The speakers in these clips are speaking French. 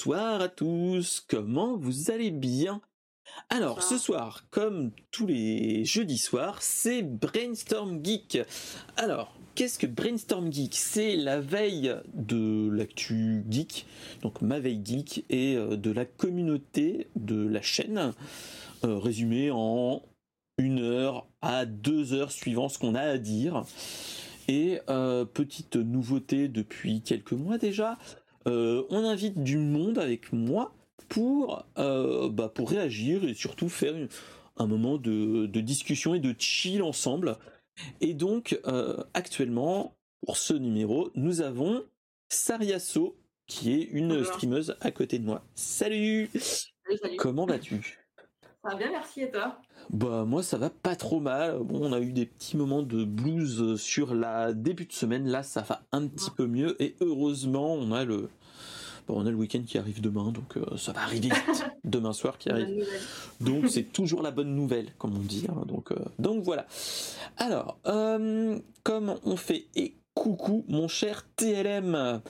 bonsoir à tous, comment vous allez bien? Alors ce soir, comme tous les jeudis soirs, c'est Brainstorm Geek. Alors, qu'est-ce que Brainstorm Geek? C'est la veille de l'actu geek, donc ma veille geek, et euh, de la communauté de la chaîne, euh, résumée en une heure à deux heures suivant ce qu'on a à dire. Et euh, petite nouveauté depuis quelques mois déjà, euh, on invite du monde avec moi pour, euh, bah, pour réagir et surtout faire un moment de, discussion et de chill ensemble. Et donc, euh, actuellement, pour ce numéro, nous avons Sariasso, qui est une streameuse à côté de moi. Salut, Comment vas-tu? Ça va bien, merci, et toi? Bah moi ça va pas trop mal. Bon, on a eu des petits moments de blues sur la début de semaine. Là, ça va un petit peu mieux et heureusement, on a le on a le week-end qui arrive demain, donc euh, ça va arriver vite. demain soir qui arrive. Donc c'est toujours la bonne nouvelle, comme on dit. Hein. donc, euh, donc voilà. Alors, euh, comme on fait et coucou mon cher TLM.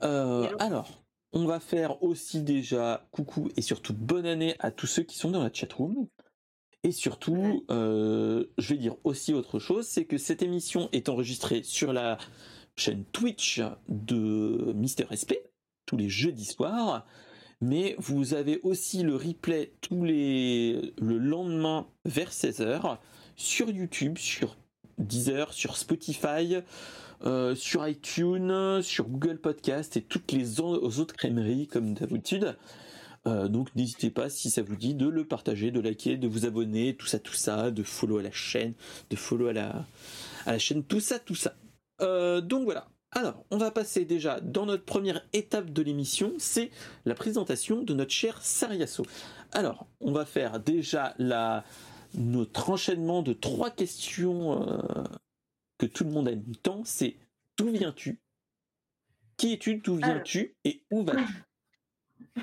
alors, on va faire aussi déjà coucou et surtout bonne année à tous ceux qui sont dans la chatroom. Et surtout, je vais dire aussi autre chose, c'est que cette émission est enregistrée sur la chaîne Twitch de Mister SP, tous les jeudis soirs. Mais vous avez aussi le replay tous les le lendemain vers 16h sur YouTube, sur Deezer, sur Spotify, euh, sur iTunes, sur Google Podcast et toutes les autres crèmeries comme d'habitude. Euh, donc n'hésitez pas si ça vous dit de le partager, de liker, de vous abonner, tout ça, tout ça, de follow à la chaîne, de follow à la, chaîne, tout ça, tout ça. Euh, donc voilà. Alors, on va passer déjà dans notre première étape de l'émission, c'est la présentation de notre cher Sariasso. Alors, on va faire déjà la, notre enchaînement de trois questions euh, que tout le monde aime tant, c'est d'où viens-tu? Qui es-tu? D'où viens-tu? Et où vas-tu?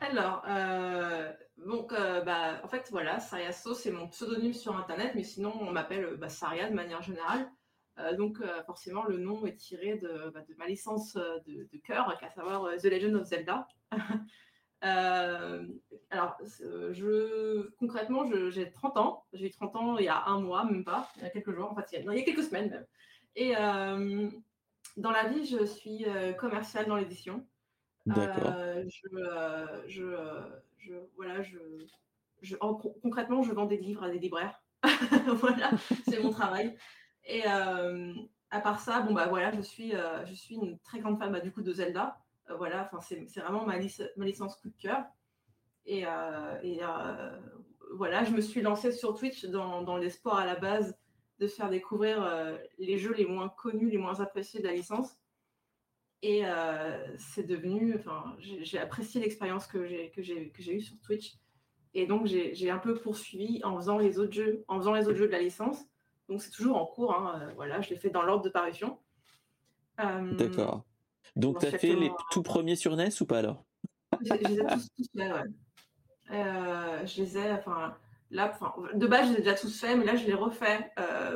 Alors, euh, donc, euh, bah, en fait, voilà, Sariasso, c'est mon pseudonyme sur Internet, mais sinon, on m'appelle bah, Saria de manière générale. Euh, donc euh, forcément, le nom est tiré de, bah, ma licence euh, de, de cœur, à savoir The Legend of Zelda. alors, je, concrètement, j'ai 30 ans. J'ai eu 30 ans il y a un mois, même pas, il y a quelques jours, en fait, il y a, il y a quelques semaines même. Et dans la vie, je suis commerciale dans l'édition. D'accord. je, je, je, voilà, je, je concrètement, je vends des livres à des libraires. voilà, c'est mon travail. Et euh, à part ça, bon bah voilà, je suis, euh, je suis une très grande fan bah, du coup de Zelda. Euh, voilà, enfin c'est vraiment ma, licence coup de cœur. Et, voilà, je me suis lancée sur Twitch dans, dans l'espoir à la base de faire découvrir les jeux les moins connus, les moins appréciés de la licence. Et c'est devenu, enfin, j'ai apprécié l'expérience que j'ai que j'ai eue sur Twitch. Et donc j'ai un peu poursuivi en faisant les autres jeux, en faisant les autres jeux de la licence. Donc c'est toujours en cours. Hein, euh, voilà, je l'ai fait dans l'ordre de parution. Euh, D'accord. Donc tu as fait les tout premiers sur NES ou pas alors? Je, les ai tous, tous faits, ouais. Euh, je les ai, enfin, là, de base, je les ai déjà tous faits, mais là, je les refais,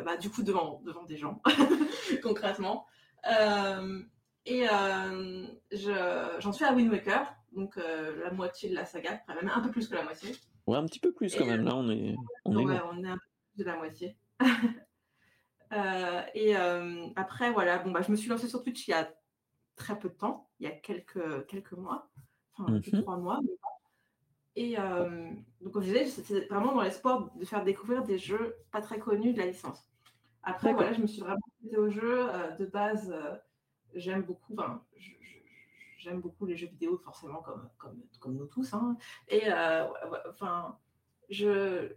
bah, du coup, devant, devant des gens, concrètement. et j'en suis à Wind Waker, donc la moitié de la saga, même un peu plus que la moitié. Ouais, un petit peu plus quand même, là, on est, on est, ouais, on est un peu plus de la moitié. Euh, et euh, après, voilà, bon, bah, je me suis lancée sur Twitch il y a très peu de temps, il y a quelques, quelques mois, enfin, mhm. trois mois. Et euh, donc, comme je disais, c'était vraiment dans l'espoir de faire découvrir des jeux pas très connus de la licence. Après, voilà, je me suis vraiment mise au jeu. de base, j'aime beaucoup, j'aime beaucoup les jeux vidéo, forcément, comme, comme, comme nous tous. Hein. Et enfin, je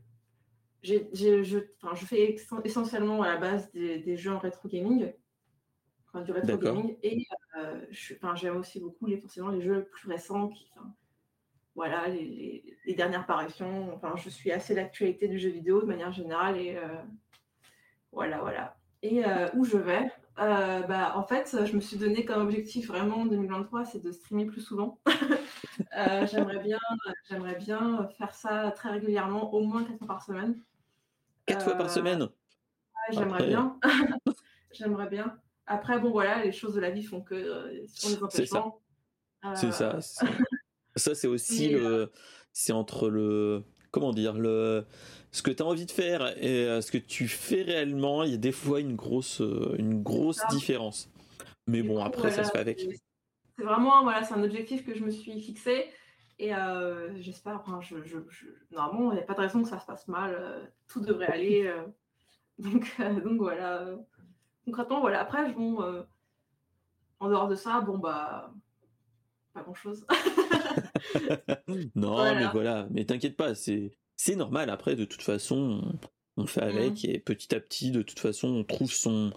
je, fais essentiellement à la base des, jeux en rétro gaming, enfin, du rétro gaming, et euh, j'aime aussi beaucoup les, forcément les jeux plus récents, qui, voilà, les, dernières parutions. Enfin, je suis assez l'actualité du jeu vidéo de manière générale, et euh, voilà, voilà. Et euh, où je vais bah, En fait, je me suis donné comme objectif vraiment en 2023, c'est de streamer plus souvent. j'aimerais bien, j'aimerais bien faire ça très régulièrement, au moins quatre fois par semaine. Quatre fois par euh, semaine J'aimerais bien. j'aimerais bien. Après, bon, voilà, les choses de la vie font que euh, les empêchements. C'est ça. Ça, c'est aussi le. C'est entre le. Comment dire le ce que tu as envie de faire et ce que tu fais réellement, il y a des fois une grosse, une grosse différence. Mais bon, après, ça se fait avec. C'est vraiment, voilà, c'est un objectif que je me suis fixé. Et euh, j'espère, enfin, je, je, normalement, il n'y a pas de raison que ça se passe mal. Euh, tout devrait aller. Euh. donc, donc voilà. Concrètement, voilà. Après, bon, en dehors de ça, bon, bah, pas grand-chose. non, mais voilà. Mais t'inquiète pas, c'est, c'est normal. Après, de toute façon, on, fait avec. Mmh. Et petit à petit, de toute façon, on trouve son,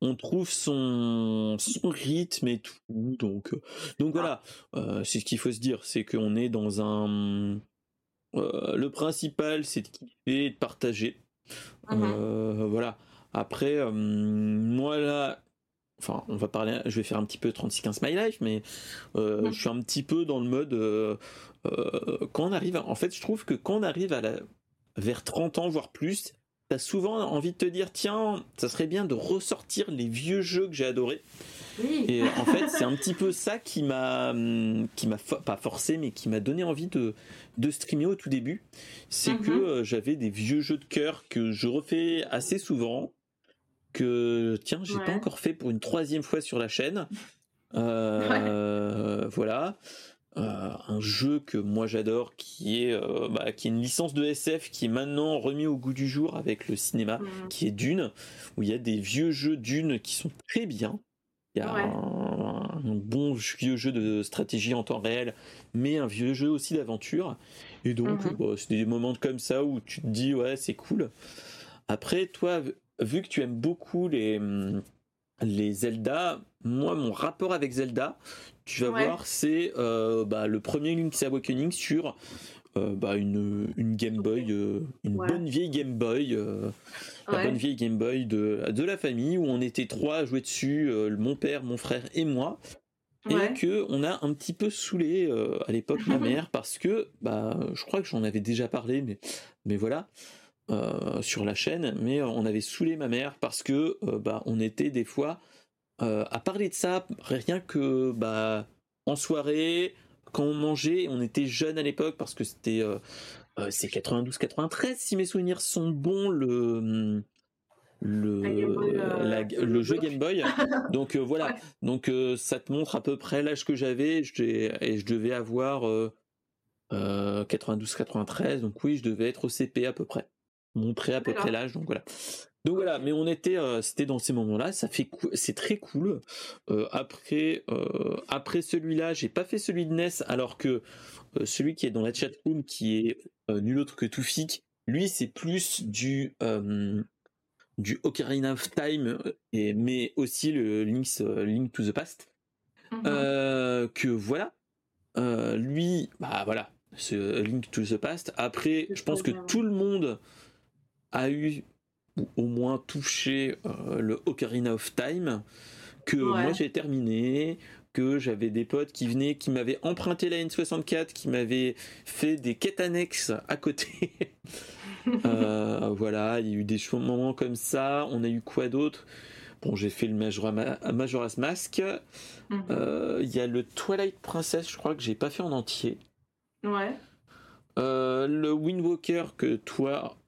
on trouve son, son rythme et tout. Donc, euh, donc voilà, euh, c'est ce qu'il faut se dire, c'est qu'on est dans un. Euh, le principal, c'est de kiffer et de partager. Mmh voilà. Après, moi là, enfin, on va parler, je vais faire un petit peu 36-15 My Life, mais mmh. je suis un petit peu dans le mode. quand on arrive, en fait, je trouve que quand on arrive à la, vers 30 ans, voire plus, t'as souvent envie de te dire tiens, ça serait bien de ressortir les vieux jeux que j'ai adorés. Et en fait, c'est un petit peu ça qui m'a, qui m'a pas forcé, mais qui m'a donné envie de, de streamer au tout début. C'est que mhm. euh, j'avais des vieux jeux de cœur que je refais assez souvent, que tiens, j'ai pas encore fait pour une troisième fois sur la chaîne. Euh, voilà. Euh, un jeu que moi j'adore qui est euh, bah, qui est une licence de SF qui est maintenant remis au goût du jour avec le cinéma mmh. qui est Dune où il y a des vieux jeux Dune qui sont très bien il y a un, bon vieux jeu de stratégie en temps réel mais un vieux jeu aussi d'aventure et donc mmh. bah, c'est des moments comme ça où tu te dis ouais c'est cool après toi vu que tu aimes beaucoup les les Zelda moi mon rapport avec Zelda tu vas voir, c'est euh, bah, le premier Link's Awakening sur euh, bah, une, une, Game Boy, euh, une bonne vieille Game Boy, la bonne vieille Game Boy de, de la famille où on était trois à jouer dessus, mon père, mon frère et moi. Et que on a un petit peu saoulé à l'époque ma mère parce que bah je crois que j'en avais déjà parlé mais mais voilà sur la chaîne mais on avait saoulé ma mère parce que bah on était des fois euh, à parler de ça, rien que bah, en soirée, quand on mangeait, on était jeune à l'époque parce que c'était euh, euh, c'est 92-93 si mes souvenirs sont bons le le, le jeu Game Boy. Donc voilà, donc ça te montre à peu près l'âge que j'avais. Et je devais avoir 92-93, donc oui, je devais être au CP à peu près, montrer à peu près l'âge, donc voilà. Donc voilà, mais on était, euh, c'était dans ces moments-là, ça fait, c'est très cool. Euh, après, euh, après celui-là, j'ai pas fait celui de NES, alors que celui qui est dans la chat room, qui est nul autre que Toufik, lui c'est plus du du Ocarina of Time, et, mais aussi le Link's, Link to the Past. Mm-hmm. que voilà, lui, bah voilà, ce Link to the Past. Après, je pense que tout le monde a eu au moins touché euh, le Ocarina of Time, que moi j'ai terminé, que j'avais des potes qui venaient, qui m'avaient emprunté la N64, qui m'avaient fait des quêtes annexes à côté. Euh, voilà, il y a eu des moments comme ça. On a eu quoi d'autre? Bon, j'ai fait le Majora's Mask. Mhm. Euh, il y a le Twilight Princess, je crois que j'ai pas fait en entier. Ouais. le Wind Walker que toi,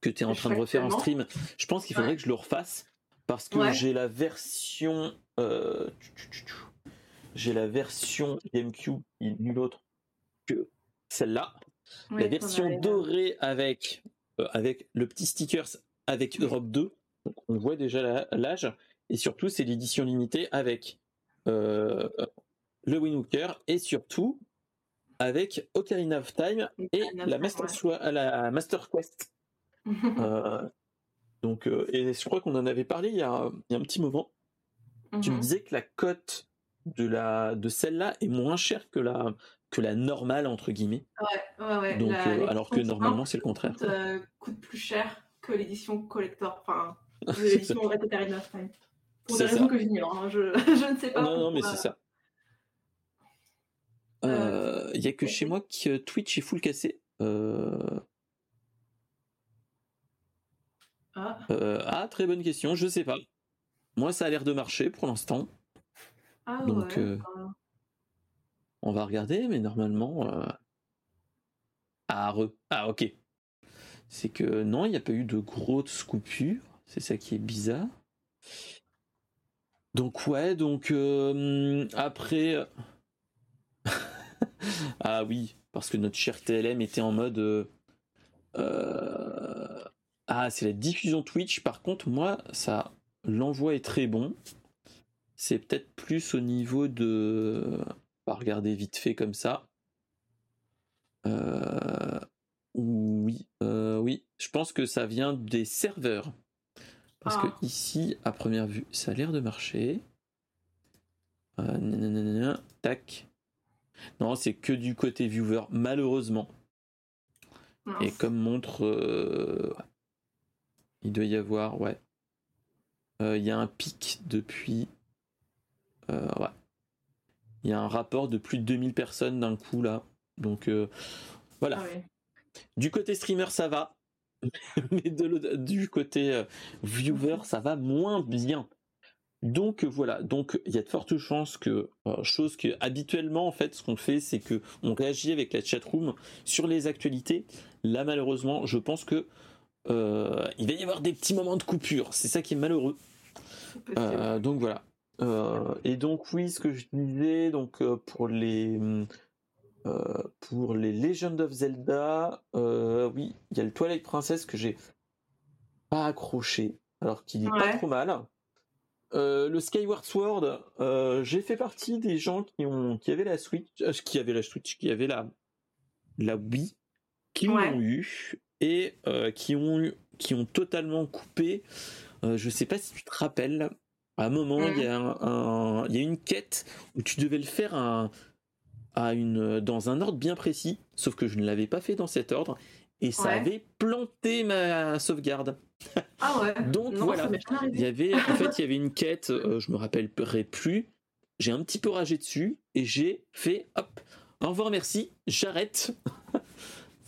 que tu es en train de refaire en stream. Je pense qu'il faudrait que je le refasse parce que j'ai la version euh, j'ai la version GameCube nulle autre que celle-là. la version dorée avec euh, avec le petit stickers avec Europe 2. Donc on voit déjà l'âge. Et surtout c'est l'édition limitée avec euh, le Winwooker et surtout avec Ocarina of Time et la Master, la Master Quest euh, donc, euh, et je crois qu'on en avait parlé il y, a, un petit moment. Tu me mhm. disais que la cote de la de celle-là est moins chère que la que la normale entre guillemets. Ouais, ouais, ouais. Donc, euh, alors que normalement c'est le contraire. Coûte, coûte, plus cher que l'édition collector, enfin l'édition Red Time. Pour des raisons que j'ignore, hein. je, je ne sais pas. Non, non, mais c'est ça. Il y a que chez moi que Twitch est full cassé. Ah. Euh, ah. très bonne question, je sais pas. Moi, ça a l'air de marcher pour l'instant. Ah Donc, ouais. euh, on va regarder, mais normalement. euh, Ah, re- ah, ok. C'est que non, il n'y a pas eu de grosses coupures. C'est ça qui est bizarre. Donc, ouais, donc euh, après. ah oui, parce que notre cher TLM était en mode. euh, euh, Ah, c'est la diffusion Twitch. Par contre, moi, ça. L'envoi est très bon. C'est peut-être plus au niveau de. On va regarder vite fait comme ça. Euh, oui, euh, oui, je pense que ça vient des serveurs. Parce Ah. que ici, à première vue, ça a l'air de marcher. Euh, nanana, tac. Non, c'est que du côté viewer, malheureusement. Et comme montre, euh. Il doit y avoir, ouais. Euh, Il y a un pic depuis. euh, ouais. Il y a un rapport de plus de 2000 personnes d'un coup là. Donc euh, voilà. Ah ouais. Du côté streamer, ça va. Mais de du côté viewer, ça va moins bien. Donc voilà, donc il y a de fortes chances que, euh, chose que habituellement en fait, ce qu'on fait, c'est que on réagit avec la chatroom sur les actualités. Là, malheureusement, je pense que euh, il va y avoir des petits moments de coupure. C'est ça qui est malheureux. Euh, donc voilà. Euh, et donc oui, ce que je disais, donc pour les pour les Legend of Zelda, oui, il y a le Twilight Princess que j'ai pas accroché, alors qu'il est pas trop mal. Le Skyward Sword, j'ai fait partie des gens qui ont qui avaient la Switch, qui avaient la Switch, qui avaient la la Wii, qui Ouais. l'ont eu et euh, qui ont eu, qui ont totalement coupé. Euh, je sais pas si tu te rappelles, à un moment il y a un, un- il y a une quête où tu devais le faire à, à une dans un ordre bien précis, sauf que je ne l'avais pas fait dans cet ordre et ça Ouais. avait planté ma sauvegarde. Ah ouais. Donc non, voilà. Il y avait, en fait, il y avait une quête, euh, je me rappellerai plus. J'ai un petit peu ragé dessus et j'ai fait, hop, au revoir, merci, j'arrête.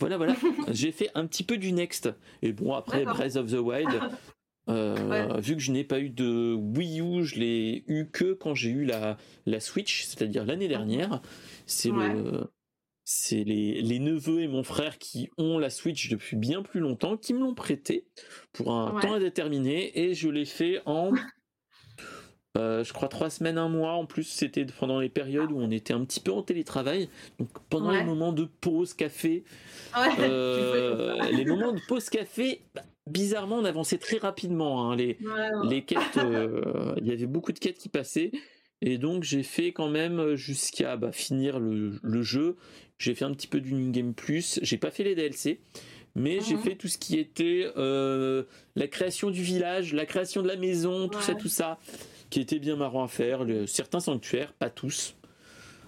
voilà, voilà. j'ai fait un petit peu du next. Et bon, après. Breath of the Wild, euh, Ouais. vu que je n'ai pas eu de Wii U, je l'ai eu que quand j'ai eu la, la Switch, c'est-à-dire l'année dernière. C'est Ouais. le. C'est les, les neveux et mon frère qui ont la Switch depuis bien plus longtemps, qui me l'ont prêté pour un Ouais. temps indéterminé et je l'ai fait en, euh, je crois, trois semaines, un mois. En plus, c'était pendant les périodes où on était un petit peu en télétravail. Donc pendant les moments de pause café, Ouais. euh, les moments de pause café, bah, bizarrement, on avançait très rapidement. hein. Les, Ouais, les quêtes, euh, il y avait beaucoup de quêtes qui passaient. Et donc j'ai fait quand même jusqu'à bah, finir le, le jeu. J'ai fait un petit peu du New Game Plus. J'ai pas fait les DLC. Mais j'ai Mhm. fait tout ce qui était la création du village, la création de la maison, tout ça, tout ça, qui était bien marrant à faire. Le- certains sanctuaires, pas tous.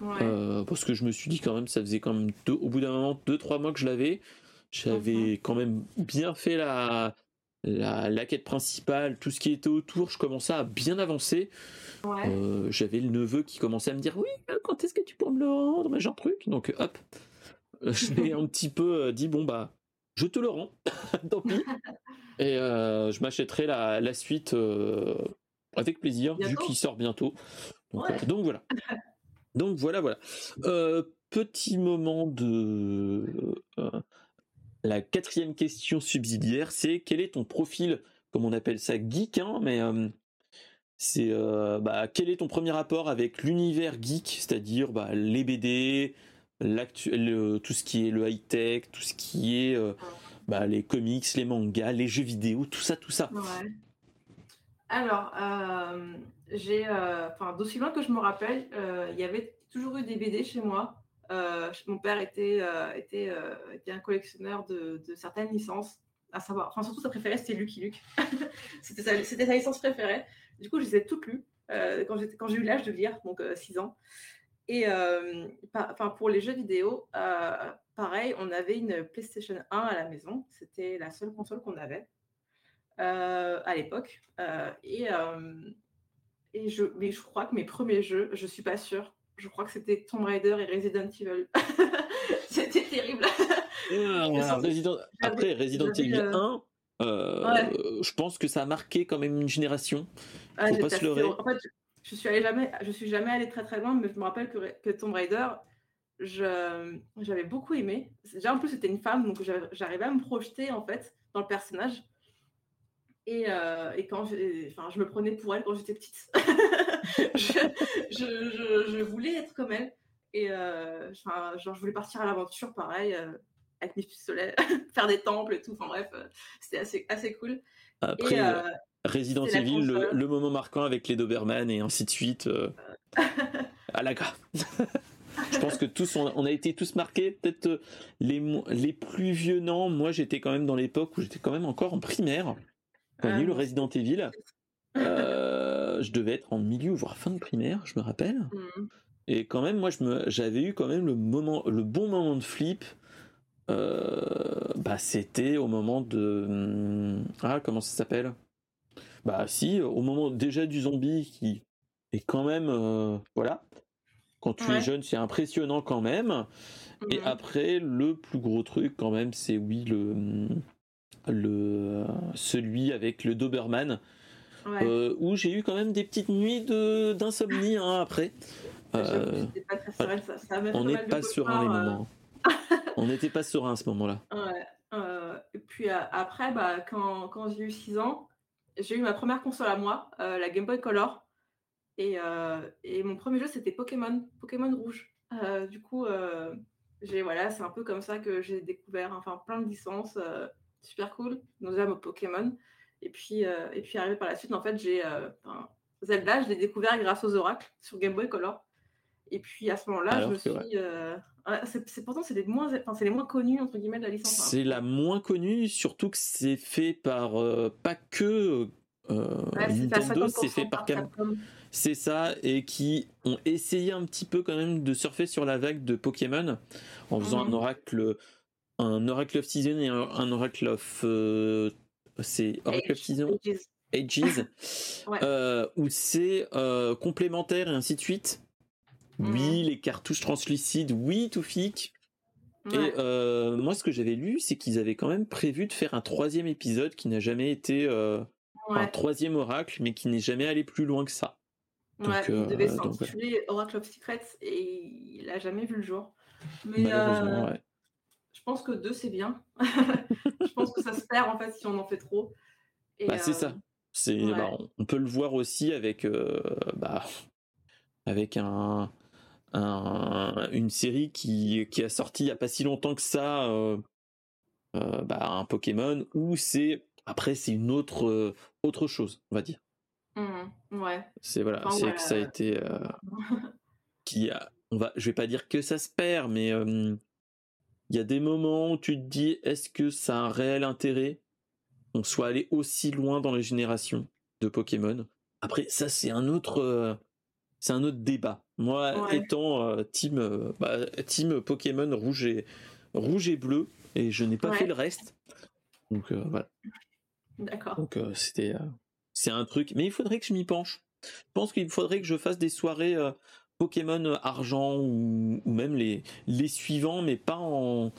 Ouais. Euh, parce que je me suis dit quand même, ça faisait quand même deux- au bout d'un moment, deux, trois mois que je l'avais. J'avais quand même bien fait la, la, la quête principale, tout ce qui était autour, je commençais à bien avancer. Ouais. Euh, J'avais le neveu qui commençait à me dire Oui, euh, quand est-ce que tu pourras me le rendre Machin truc. Donc hop, je l'ai un petit peu dit Bon, bah, je te le rends, tant pis. Et euh, je m'achèterai la, la suite euh, avec plaisir, vu qu'il sort bientôt. Donc, Ouais. donc voilà. Donc voilà, voilà. Euh, petit moment de euh, la quatrième question subsidiaire, c'est quel est ton profil, comme on appelle ça, geek, hein, mais euh, c'est bah, quel est ton premier rapport avec l'univers geek, c'est-à-dire bah, les BD, le- tout ce qui est le high tech, tout ce qui est bah, les comics, les mangas, les jeux vidéo, tout ça, tout ça. Ouais. Alors, euh, j'ai, euh, enfin, d'aussi loin que je me rappelle, euh, il y avait toujours eu des BD chez moi. Mon père était, était, un collectionneur de, certaines licences, à savoir, enfin, surtout sa préférée, c'était Lucky Luke. c'était, sa, licence préférée. Du coup, je les ai toutes lues quand, j'ai eu l'âge de lire, donc 6 ans. Et pour les jeux vidéo, pareil, on avait une PlayStation 1 à la maison. C'était la seule console qu'on avait à l'époque. Euh, et euh, et je, mais je crois que mes premiers jeux, je suis pas sûre. Je crois que c'était Tomb Raider et Resident Evil. c'était terrible. Ah, Resident- Après, Resident Evil euh, 1, euh, Ouais. je pense que ça a marqué quand même une génération. Ah, Faut pas j'étais se leurrer. assez- En fait, je suis allée jamais, je suis jamais allée très très loin, mais je me rappelle que, que Tomb Raider, j'avais beaucoup aimé. Déjà en plus c'était une femme, donc j'arrivais à me projeter en fait dans le personnage. Et, euh, et quand je, enfin, je me prenais pour elle quand j'étais petite. je, je, je, voulais être comme elle. Et euh, genre, je voulais partir à l'aventure, pareil, euh, avec mes pistolets, faire des temples et tout. Enfin bref, c'était assez, assez cool. Après, Resident Evil, le, le, moment marquant avec les Doberman et ainsi de suite. à la gare. je pense que tous, on, a été tous marqués. Peut-être euh, les, les plus vieux, non. Moi, j'étais quand même dans l'époque où j'étais quand même encore en primaire. Quand il y a eu le ah, Resident Evil? Euh, je devais être en milieu, voire fin de primaire, je me rappelle. Mm. Et quand même, moi, j'avais eu quand même le moment, le bon moment de flip. Euh, bah, c'était au moment de hmm, ah comment ça s'appelle? Bah si au moment déjà du zombie qui est quand même voilà quand tu es jeune, c'est impressionnant quand même. Et après, le plus gros truc quand même, c'est oui le le celui avec le Doberman, euh, où j'ai eu quand même des petites nuits d'insomnie hein, après. Euh, on n'est pas serein les moments. on n'était pas serein à ce moment-là. Euh, et puis après, bah, quand, quand j'ai eu 6 ans, j'ai eu ma première console à moi, la Game Boy Color. Euh, et, mon premier jeu, c'était Pokémon, Pokémon Rouge. Euh, du coup, euh, j'ai voilà, c'est un peu comme ça que j'ai découvert enfin plein de licences super cool, notamment Pokémon. Et puis, et puis arrivé par la suite, en fait, j'ai Zelda, je l'ai découvert grâce aux oracles sur Game Boy Color. Et puis à ce moment-là, je me suis. c'est, pourtant c'est les moins, c'est les moins connus entre guillemets de la licence. Hein. C'est la moins connue, surtout que c'est fait par pas que Nintendo, c'est fait par Capcom c'est ça, et qui ont essayé un petit peu quand même de surfer sur la vague de Pokémon en faisant un mhm. oracle, un oracle of season et un, oracle of, euh, c'est oracle of season, ages, euh, où c'est euh, complémentaire et ainsi de suite. Oui, mhm. les cartouches translucides, oui, tout fic. Et moi, ce que j'avais lu, c'est qu'ils avaient quand même prévu de faire un troisième épisode qui n'a jamais été un troisième oracle, mais qui n'est jamais allé plus loin que ça ouais, il euh, devait s'intituler Oracle of Secrets et il a jamais vu le jour. Mais euh, pense que deux, c'est bien. je pense que ça se perd en fait si on en fait trop. bah, c'est ça. Euh, c'est, bah, on peut le voir aussi avec, bah, avec un, un, une série qui, qui a sorti il n'y a pas si longtemps que ça, bah, un Pokémon, où c'est après c'est une autre, autre chose, on va dire. Mmh, ouais. C'est voilà, c'est que ça a été euh, qui a, on va, je vais pas dire que ça se perd, mais il y a des moments où tu te dis, est-ce que ça a un réel intérêt qu'on soit allé aussi loin dans les générations de Pokémon? Après, ça c'est un autre, euh, c'est un autre débat. Moi, étant euh, team, bah, team Pokémon rouge et rouge et bleu, et je n'ai pas fait le reste. Donc voilà. D'accord. Donc c'était c'est un truc, mais il faudrait que je m'y penche. Je pense qu'il faudrait que je fasse des soirées euh, Pokémon euh, argent ou, même les, les suivants, mais pas en,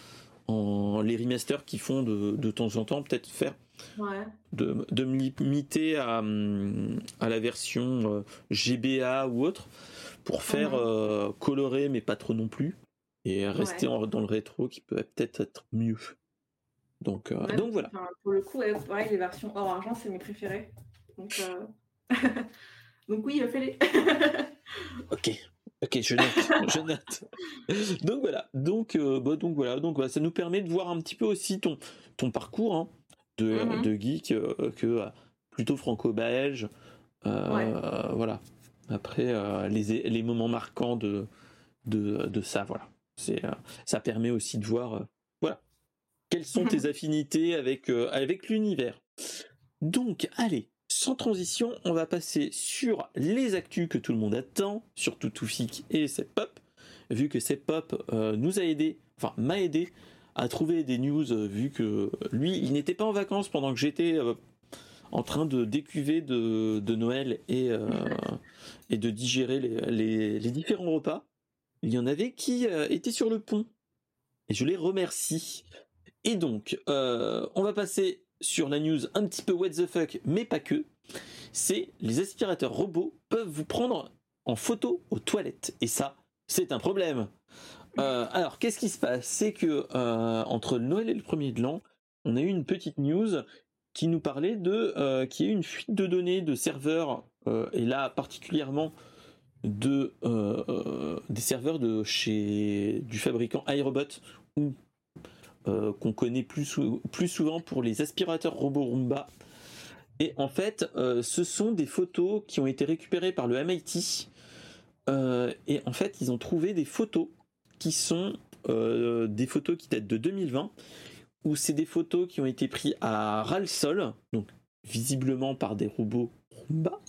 en les remasters qui font de, de temps en temps, peut-être faire de, de, me limiter à, à la version euh, GBA ou autre pour faire colorer, mais pas trop non plus, et rester dans le rétro qui peut peut-être être mieux. Donc, donc voilà. pour le coup, les versions hors argent, c'est mes préférés. Donc, euh, donc oui, fais-les. ok. Ok, je note, je note. Donc voilà, donc, euh, bah, donc voilà, donc ça nous permet de voir un petit peu aussi ton, ton parcours hein, de, mm-hmm. de, geek euh, que plutôt franco-belge. Voilà. Après les, les moments marquants de, de, de ça, voilà. C'est ça permet aussi de voir voilà quelles sont tes affinités avec avec l'univers. Donc allez, sans transition, on va passer sur les actus que tout le monde attend, surtout Toufik et Pop, vu que Pop euh, nous a aidé, enfin m'a aidé à trouver des news, euh, vu que lui, il n'était pas en vacances pendant que j'étais euh, en train de décuver de, Noël et, et de digérer les, différents repas. Il y en avait qui étaient sur le pont. Et je les remercie. Et donc, on va passer sur la news un petit peu what the fuck, mais pas que. c'est les aspirateurs robots peuvent vous prendre en photo aux toilettes. Et ça, c'est un problème. Euh, alors, qu'est-ce qui se passe? C'est que euh, entre Noël et le premier de l'an, on a eu une petite news qui nous parlait de euh, a eu une fuite de données de serveurs, et là particulièrement de des serveurs de chez du fabricant iRobot ou qu'on connaît plus, plus souvent pour les aspirateurs robots Roomba. Et en fait, ce sont des photos qui ont été récupérées par le MIT. et en fait, ils ont trouvé des photos qui sont euh, des photos qui datent de 2020, où c'est des photos qui ont été prises à ras le sol, donc visiblement par des robots Roomba.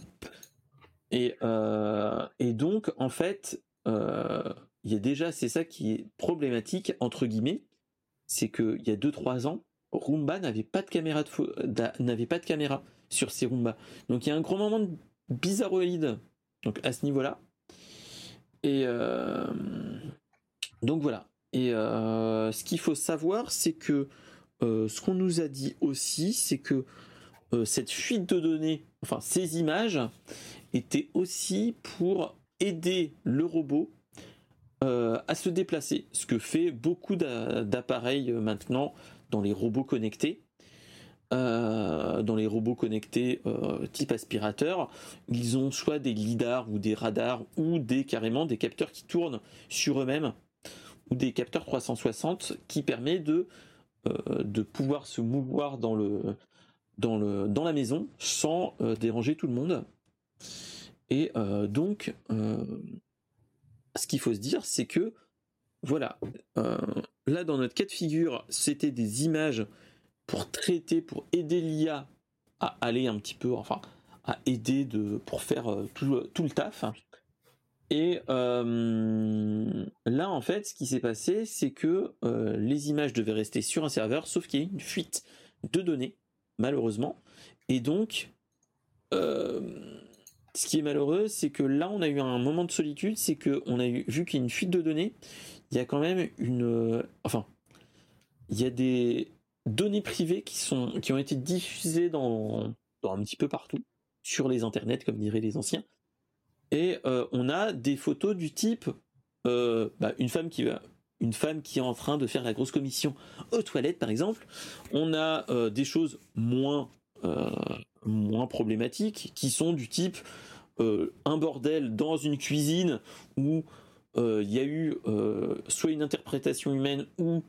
Et, euh, et donc, en fait, euh, il y a déjà, c'est ça qui est problématique, entre guillemets, c'est qu'il y a 2-3 ans, Roomba n'avait pas de caméra de n'avait pas de caméra sur ces Roomba. Donc il y a un gros moment de bizarroïde donc à ce niveau-là. Et, donc voilà. Et euh, ce qu'il faut savoir, c'est que euh, ce qu'on nous a dit aussi, c'est que euh, cette fuite de données, enfin ces images, étaient aussi pour aider le robot à se déplacer, ce que fait beaucoup d'appareils maintenant dans les robots connectés. dans les robots connectés type aspirateur, ils ont soit des lidars ou des radars ou des carrément des capteurs qui tournent sur eux-mêmes ou des capteurs 360 qui permet de, euh, de pouvoir se mouvoir dans, le, dans, le, dans la maison sans euh, déranger tout le monde. Et euh, donc, ce qu'il faut se dire, c'est que, voilà, là dans notre cas de figure, c'était des images pour traiter, pour aider l'IA à aller un petit peu, enfin, à aider de, pour faire tout, tout le taf. Et euh, là, en fait, ce qui s'est passé, c'est que euh, les images devaient rester sur un serveur, sauf qu'il y a une fuite de données, malheureusement. Et donc, euh, ce qui est malheureux, c'est que là, on a eu un moment de solitude, c'est que on a eu, vu qu'il y a une fuite de données, il y a quand même une, enfin, il y a des données privées qui sont, qui ont été diffusées dans, dans un petit peu partout sur les internets, comme diraient les anciens. Et euh, on a des photos du type euh, bah, une femme qui va une femme qui est en train de faire la grosse commission aux toilettes par exemple. On a euh, des choses moins moins problématiques qui sont du type un bordel dans une cuisine où il y a eu soit une interprétation humaine ou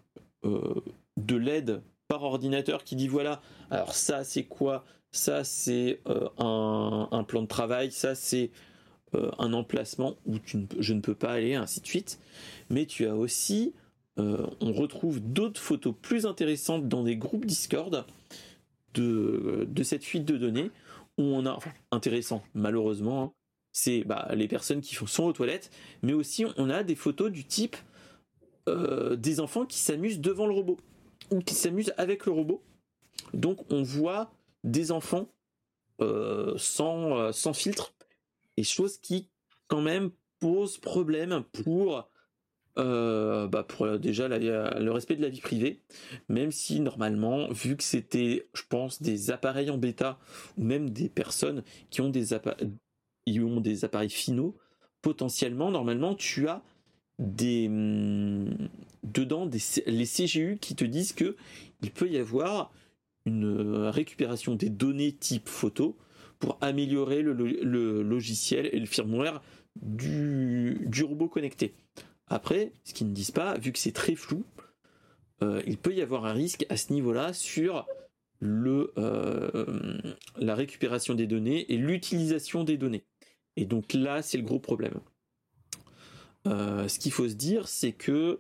de l'aide par ordinateur qui dit voilà alors ça c'est quoi? Ça c'est un, plan de travail ça c'est euh, un emplacement où je ne peux pas aller, ainsi de suite. Mais tu as aussi, euh, on retrouve d'autres photos plus intéressantes dans des groupes Discord de, de cette fuite de données où on a, intéressant malheureusement, hein, c'est bah, les personnes qui sont aux toilettes, mais aussi on a des photos du type euh, des enfants qui s'amusent devant le robot ou qui s'amusent avec le robot. Donc on voit des enfants sans, sans filtre et chose qui quand même pose problème pour euh, bah pour déjà le respect de la vie privée, même si normalement, vu que c'était, je pense, des appareils en bêta ou même des personnes qui ont des, appareils, ont des appareils finaux, potentiellement, normalement, tu as des hum, dedans les CGU qui te disent que il peut y avoir une euh, récupération des données type photo pour améliorer le, logiciel et le firmware du, robot connecté. Après, ce qu'ils ne disent pas, vu que c'est très flou, euh, il peut y avoir un risque à ce niveau-là sur le, euh, la récupération des données et l'utilisation des données. Et donc là, c'est le gros problème. Euh, ce qu'il faut se dire, c'est que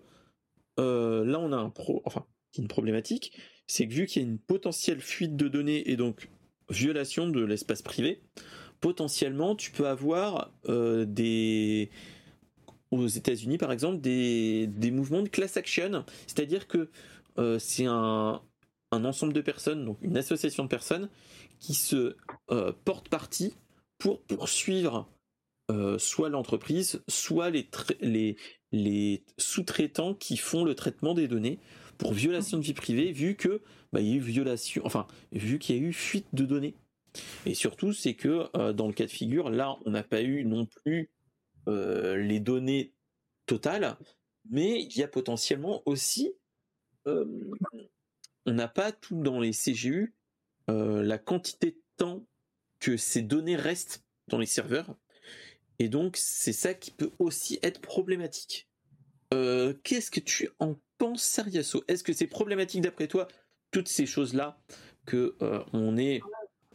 là, on a un pro, enfin, une problématique, c'est que vu qu'il y a une potentielle fuite de données et donc violation de l'espace privé, potentiellement tu peux avoir des aux États-Unis par exemple des, mouvements de class action, c'est-à-dire que euh, c'est un, ensemble de personnes, donc une association de personnes qui se euh, portent partie pour poursuivre soit l'entreprise, soit les, les, sous-traitants qui font le traitement des données pour violation de vie privée, vu que bah, il y a eu violation, enfin vu qu'il y a eu fuite de données. Et surtout, c'est que dans le cas de figure, là, on n'a pas eu non plus les données totales, mais il y a potentiellement aussi, on n'a pas tout dans les CGU, la quantité de temps que ces données restent dans les serveurs. Et donc, c'est ça qui peut aussi être problématique. Euh, qu'est-ce que tu en penses, Sariasso? Est-ce que c'est problématique d'après toi, toutes ces choses-là, que euh, on est,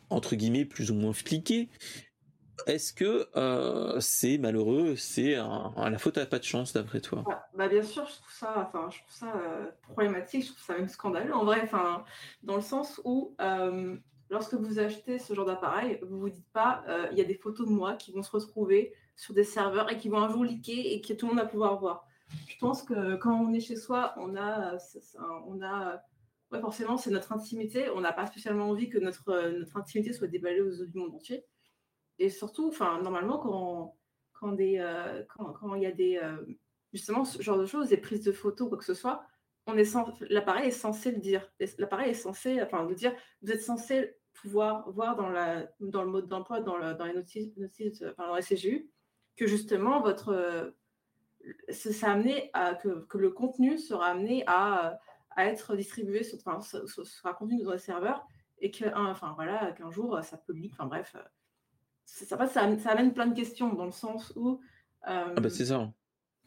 entre guillemets, plus ou moins fliqué est-ce que euh, c'est malheureux, c'est la faute à pas de chance d'après toi? Bah, bah, bien sûr, je trouve ça, enfin, je trouve ça problématique, je trouve ça même scandaleux en vrai, enfin, dans le sens où lorsque vous achetez ce genre d'appareil, vous vous dites pas, euh, il y a des photos de moi qui vont se retrouver sur des serveurs et qui vont un jour leaker et que tout le monde va pouvoir voir. Je pense que quand on est chez soi, on a, on a, ouais, forcément, c'est notre intimité. On n'a pas spécialement envie que notre, notre intimité soit déballée aux yeux du monde entier. Et surtout, enfin, normalement, quand, quand des, euh, quand, il y a des, euh, justement, ce genre de choses, des prises de photos, quoi que ce soit, on est l'appareil est censé le dire. L'appareil est censé, enfin, le dire, vous êtes censé pouvoir voir dans, la, dans le mode d'emploi, dans, dans, les notices, enfin, dans les CGU, que justement, votre, amené à que, que, le contenu sera amené à, à être distribué, sur, enfin, sera contenu dans les serveurs, et que, enfin, voilà, qu'un jour, ça leak, enfin bref. Ça, ça, ça, amène plein de questions dans le sens où. ah bah c'est ça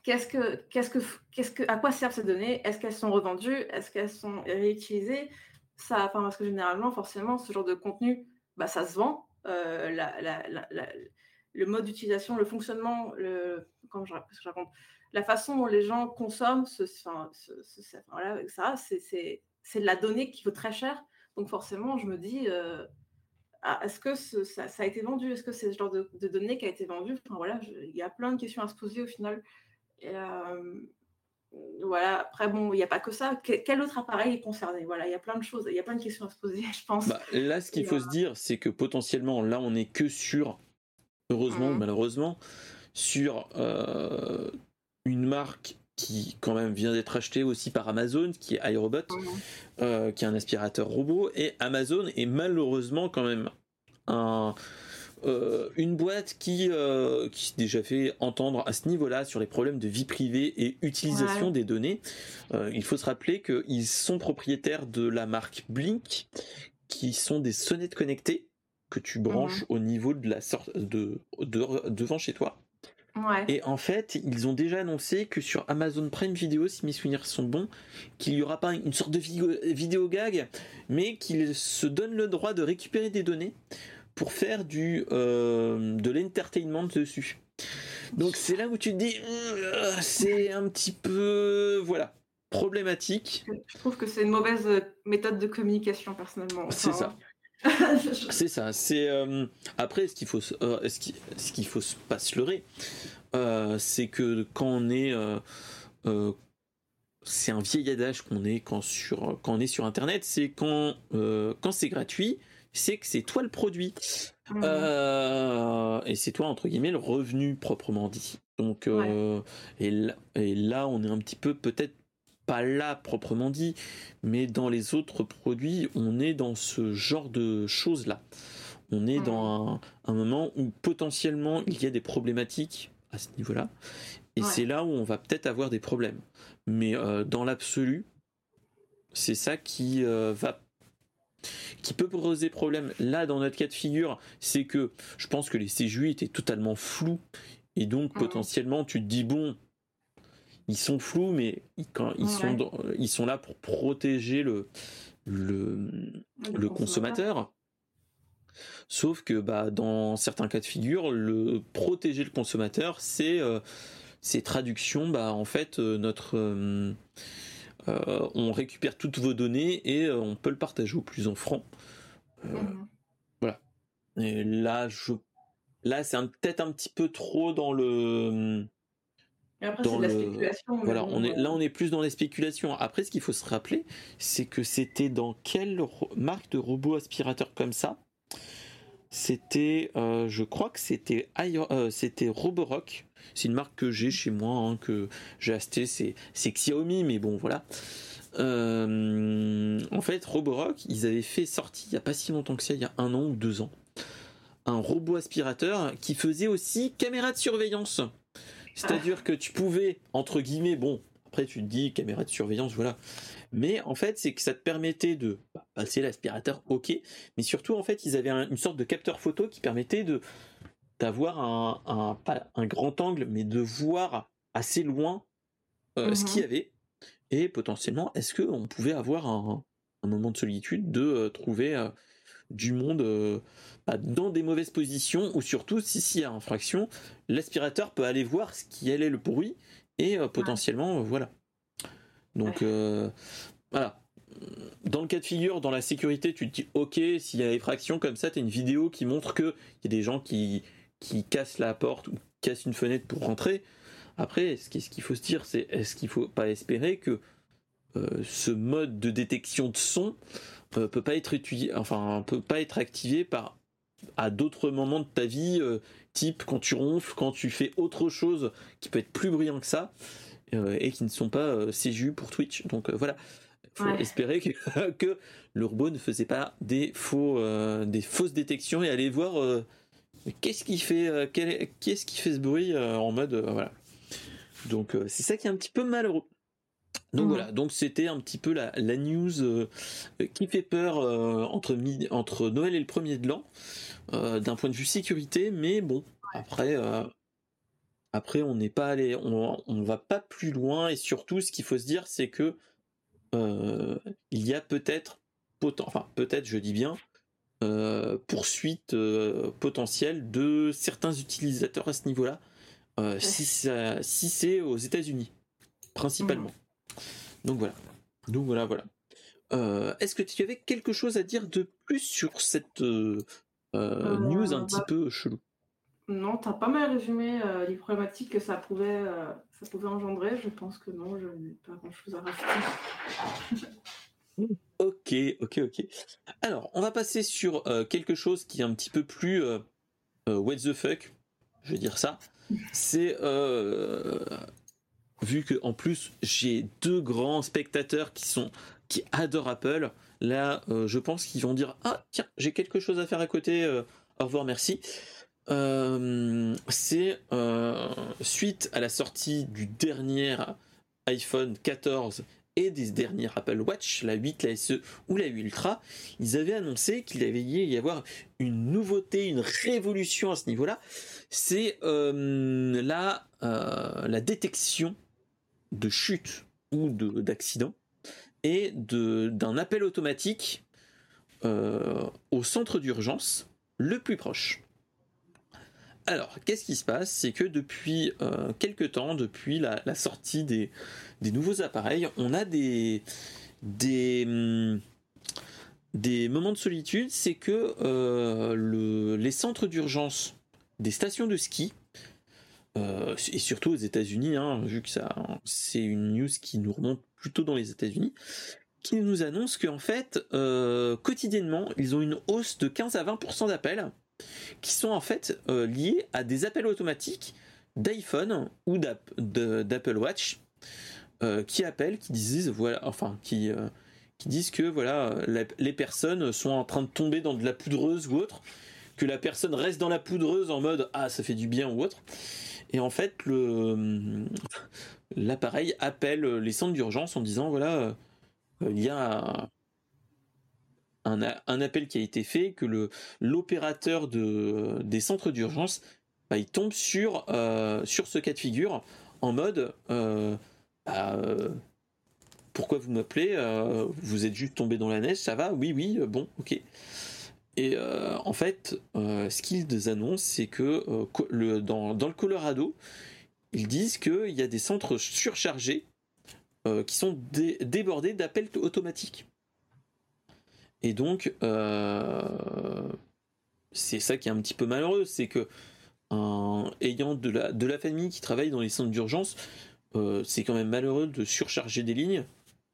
qu'est-ce que, qu'est-ce que, qu'est-ce que, à quoi servent ces données? Est-ce qu'elles sont revendues? Est-ce qu'elles sont réutilisées? Ça, enfin, parce que généralement, forcément, ce genre de contenu, bah, ça se vend. Euh, la, la, la, le mode d'utilisation, le fonctionnement, le, comment je, je, raconte, la façon dont les gens consomment, ce, enfin, ce, ce, voilà, ça, c'est, c'est, c'est de la donnée qui vaut très cher. Donc forcément, je me dis, euh, ah, est-ce que ça, ça, a été vendu? Est-ce que c'est ce genre de, de, données qui a été vendu? Enfin, voilà, Il y a plein de questions à se poser au final. Et, voilà, après, bon, il n'y a pas que ça. quel autre appareil est concerné? Voilà, il y a plein de choses, il y a plein de questions à se poser, je pense. Bah, là, ce qu'il faut se dire, c'est que potentiellement, là, on n'est que sur, heureusement ou mmh. malheureusement, sur euh, une marque qui quand même vient d'être achetée aussi par Amazon, qui est iRobot, euh, qui est un aspirateur robot, et Amazon est malheureusement quand même un, euh, une boîte qui, euh, qui déjà fait entendre à ce niveau-là sur les problèmes de vie privée et utilisation des données. Il faut se rappeler qu'ils sont propriétaires de la marque Blink, qui sont des sonnettes connectées que tu branches mhm. au niveau de la sorte de, devant chez toi. Et en fait, ils ont déjà annoncé que sur Amazon Prime Video, si mes souvenirs sont bons, qu'il n'y aura pas une sorte de vidéo, vidéo gag, mais qu'ils se donnent le droit de récupérer des données pour faire du euh, de l'entertainment dessus. Donc c'est là où tu te dis euh, c'est un petit peu voilà problématique. Je trouve que c'est une mauvaise méthode de communication personnellement. c'est ça. c'est ça. C'est euh, après ce qu'il faut ce qu'il ce qu'il faut pas se leurrer, c'est que quand on est c'est un vieil adage qu'on est quand sur quand on est sur internet, c'est quand quand c'est gratuit, c'est que c'est toi le produit. Mmh. Euh, et c'est toi, entre guillemets, le revenu proprement dit. Donc, euh, et, là, on est un petit peu peut-être pas là proprement dit, mais dans les autres produits, on est dans ce genre de choses-là. On est dans mmh. un, moment où potentiellement il y a des problématiques à ce niveau-là, et c'est là où on va peut-être avoir des problèmes. Mais euh, dans l'absolu, c'est ça qui va qui peut poser problème là dans notre cas de figure, c'est que je pense que les CJU étaient totalement flous et donc ah potentiellement tu te dis bon, ils sont flous mais quand ils sont ils sont là pour protéger le le, le, consommateur. Sauf que bah dans certains cas de figure, le protéger le consommateur, c'est euh, c'est traduction bah en fait euh, notre euh, euh, on récupère toutes vos données et euh, on peut le partager au plus offrant. Euh, mhm. Voilà. Et là, je, là, c'est peut-être un petit peu trop dans le. Après, dans la spéculation. Voilà, on est, là, on est plus dans les spéculations. Après, ce qu'il faut se rappeler, c'est que c'était dans quelle marque de robot aspirateur comme ça? C'était, je crois que c'était c'était Roborock c'est une marque que j'ai chez moi, hein, que j'ai acheté. C'est, Xiaomi, mais bon, voilà. Euh, en fait, Roborock, ils avaient fait sortir il n'y a pas si longtemps que ça, il y a un an ou deux ans, un robot aspirateur qui faisait aussi caméra de surveillance. C'est-à-dire que tu pouvais, entre guillemets, bon, après tu te dis caméra de surveillance, voilà. Mais en fait, c'est que ça te permettait de bah, passer l'aspirateur, ok. Mais surtout, en fait, ils avaient une sorte de capteur photo qui permettait de d'avoir un, un, grand angle, mais de voir assez loin euh, ce qu'il y mhm. avait. Et potentiellement, est-ce qu'on pouvait avoir un, moment de solitude de euh, trouver euh, du monde dans des mauvaises positions, ou surtout, si s'il y a infraction, l'aspirateur peut aller voir ce qui allait le bruit, et potentiellement, voilà. Donc, voilà dans le cas de figure, dans la sécurité, tu te dis ok, s'il y a effraction comme ça, tu as une vidéo qui montre qu'il y a des gens qui, qui casse la porte ou casse une fenêtre pour rentrer. Après, ce qu'il faut se dire, c'est est-ce qu'il faut pas espérer que euh, ce mode de détection de son euh, peut pas être étudié, enfin peut pas être activé par à d'autres moments de ta vie, euh, type quand tu ronfles, quand tu fais autre chose qui peut être plus bruyant que ça et qui ne sont pas CGU pour Twitch. Donc voilà, faut espérer que, que, le robot ne faisait pas des faux, des fausses détections et aller voir qu'est-ce qui fait, euh, qu'est-ce qui fait ce bruit euh, en mode euh, voilà. Donc c'est ça qui est un petit peu malheureux. Donc mmh. voilà, donc c'était un petit peu la, news qui fait peur entre, entre Noël et le premier de l'an, d'un point de vue sécurité, mais bon, après, après on n'est pas allé, on, on va pas plus loin, et surtout ce qu'il faut se dire, c'est que il y a peut-être, enfin peut-être, je dis bien, euh, poursuite euh, potentielle de certains utilisateurs à ce niveau-là, euh, si, si c'est aux États-Unis, principalement. Donc voilà. Donc voilà, voilà. Est-ce que tu avais quelque chose à dire de plus sur cette news un petit bah, peu chelou? Non, tu as pas mal résumé les problématiques que ça pouvait, ça pouvait engendrer. Je pense que non, je n'ai pas grand-chose à rajouter. Ok, ok, ok. Alors, on va passer sur euh, quelque chose qui est un petit peu plus euh, euh, what the fuck, je vais dire ça. C'est vu que en plus j'ai deux grands spectateurs qui sont qui adorent Apple. Là, je pense qu'ils vont dire ah tiens j'ai quelque chose à faire à côté. au revoir, merci. C'est suite à la sortie du dernier iPhone 14 et des dernières Apple Watch, la 8, la SE ou la 8 Ultra, ils avaient annoncé qu'il allait y avoir une nouveauté, une révolution à ce niveau-là. C'est euh, la, euh, la détection de chute ou d'accident et d'un appel automatique euh, au centre d'urgence le plus proche. Alors, qu'est-ce qui se passe? C'est que depuis euh, quelques temps, depuis la, sortie des, nouveaux appareils, on a des, moments de solitude. C'est que euh, les centres d'urgence des stations de ski, euh, et surtout aux États-Unis, hein, vu que c'est une news qui nous remonte plutôt dans les États-Unis, qui nous annonce qu'en fait, quotidiennement, ils ont une hausse de 15 à 20% d'appels qui sont en fait euh, liés à des appels automatiques d'iPhone ou d'Apple Watch euh, qui appellent, euh, qui disent que voilà les personnes sont en train de tomber dans de la poudreuse ou autre, que la personne reste dans la poudreuse en mode ah ça fait du bien ou autre, et en fait le l'appareil appelle les centres d'urgence en disant voilà il y a un, appel qui a été fait, que l'opérateur de, des centres d'urgence, bah, il tombe sur, euh, sur ce cas de figure en mode euh, bah, euh, pourquoi vous m'appelez Vous êtes juste tombé dans la neige, ça va Oui, oui, bon, ok. Et en fait, ce qu'ils annoncent, c'est que le, dans, le Colorado, ils disent qu'il y a des centres surchargés qui sont débordés d'appels automatiques. Et donc, euh, c'est ça qui est un petit peu malheureux, c'est que ayant de la, famille qui travaille dans les centres d'urgence, euh, c'est quand même malheureux de surcharger des lignes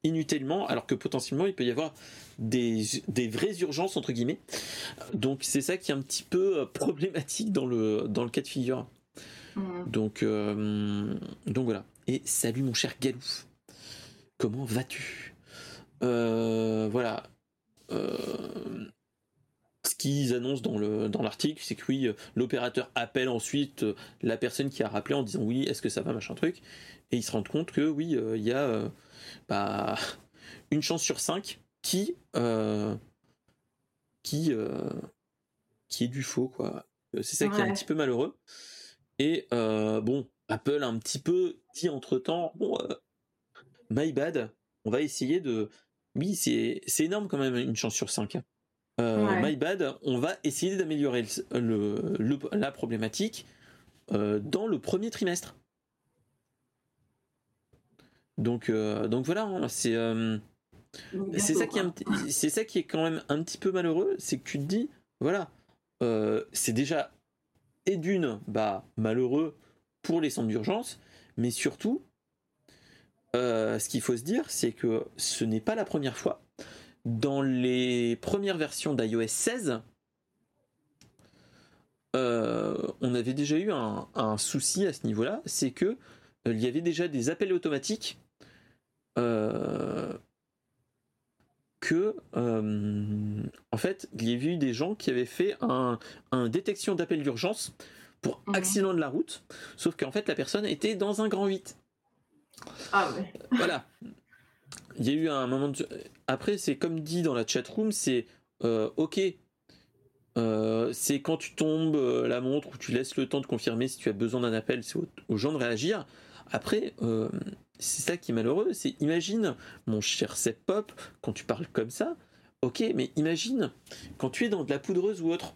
inutilement, alors que potentiellement il peut y avoir des, vraies urgences entre guillemets. Donc c'est ça qui est un petit peu euh, problématique dans le, dans le cas de figure. Mmh. Donc, donc voilà. Et salut mon cher Galouf. Comment vas-tu? Euh, voilà, qu'ils annoncent dans le dans l'article, c'est que oui, l'opérateur appelle ensuite la personne qui a rappelé en disant oui, est-ce que ça va, machin truc, et ils se rendent compte que oui, il y a bah, une chance sur cinq qui qui qui est du faux quoi. C'est ça qui est un petit peu malheureux. Et bon, Apple a un petit peu dit entre temps, bon, my bad, on va essayer de. Oui, c'est énorme quand même, une chance sur cinq. Hein. Euh, My bad, on va essayer d'améliorer le, la problématique euh, dans le premier trimestre. Donc, euh, donc voilà, hein, c'est c'est ça qui est c'est ça qui est quand même un petit peu malheureux, c'est que tu te dis voilà, c'est déjà et d'une bah malheureux pour les centres d'urgence, mais surtout euh, ce qu'il faut se dire, c'est que ce n'est pas la première fois. Dans les premières versions d'iOS 16, euh, on avait déjà eu un, souci à ce niveau-là, c'est que euh, il y avait déjà des appels automatiques que en fait il y avait eu des gens qui avaient fait un, détection d'appel d'urgence pour mhm. accident de la route, sauf qu'en fait la personne était dans un grand 8. Ah Voilà. Il y a eu un moment de... Après, c'est comme dit dans la chat room, c'est euh, ok. Euh, c'est quand tu tombes euh, la montre ou tu laisses le temps de confirmer si tu as besoin d'un appel, c'est aux, gens de réagir. Après, c'est ça qui est malheureux, c'est imagine, mon cher Sep Pop, quand tu parles comme ça, ok, mais imagine, quand tu es dans de la poudreuse ou autre,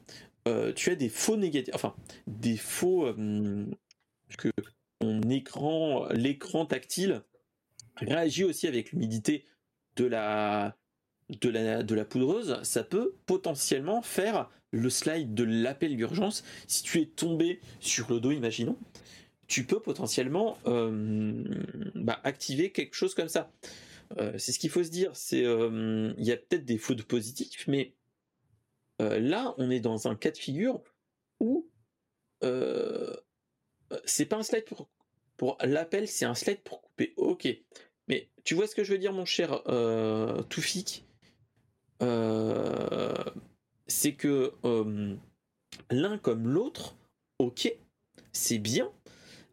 tu as des faux négatifs, enfin, des faux que écran, l'écran tactile réagit aussi avec l'humidité de la, de la, de la poudreuse, ça peut potentiellement faire le slide de l'appel d'urgence. Si tu es tombé sur le dos, imaginons, tu peux potentiellement euh, bah, activer quelque chose comme ça. Euh, c'est ce qu'il faut se dire. Euh, il y a peut-être des fautes positives, mais là, on est dans un cas de figure où c'est pas un slide pour, pour l'appel, c'est un slide pour couper. Ok. Mais tu vois ce que je veux dire, mon cher euh, Toufik? C'est que l'un comme l'autre, ok, c'est bien,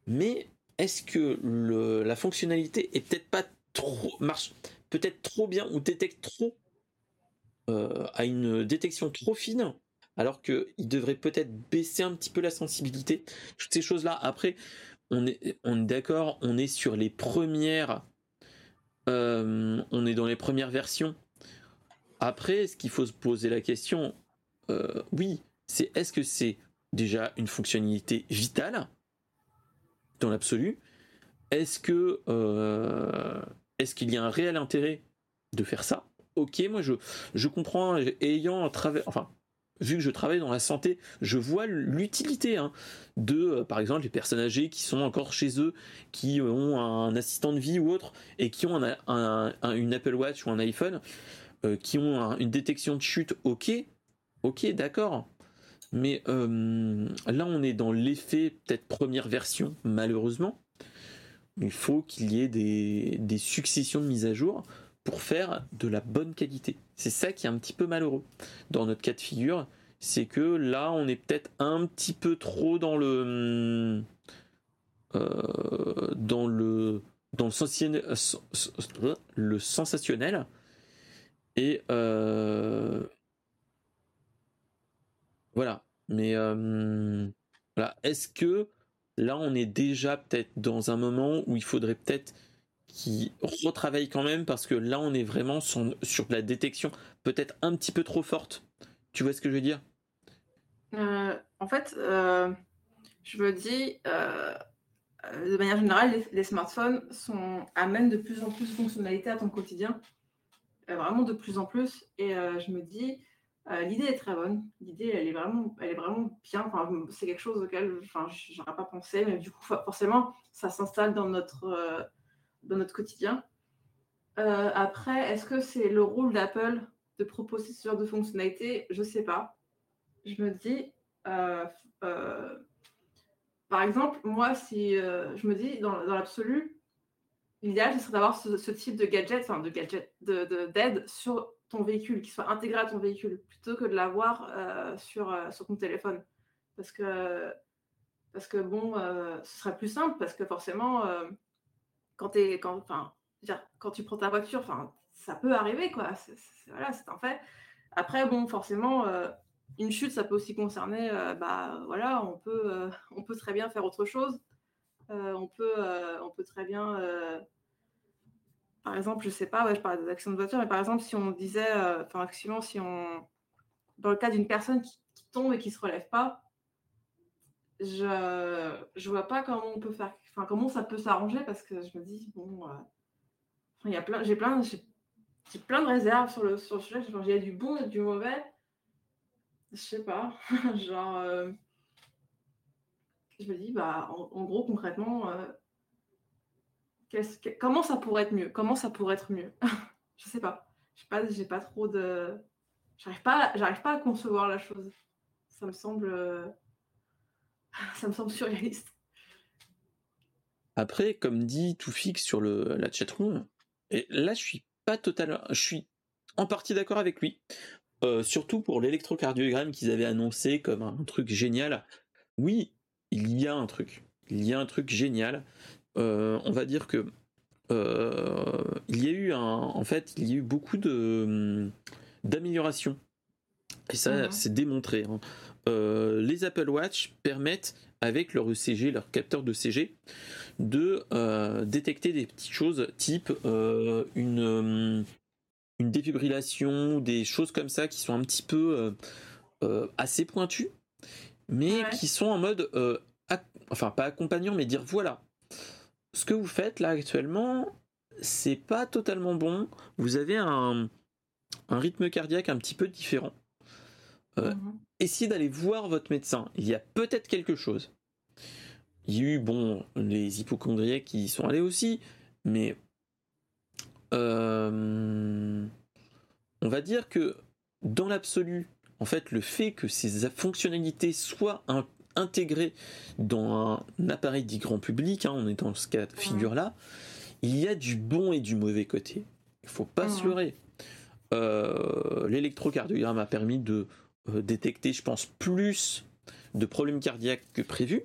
mais est-ce que la fonctionnalité est peut-être pas trop marche peut-être trop bien ou détecte trop à une détection trop fine alors qu'il devrait peut-être baisser un petit peu la sensibilité? Toutes ces choses-là. Après, on est, on est d'accord, on est sur les premières. Euh, on est dans les premières versions. Après, ce qu'il faut se poser la question, euh, oui, c'est est-ce que c'est déjà une fonctionnalité vitale? Dans l'absolu Est-ce que euh, est-ce qu'il y a un réel intérêt de faire ça? Ok, moi je, comprends, ayant travers, enfin vu que je travaille dans la santé, je vois l'utilité hein, de, euh, par exemple, les personnes âgées qui sont encore chez eux, qui ont un assistant de vie ou autre, et qui ont un, une Apple Watch ou un iPhone, euh, qui ont une détection de chute, ok, ok, d'accord. Mais euh, là, on est dans l'effet peut-être première version, malheureusement. Il faut qu'il y ait des, successions de mises à jour pour faire de la bonne qualité. C'est ça qui est un petit peu malheureux dans notre cas de figure, c'est que là on est peut-être un petit peu trop dans le euh, dans le dans le, le sensationnel et euh, voilà. Mais euh, voilà, est-ce que là on est déjà peut-être dans un moment où il faudrait peut-être qui retravaille quand même parce que là on est vraiment sur, sur la détection peut-être un petit peu trop forte. Tu vois ce que je veux dire? Euh, En fait, euh, je me dis, de manière générale, les, smartphones amènent de plus en plus de fonctionnalités à ton quotidien, vraiment de plus en plus. Et je me dis, l'idée est très bonne. L'idée, elle est vraiment, elle est vraiment bien. c'est quelque chose auquel, enfin, j'aurais pas pensé, mais du coup, forcément, ça s'installe dans notre dans notre quotidien. Euh, après, est-ce que c'est le rôle d'Apple de proposer ce genre de fonctionnalité? Je sais pas. Je me dis, euh, euh, par exemple, moi, si je me dis, dans, l'absolu, l'idéal, ce serait d'avoir ce, type de gadget, enfin de gadget, de, d'aide sur ton véhicule, qui soit intégré à ton véhicule, plutôt que de l'avoir euh, sur, euh, sur ton téléphone. Parce que, bon, euh, ce serait plus simple, parce que forcément, quand, tu prends ta voiture, ça peut arriver, quoi. Voilà, c'est un fait. Après, bon, forcément, une chute, ça peut aussi concerner, bah voilà, on peut, on peut très bien faire autre chose. on peut très bien par exemple, je sais pas, ouais, je parlais des actions de voiture, mais par exemple, si on disait, euh, enfin, actuellement, si on, dans le cas d'une personne qui, tombe et qui se relève pas, je, je vois pas comment on peut faire, enfin, comment ça peut s'arranger parce que je me dis, bon, euh, y a plein, j'ai plein, j'ai plein de réserves sur le, sur le sujet, a du bon et du mauvais. Je sais pas, genre, euh, je me dis, bah, en gros, concrètement, comment ça pourrait être mieux? Comment ça pourrait être mieux? Je sais pas. J'ai pas trop de. J'arrive pas, j'arrive pas à concevoir la chose. Ça me semble, ça me semble surréaliste. Après, comme dit Toufik sur le, la chatroom, et là je suis pas totalement, je suis en partie d'accord avec lui. Euh, surtout pour l'électrocardiogramme qu'ils avaient annoncé comme un truc génial. Oui, il y a un truc. Il y a un truc génial. Euh, on va dire que euh, il y a eu un, en fait, il y a eu beaucoup de hum, d'améliorations. Et ça, mhm. c'est démontré. Hein. Euh, les Apple Watch permettent, avec leur ECG, leur capteur de CG, de détecter des petites choses type une, hum, une défibrillation, des choses comme ça qui sont un petit peu assez pointues, mais qui sont en mode, enfin pas accompagnant, mais dire voilà, ce que vous faites là actuellement, c'est pas totalement bon. Vous avez un, rythme cardiaque un petit peu différent. Euh, mhm. Essayez d'aller voir votre médecin. Il y a peut-être quelque chose. Il y a eu, bon, les hypochondriacs qui y sont allés aussi, mais euh, on va dire que dans l'absolu, en fait, le fait que ces fonctionnalités soient un intégré dans un appareil dit grand public, hein, on est dans ce cas de figure-là, il y a du bon et du mauvais côté. Il faut pas se leurrer. Euh, l'électrocardiogramme a permis de euh, détecter, je pense, plus de problèmes cardiaques que prévu,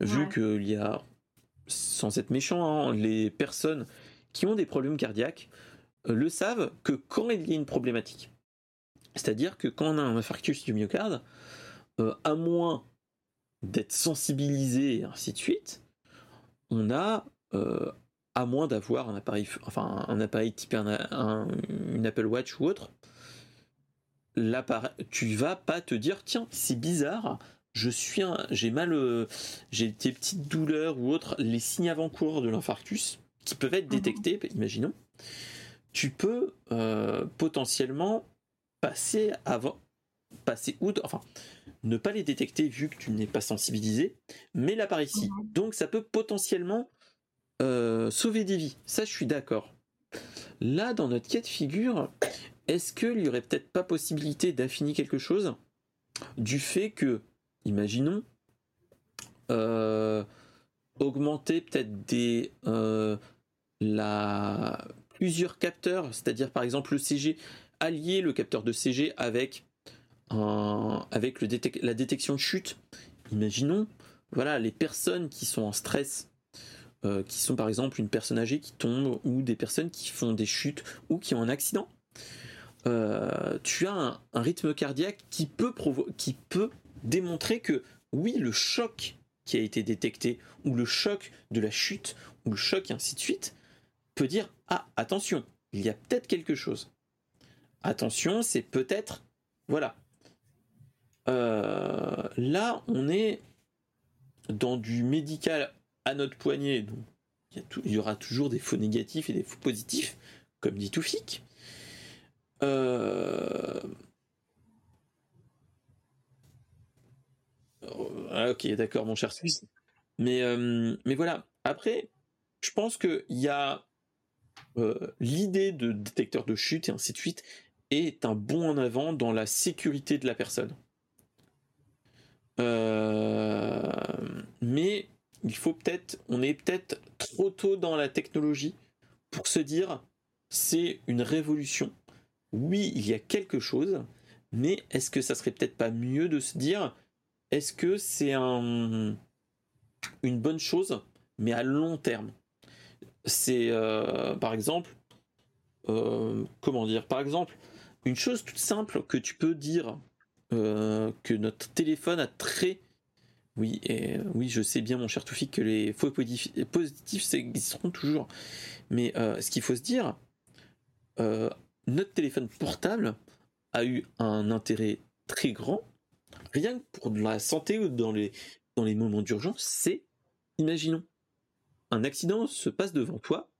vu qu'il y a, sans être méchant, hein, les personnes qui ont des problèmes cardiaques euh, le savent que quand il y a une problématique. C'est-à-dire que quand on a un infarctus du myocarde, à moins d'être sensibilisé et ainsi de suite, on a, euh, à moins d'avoir un appareil, enfin un appareil type un, une Apple Watch ou autre, tu vas pas te dire tiens c'est bizarre, je suis j'ai mal, euh, j'ai des petites douleurs ou autres, les signes avant-cours de l'infarctus qui peuvent être mhm. détectés, imaginons, tu peux euh, potentiellement passer avant, passer outre, enfin ne pas les détecter vu que tu n'es pas sensibilisé, mais l'appareil ici. Mhm. Donc ça peut potentiellement euh, sauver des vies. Ça, je suis d'accord. Là, dans notre cas de figure, est-ce qu'il n'y aurait peut-être pas possibilité d'affiner quelque chose du fait que, imaginons, euh, augmenter peut-être des euh, la plusieurs capteurs, c'est-à-dire par exemple le CG, allier le capteur de CG avec avec la détection de chute, imaginons, voilà, les personnes qui sont en stress, euh, qui sont par exemple une personne âgée qui tombe ou des personnes qui font des chutes ou qui ont un accident, euh, tu as un, rythme cardiaque qui peut, qui peut démontrer que oui, le choc qui a été détecté ou le choc de la chute ou le choc et ainsi de suite peut dire ah attention, il y a peut-être quelque chose. Attention, c'est peut-être voilà, euh, là, on est dans du médical à notre poignet. Il y, aura toujours des faux négatifs et des faux positifs, comme dit Toufik. Euh... Ah, ok, d'accord, mon cher Suisse. Mais, euh, voilà. Après, je pense qu'il y a l'idée de détecteur de chute et ainsi de suite est un bond en avant dans la sécurité de la personne. Euh, mais il faut peut-être, on est peut-être trop tôt dans la technologie pour se dire c'est une révolution. Oui, il y a quelque chose, mais est-ce que ça serait peut-être pas mieux de se dire est-ce que c'est un, une bonne chose, mais à long terme? C'est euh, par exemple, euh, comment dire? Par exemple, une chose toute simple que tu peux dire euh, que notre téléphone a très oui, oui, je sais bien, mon cher Toufik, que les faux positifs, existeront toujours. Mais ce qu'il faut se dire, notre téléphone portable a eu un intérêt très grand, rien que pour la santé ou dans les, dans les moments d'urgence, c'est, imaginons, un accident se passe devant toi,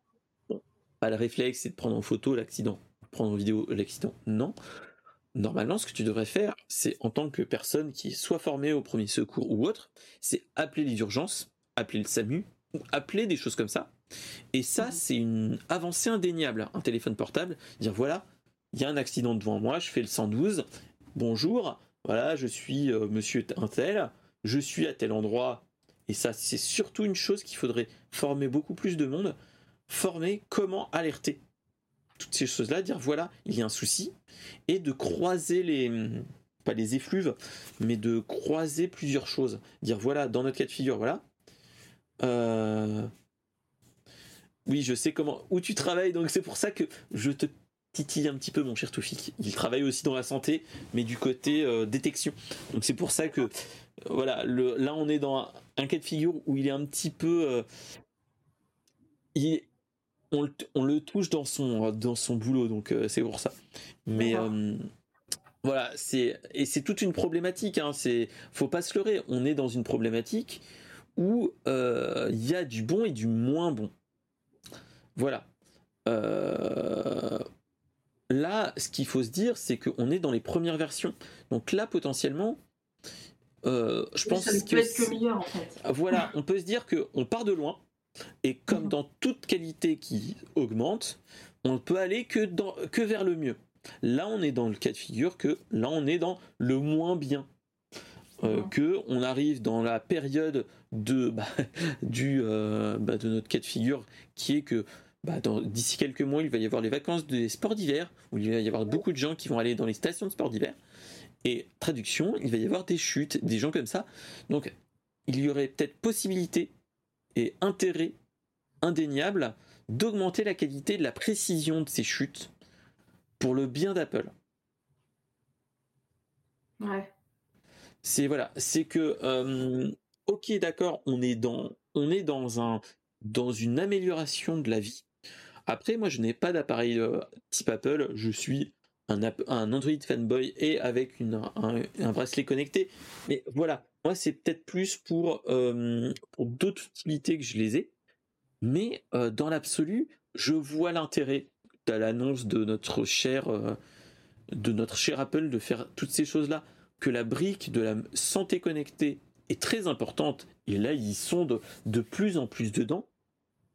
bon, pas le réflexe, c'est de prendre en photo l'accident, prendre en vidéo l'accident, non. Normalement, ce que tu devrais faire, c'est en tant que personne qui soit formée au premier secours ou autre, c'est appeler les urgences, appeler le SAMU, ou appeler des choses comme ça. Et ça, mhm. c'est une avancée indéniable. Un téléphone portable, dire voilà, il y a un accident devant moi, je fais le 112, bonjour, voilà, je suis euh, monsieur Intel, je suis à tel endroit, et ça c'est surtout une chose qu'il faudrait former beaucoup plus de monde, former comment alerter toutes ces choses-là, dire voilà, il y a un souci, et de croiser les, pas les effluves, mais de croiser plusieurs choses, dire voilà, dans notre cas de figure, voilà, euh, oui, je sais comment où tu travailles, donc c'est pour ça que je te titille un petit peu mon cher Toufik. Il travaille aussi dans la santé, mais du côté euh, détection. Donc c'est pour ça que voilà, là on est dans un, cas de figure où il est un petit peu, euh, on, on, le touche dans son dans son boulot, donc c'est pour ça. Mais voilà, c'est et c'est toute une problématique. Hein, c'est faut pas se leurrer. On est dans une problématique où il y a du bon et du moins bon. Voilà. Euh, là, ce qu'il faut se dire, c'est qu'on est dans les premières versions. Donc là, potentiellement, euh, je pense ça peut être que meilleur en fait. Voilà, on peut se dire qu'on part de loin, et comme mhm. dans toute qualité qui augmente, on peut aller que, dans, que vers le mieux. Là, on est dans le cas de figure que là, on est dans le moins bien. Euh, que on arrive dans la période de bah, du euh, bah, de notre cas de figure qui est que bah, d'ici quelques mois, il va y avoir les vacances des sports d'hiver, où il va y avoir beaucoup de gens qui vont aller dans les stations de sports d'hiver. Et traduction, il va y avoir des chutes, des gens comme ça. Donc, il y aurait peut-être possibilité et intérêt indéniable d'augmenter la qualité de la précision de ces chutes pour le bien d'Apple. Ouais. C'est voilà, c'est que euh, ok d'accord, on est dans on est dans un dans une amélioration de la vie, après, moi, je n'ai pas d'appareil euh, type Apple. Je suis un, un, Android fanboy et avec une, un, bracelet connecté. Mais voilà, moi, c'est peut-être plus pour, euh, pour d'autres utilités que je les ai. Mais euh, dans l'absolu, je vois l'intérêt de l'annonce de notre cher de notre cher Apple de faire toutes ces choses-là. Que la brique de la santé connectée est très importante. Et là, ils sont de, plus en plus dedans.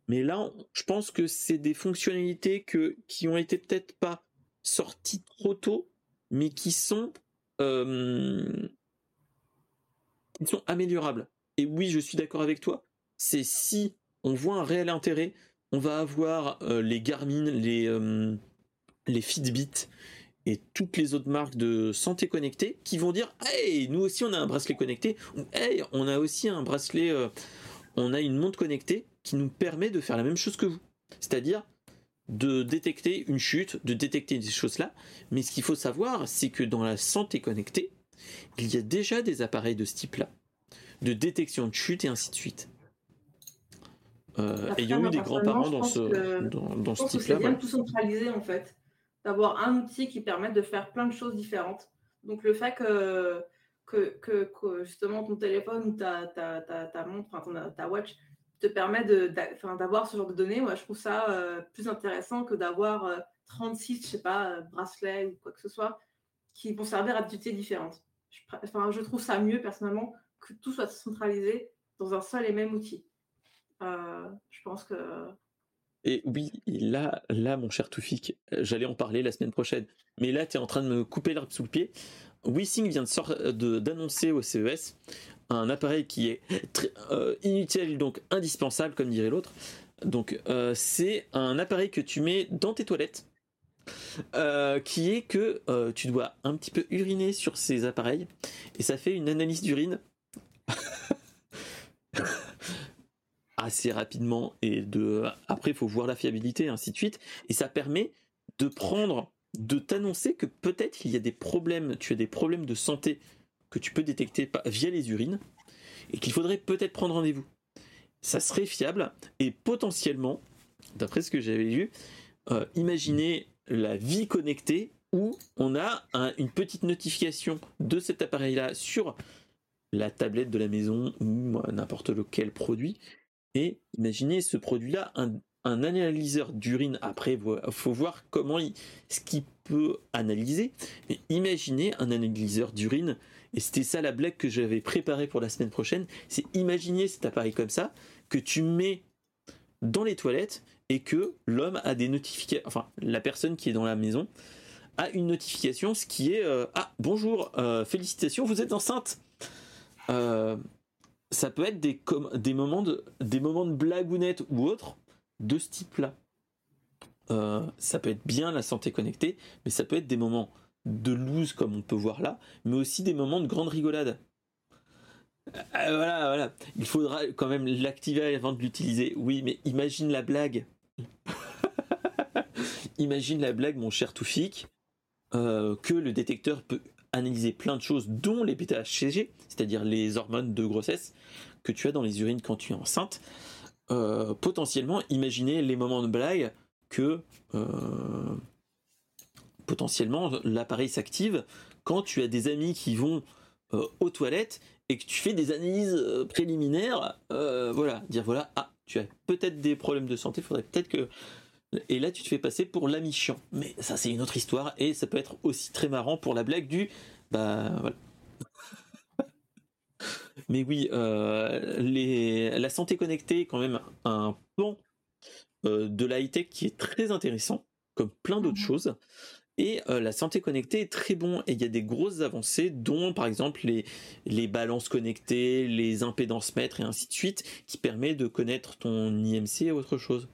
Mais là, je pense que c'est des fonctionnalités que, qui ont été peut-être pas sorties trop tôt, mais qui sont, euh, qui sont améliorables. Et oui, je suis d'accord avec toi. C'est si on voit un réel intérêt, on va avoir euh, les Garmin, les, euh, les Fitbit et toutes les autres marques de santé connectée qui vont dire Hey, nous aussi on a un bracelet connecté, ou Hey, on a aussi un bracelet, on a une montre connectée qui nous permet de faire la même chose que vous. C'est-à-dire de détecter une chute, de détecter des choses-là. Mais ce qu'il faut savoir, c'est que dans la santé connectée, il y a déjà des appareils de ce type-là, de détection de chute et ainsi de suite. Euh, et il y a eu des grands-parents dans ce, dans, ce type-là. C'est bien de tout centraliser en fait, d'avoir un outil qui permette de faire plein de choses différentes. Donc le fait que, que, que, justement ton téléphone ou ta, ta, ta, montre, enfin ta watch te permet d'avoir ce genre de données. Moi, je trouve ça euh, plus intéressant que d'avoir 36, euh, je sais pas, bracelets ou quoi que ce soit, qui vont servir à des utilités différentes. Je, enfin, je trouve ça mieux, personnellement, que tout soit centralisé dans un seul et même outil. je pense que... Et oui, là, là, mon cher Toufik, j'allais en parler la semaine prochaine. Mais là, tu es en train de me couper l'herbe sous le pied. WeSync vient d'annoncer au CES un appareil qui est inutile, donc indispensable, comme dirait l'autre. Donc, c'est un appareil que tu mets dans tes toilettes. Qui est que tu dois un petit peu uriner sur ces appareils et ça fait une analyse d'urine. Assez rapidement et de après il faut voir la fiabilité et ainsi de suite. Et ça permet de prendre de t'annoncer que peut-être il y a des problèmes tu as des problèmes de santé que tu peux détecter via les urines et qu'il faudrait peut-être prendre rendez-vous. Ça serait fiable et potentiellement d'après ce que j'avais lu euh, imaginez la vie connectée où on a une petite notification de cet appareil là sur la tablette de la maison ou n'importe lequel produit. Et imaginez ce produit-là, un, analyseur d'urine. Après, il faut voir comment il, ce qu'il peut analyser. Mais imaginez un analyseur d'urine. Et c'était ça la blague que j'avais préparée pour la semaine prochaine. C'est imaginer cet appareil comme ça que tu mets dans les toilettes et que l'homme a des notifications. Enfin, la personne qui est dans la maison a une notification, ce qui est euh, ah bonjour, euh, félicitations, vous êtes enceinte. Euh, ça peut être des, moments de, des moments de blagounette ou autre de ce type-là. Ça peut être bien la santé connectée, mais ça peut être des moments de loose comme on peut voir là, mais aussi des moments de grande rigolade. Euh, voilà, voilà. Il faudra quand même l'activer avant de l'utiliser. Oui, mais imagine la blague. imagine la blague, mon cher Toufik, que le détecteur peut analyser plein de choses, dont les bêta-HCG, c'est-à-dire les hormones de grossesse que tu as dans les urines quand tu es enceinte. Euh, potentiellement, imaginez les moments de blague que euh, potentiellement l'appareil s'active quand tu as des amis qui vont euh, aux toilettes et que tu fais des analyses préliminaires. voilà, dire voilà, ah, tu as peut-être des problèmes de santé, il faudrait peut-être que et là, tu te fais passer pour l'ami chiant. Mais ça, c'est une autre histoire. Et ça peut être aussi très marrant pour la blague du. Bah voilà. Mais oui, euh, les... la santé connectée est quand même un pan euh, de la high-tech qui est très intéressant, comme plein d'autres mhm. choses. Et euh, la santé connectée est très bon et il y a des grosses avancées dont par exemple les, balances connectées, les impédances mètres et ainsi de suite qui permet de connaître ton IMC et autre chose.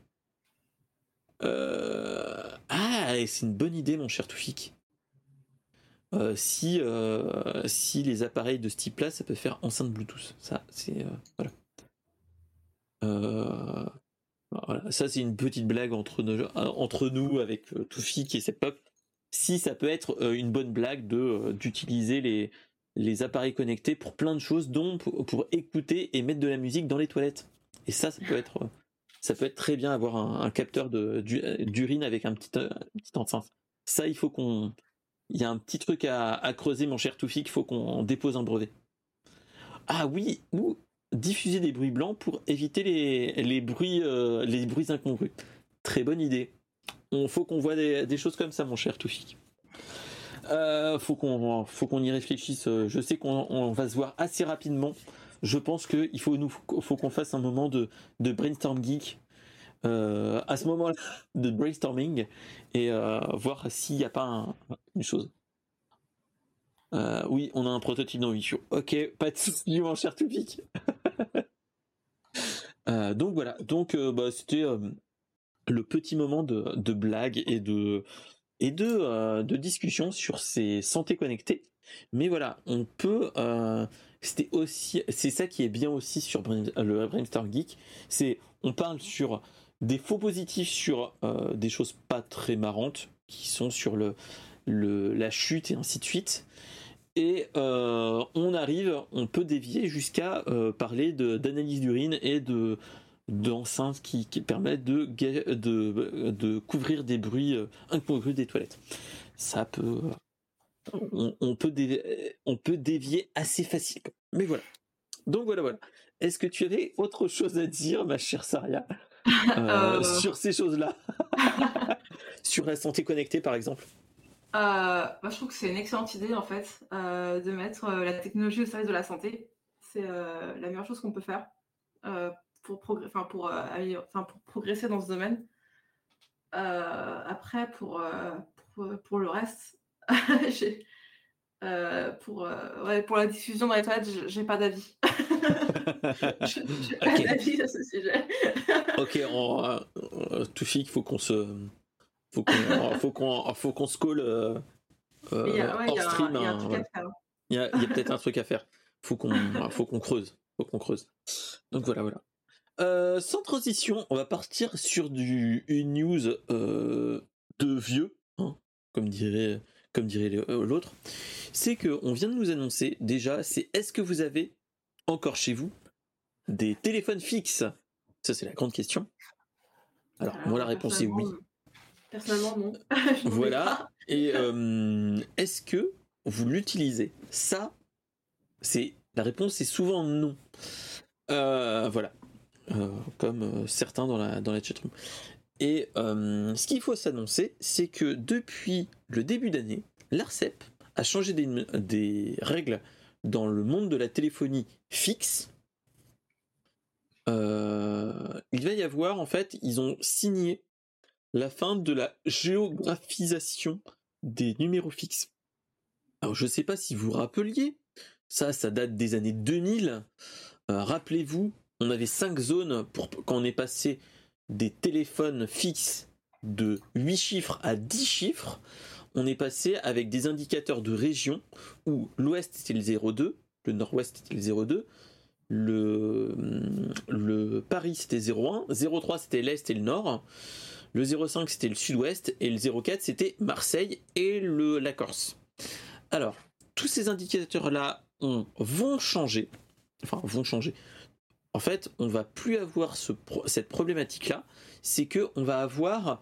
Euh, ah, c'est une bonne idée, mon cher Toufik. Euh, si, euh, si les appareils de ce type-là, ça peut faire enceinte Bluetooth. Ça, c'est voilà. Ça, c'est une petite blague entre, nous avec Toufik et pop Si ça peut être une bonne blague de d'utiliser les, les appareils connectés pour plein de choses, dont pour, écouter et mettre de la musique dans les toilettes. Et ça, ça peut être ça peut être très bien avoir un, capteur d'urine avec un petit, petit enceinte. Ça, il faut qu'on. Il y a un petit truc à, creuser, mon cher Toufik, il faut qu'on dépose un brevet. Ah oui, ou diffuser des bruits blancs pour éviter les, bruits, euh, les bruits incongrus. Très bonne idée. Il faut qu'on voit des, choses comme ça, mon cher Toufik. Euh, faut qu'on y réfléchisse. Je sais qu'on va se voir assez rapidement je pense qu'il faut nous faut qu'on fasse un moment de, de brainstorm geek euh, à ce moment-là de brainstorming et euh, voir s'il n'y a pas une chose. Euh, oui, on a un prototype dans Visual. Ok, pas de soucis, mon cher Toupik. donc voilà, donc bah, c'était le petit moment de, blague et de et de, de discussion sur ces santé connectées. Mais voilà, on peut c'était aussi, c'est ça qui est bien aussi sur le Brainstorm Geek, c'est on parle sur des faux positifs sur euh, des choses pas très marrantes qui sont sur le, le la chute et ainsi de suite. Et euh, on arrive, on peut dévier jusqu'à euh, parler d'analyse d'urine et de d'enceintes qui, qui, permettent de, de, de couvrir des bruits incongrus des toilettes. Ça peut on, peut dévier, on peut dévier assez facilement. Mais voilà. Donc voilà, voilà. Est-ce que tu avais autre chose à dire, ma chère Saria, euh, euh. sur ces choses-là? Sur la santé connectée, par exemple? Euh, Je trouve que c'est une excellente idée, en fait, de mettre la technologie au service de la santé. C'est la meilleure chose qu'on peut faire pour, pour, pour, pour, progresser dans ce domaine. après, pour, pour, pour, le reste, Euh, pour, ouais, pour la diffusion dans les toilettes, j'ai pas d'avis. j'ai pas d'avis à ce sujet. ok, on, tout il faut qu'on se. Faut qu'on, faut qu'on, faut qu'on se colle hors stream. Il y a, peut-être un truc à faire. Faut qu'on, faut qu'on creuse. Faut qu'on creuse. Donc voilà, voilà. Euh, sans transition, on va partir sur du, une news euh, de vieux, hein, comme dirait, comme dirait euh, l'autre. C'est que on vient de nous annoncer déjà, c'est est-ce que vous avez encore chez vous des téléphones fixes? Ça c'est la grande question. Alors, moi la réponse est oui. Personnellement non. voilà. Et est-ce que vous l'utilisez? Ça, c'est la réponse est souvent non. voilà. Euh, comme euh, certains dans la, dans la chatroom. Et euh, ce qu'il faut s'annoncer, c'est que depuis le début d'année, l'ARCEP a changé des, règles dans le monde de la téléphonie fixe. il va y avoir, en fait, ils ont signé la fin de la géographisation des numéros fixes. Alors, je ne sais pas si vous vous rappeliez, ça, ça date des années 2000. Rappelez-vous, on avait cinq zones pour quand on est passé des téléphones fixes de 8 chiffres à 10 chiffres, on est passé avec des indicateurs de région où l'ouest c'était le 02, le nord-ouest c'était le 02, le, le Paris c'était 01, 03 c'était l'est et le nord, le 05 c'était le sud-ouest et le 04 c'était Marseille et le, la Corse. Alors, tous ces indicateurs là vont changer, enfin vont changer, en fait, on va plus avoir cette problématique-là. C'est que on va avoir,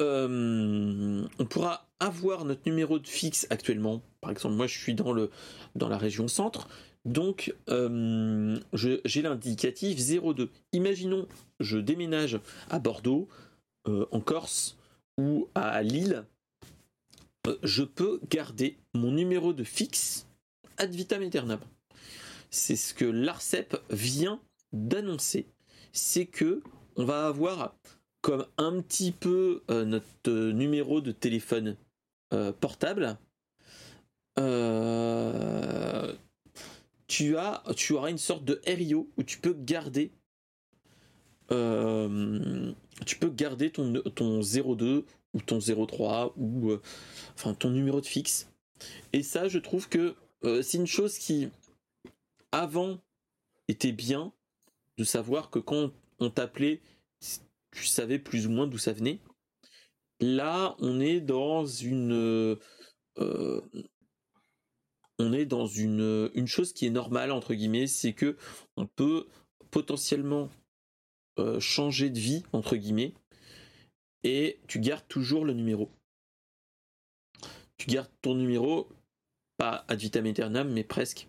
euh, on pourra avoir notre numéro de fixe actuellement. Par exemple, moi, je suis dans le dans la région centre, donc euh, j'ai l'indicatif 02. Imaginons, je déménage à Bordeaux, euh, en Corse ou à Lille. je peux garder mon numéro de fixe ad vitam aeternam. C'est ce que l'ARCEP vient d'annoncer, c'est que on va avoir comme un petit peu euh, notre numéro de téléphone euh, portable. Euh, tu as, tu auras une sorte de RIO où tu peux garder, tu peux garder ton ton 02 ou ton 03 ou enfin ton numéro de fixe. Et ça, je trouve que c'est une chose qui avant était bien savoir que quand on t'appelait, tu savais plus ou moins d'où ça venait. Là, on est dans une, euh, on est dans une, une chose qui est normale entre guillemets, c'est que on peut potentiellement euh, changer de vie entre guillemets et tu gardes toujours le numéro. Tu gardes ton numéro, pas ad vitam aeternam, mais presque.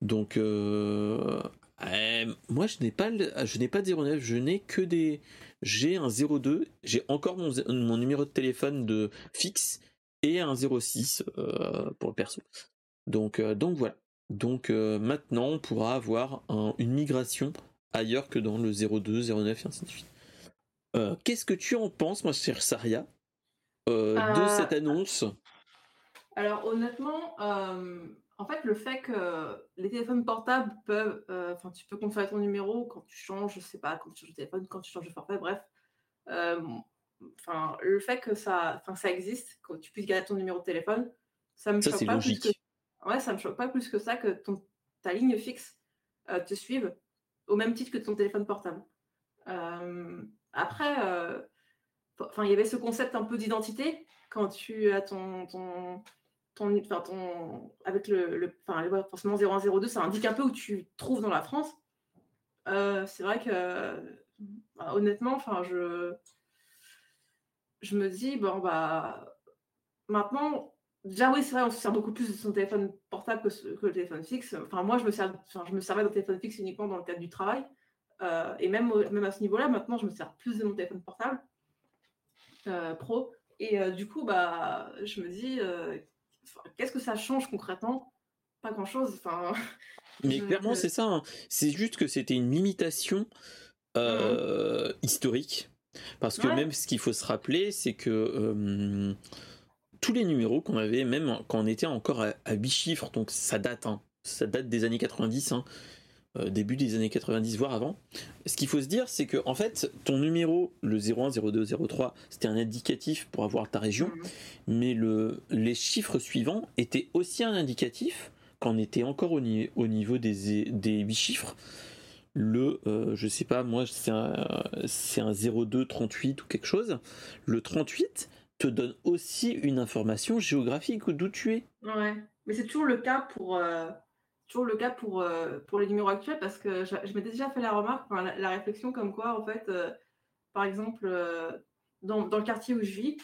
Donc, euh, euh, moi, je n'ai pas, je n'ai pas de 09, je n'ai que des. J'ai un 02, j'ai encore mon, mon, numéro de téléphone de fixe et un 06 euh, pour le perso. Donc, euh, donc voilà. Donc maintenant, on pourra avoir une migration ailleurs que dans le 02, 09 et ainsi de suite. Qu'est-ce que tu en penses, moi, cher Saria, de cette annonce? Alors honnêtement, en fait, le fait que les téléphones portables peuvent, euh, enfin, tu peux conférer ton numéro quand tu changes, je sais pas, quand tu changes de téléphone, quand tu changes de forfait, bref. Euh, enfin, le fait que ça, enfin, ça existe, que tu puisses garder ton numéro de téléphone, ça me choque pas plus que, ouais, ça me choque pas plus que ça que ton, ta ligne fixe euh, te suive au même titre que ton téléphone portable. après, enfin, il y avait ce concept un peu d'identité quand tu as ton, ton ton, ton, avec le, le forcément 0102, ça indique un peu où tu trouves dans la France. Euh, c'est vrai que, bah, honnêtement, enfin, je, je me dis, bon, bah, maintenant, déjà, oui, c'est vrai, on se sert beaucoup plus de son téléphone portable que, le téléphone fixe. Enfin, moi, je me, sers, je me servais d'un téléphone fixe uniquement dans le cadre du travail. Euh, et même, même à ce niveau-là, maintenant, je me sers plus de mon téléphone portable euh, pro. Et du coup, bah, je me dis, qu'est-ce que ça change concrètement? Pas grand-chose. Enfin, Mais clairement, c'est ça. Hein. C'est juste que c'était une limitation euh, historique. Parce que même ce qu'il faut se rappeler, c'est que tous les numéros qu'on avait, même quand on était encore à, 8 chiffres, donc ça date, hein, ça date des années 90, hein, euh, début des années 90, voire avant. Ce qu'il faut se dire, c'est que en fait, ton numéro, le 01, 02, 03, c'était un indicatif pour avoir ta région, mmh. mais le, les chiffres suivants étaient aussi un indicatif quand on était encore au, au niveau des, des 8 chiffres le, euh, je sais pas, moi c'est un, un 02 38 ou quelque chose. Le 38 te donne aussi une information géographique d'où tu es. Ouais, mais c'est toujours le cas pour, euh, toujours le cas pour, euh, pour les numéros actuels parce que je, m'étais déjà fait la remarque, la, réflexion comme quoi, en fait, par exemple, dans, dans, le quartier où je vis,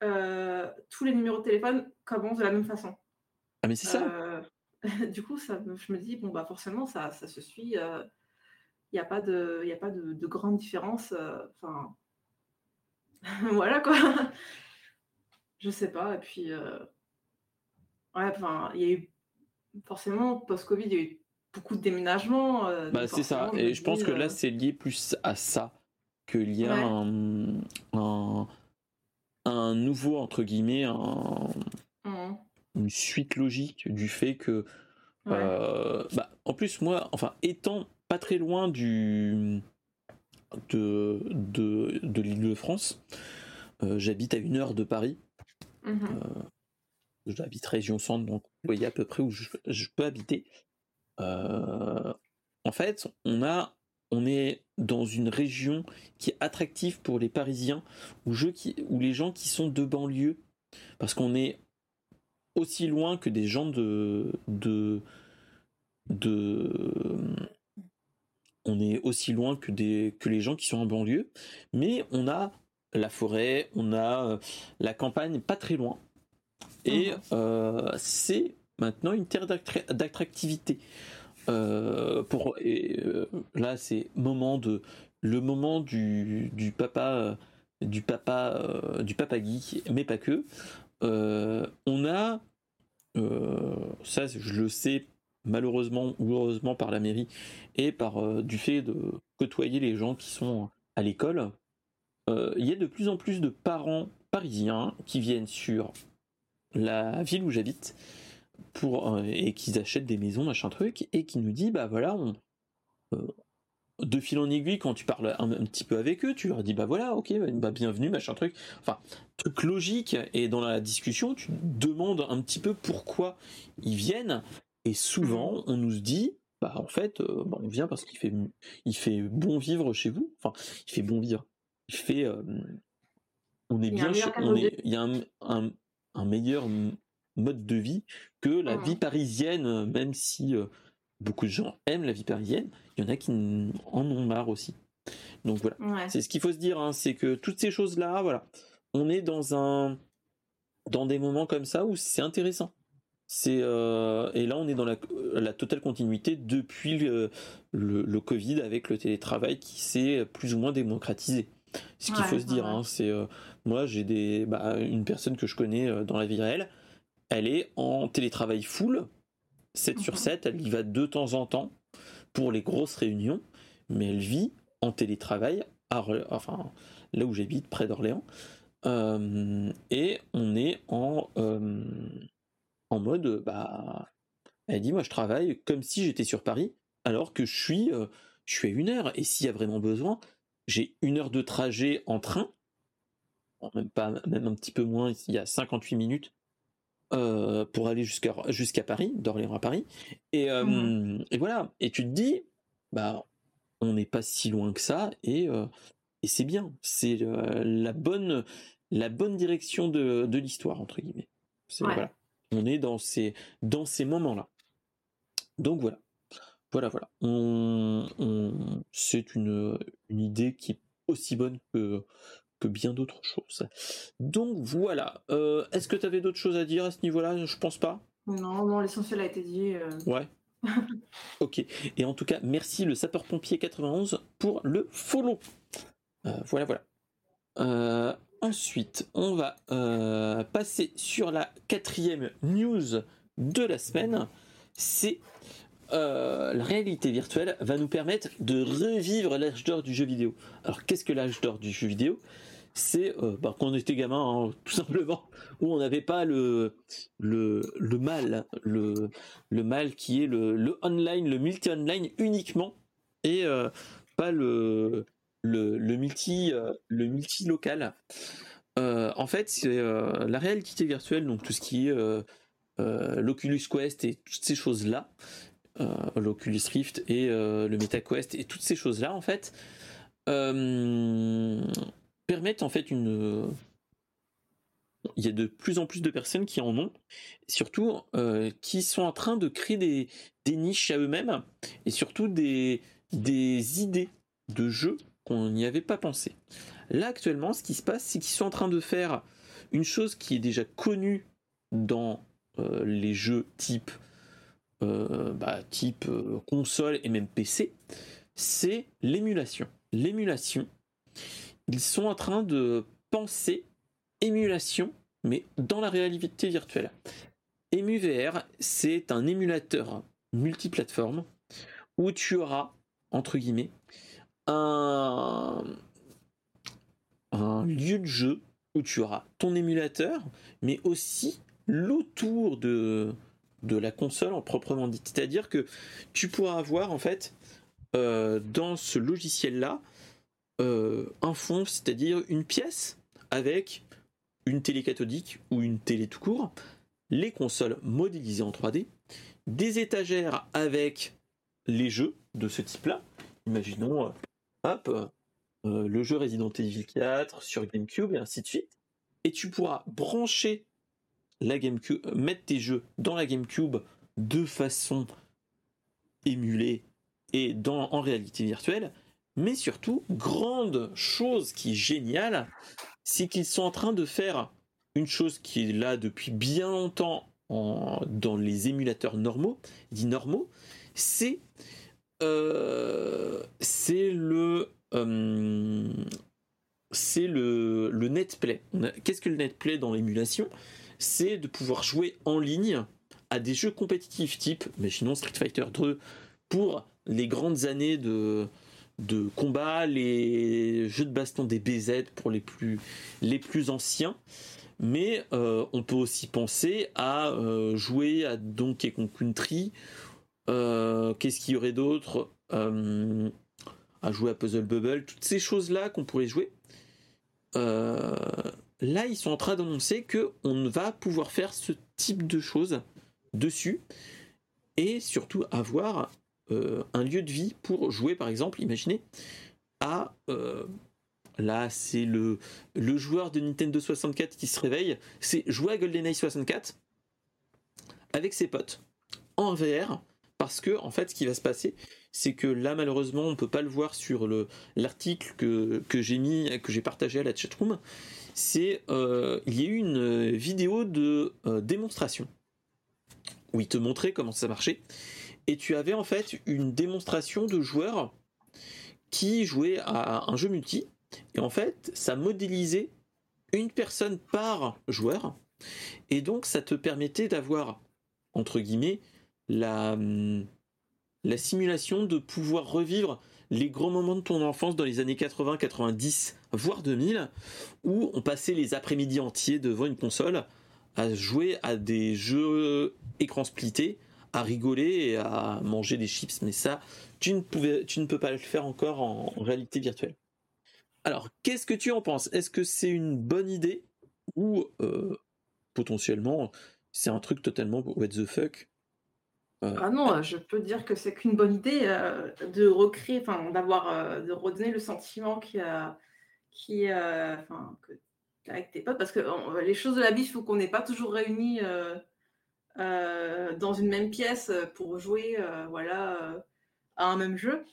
tous les numéros de téléphone commencent de la même façon. Ah, mais c'est ça. du coup, ça, je me dis, bon, bah forcément, ça, ça se suit il n'y a pas de, y a pas de, grande différence. Euh, enfin, voilà quoi. Je sais pas. Et puis, euh, ouais, enfin, il y a eu forcément post-Covid, il y a eu beaucoup de déménagements. Euh, bah, c'est ça. Et je pense que là, c'est lié plus à ça qu'il y a un, un, nouveau entre guillemets, mmh. une suite logique du fait que. bah, en plus, moi, enfin, étant pas très loin du de, de, l'île de France. Euh, j'habite à une heure de Paris. Mhm. J'habite région centre, donc vous voyez à peu près où je, peux habiter. Euh, en fait, on a, on est dans une région qui est attractive pour les Parisiens ou, les gens qui sont de banlieue, parce qu'on est aussi loin que des gens de, on est aussi loin que les gens qui sont en banlieue, mais on a la forêt, on a euh, la campagne pas très loin. Et euh, c'est maintenant une terre d'attractivité. Euh, pour là, c'est moment de le moment du, du papa du papa du papa geek, mais pas que. on a ça, je le sais malheureusement ou heureusement par la mairie et par euh, du fait de côtoyer les gens qui sont à l'école, euh, il y a de plus en plus de parents parisiens qui viennent sur la ville où j'habite pour euh, et qui achètent des maisons machin truc et qui nous dit bah voilà on, de fil en aiguille quand tu parles un, petit peu avec eux tu leur dis bah voilà ok bah bienvenue machin truc enfin truc logique et dans la discussion tu demandes un petit peu pourquoi ils viennent et souvent, mmh. on nous dit, bah en fait, euh, bah, on vient parce qu'il fait, il fait bon vivre chez vous. Enfin, il fait bon vivre. Il fait, on est bien, on est, il y a un, un, meilleur mode de vie que la vie mmh. parisienne, même si beaucoup de gens aiment la vie parisienne, il y en a qui en ont marre aussi. Donc voilà, c'est ce qu'il faut se dire, hein, c'est que toutes ces choses-là, voilà, on est dans un, dans des moments comme ça où c'est intéressant. C'est euh, et là on est dans la, totale continuité depuis le, le, Covid avec le télétravail qui s'est plus ou moins démocratisé. Ce qu'il faut se dire, hein, c'est euh, moi j'ai des bah, une personne que je connais euh, dans la vie réelle, elle est en télétravail full, 7 sur 7, mhm. elle y va de temps en temps pour les grosses réunions, mais elle vit en télétravail à, enfin là où j'habite près d'Orléans. Et on est en en mode bah elle dit moi je travaille comme si j'étais sur Paris alors que je suis euh, je suis à une heure. Et s'il y a vraiment besoin j'ai une heure de trajet en train. Même pas même un petit peu moins il y a 58 minutes euh, pour aller jusqu'à jusqu'à Paris d'Orléans à Paris. Et, euh, mmh. et, voilà. Et tu te dis bah on n'est pas si loin que ça et et c'est bien. C'est la bonne la bonne direction de, de l'histoire entre guillemets. Voilà. On est dans ces, dans ces moments-là. Donc voilà. Voilà, voilà. On, c'est une, une idée qui est aussi bonne que, que bien d'autres choses. Donc voilà. Euh, est-ce que tu avais d'autres choses à dire à ce niveau-là? Je pense pas. Non, non, l'essentiel a été dit. Euh. Ouais. ok. Et en tout cas, merci le sapeur-pompier 91 pour le follow. Euh, voilà, voilà. Ensuite, on va passer sur la quatrième news de la semaine. C'est euh, la réalité virtuelle va nous permettre de revivre l'âge d'or du jeu vidéo. Alors, qu'est-ce que l'âge d'or du jeu vidéo? C'est bah, quand on était gamin, hein, tout simplement, où on n'avait pas le, le, le mal, le, le mal qui est le, le online, le multi-online uniquement, et pas le, le, le multi, le multi local. en fait, c'est la réalité virtuelle, donc tout ce qui est l'Oculus Quest et toutes ces choses-là, l'Oculus Rift et le MetaQuest et toutes ces choses-là, en fait, permettent en fait une. Il y a de plus en plus de personnes qui en ont, surtout qui sont en train de créer des, des niches à eux-mêmes et surtout des, des idées de jeux qu'on n'y avait pas pensé. Là actuellement, ce qui se passe, c'est qu'ils sont en train de faire une chose qui est déjà connue dans euh, les jeux type, euh, bah, type euh, console et même PC, c'est l'émulation. L'émulation, ils sont en train de penser émulation, mais dans la réalité virtuelle. EmuVR, c'est un émulateur multiplateforme où tu auras entre guillemets, un lieu de jeu où tu auras ton émulateur, mais aussi l'autour de, de la console en proprement dit. C'est-à-dire que tu pourras avoir en fait euh, dans ce logiciel-là euh, un fond, c'est-à-dire une pièce avec une télé cathodique ou une télé tout court, les consoles modélisées en 3D, des étagères avec les jeux de ce type-là. Imaginons, euh, hop, le jeu Resident Evil 4 sur GameCube et ainsi de suite. Et tu pourras brancher la GameCube, mettre tes jeux dans la GameCube de façon émulée et dans, en réalité virtuelle. Mais surtout, grande chose qui est géniale, c'est qu'ils sont en train de faire une chose qui est là depuis bien longtemps dans les émulateurs normaux, dit normaux, c'est euh, c'est le euh, c'est le, le netplay. Qu'est-ce que le netplay dans l'émulation? C'est de pouvoir jouer en ligne à des jeux compétitifs type, imaginons Street Fighter 2, pour les grandes années de, de combat, les jeux de baston des BZ pour les plus, anciens. Mais euh, on peut aussi penser à jouer à Donkey Kong Country euh, qu'est-ce qu'il y aurait d'autre euh, À jouer à Puzzle Bubble, toutes ces choses-là qu'on pourrait jouer. Euh, là, ils sont en train d'annoncer que on va pouvoir faire ce type de choses dessus et surtout avoir un lieu de vie pour jouer, par exemple, imaginez, à là c'est le, joueur de Nintendo 64 qui se réveille, c'est jouer à GoldenEye 64 avec ses potes en VR parce que en fait ce qui va se passer c'est que là malheureusement on peut pas le voir sur le l'article que, que j'ai mis que j'ai partagé à la chatroom c'est euh, il y a eu une vidéo de euh, démonstration. Où il te montrait comment ça marchait. Et tu avais en fait une démonstration de joueurs qui jouaient à un jeu multi. Et en fait ça modélisait une personne par joueur. Et donc ça te permettait d'avoir entre guillemets la, la simulation de pouvoir revivre les grands moments de ton enfance dans les années 80, 90, voire 2000, où on passait les après-midi entiers devant une console à jouer à des jeux écran splittés, à rigoler et à manger des chips. Mais ça, tu ne, pouvais, tu ne peux pas le faire encore en, réalité virtuelle. Alors, qu'est-ce que tu en penses? Est-ce que c'est une bonne idée? Ou euh, potentiellement c'est un truc totalement what the fuck? Ah non, je peux dire que c'est qu'une bonne idée euh, de recréer, enfin d'avoir, euh, de redonner le sentiment qui a, qui, euh, enfin, avec tes potes, parce que les choses de la vie, il faut qu'on n'est pas toujours réunis dans une même pièce pour jouer, voilà, à un même jeu.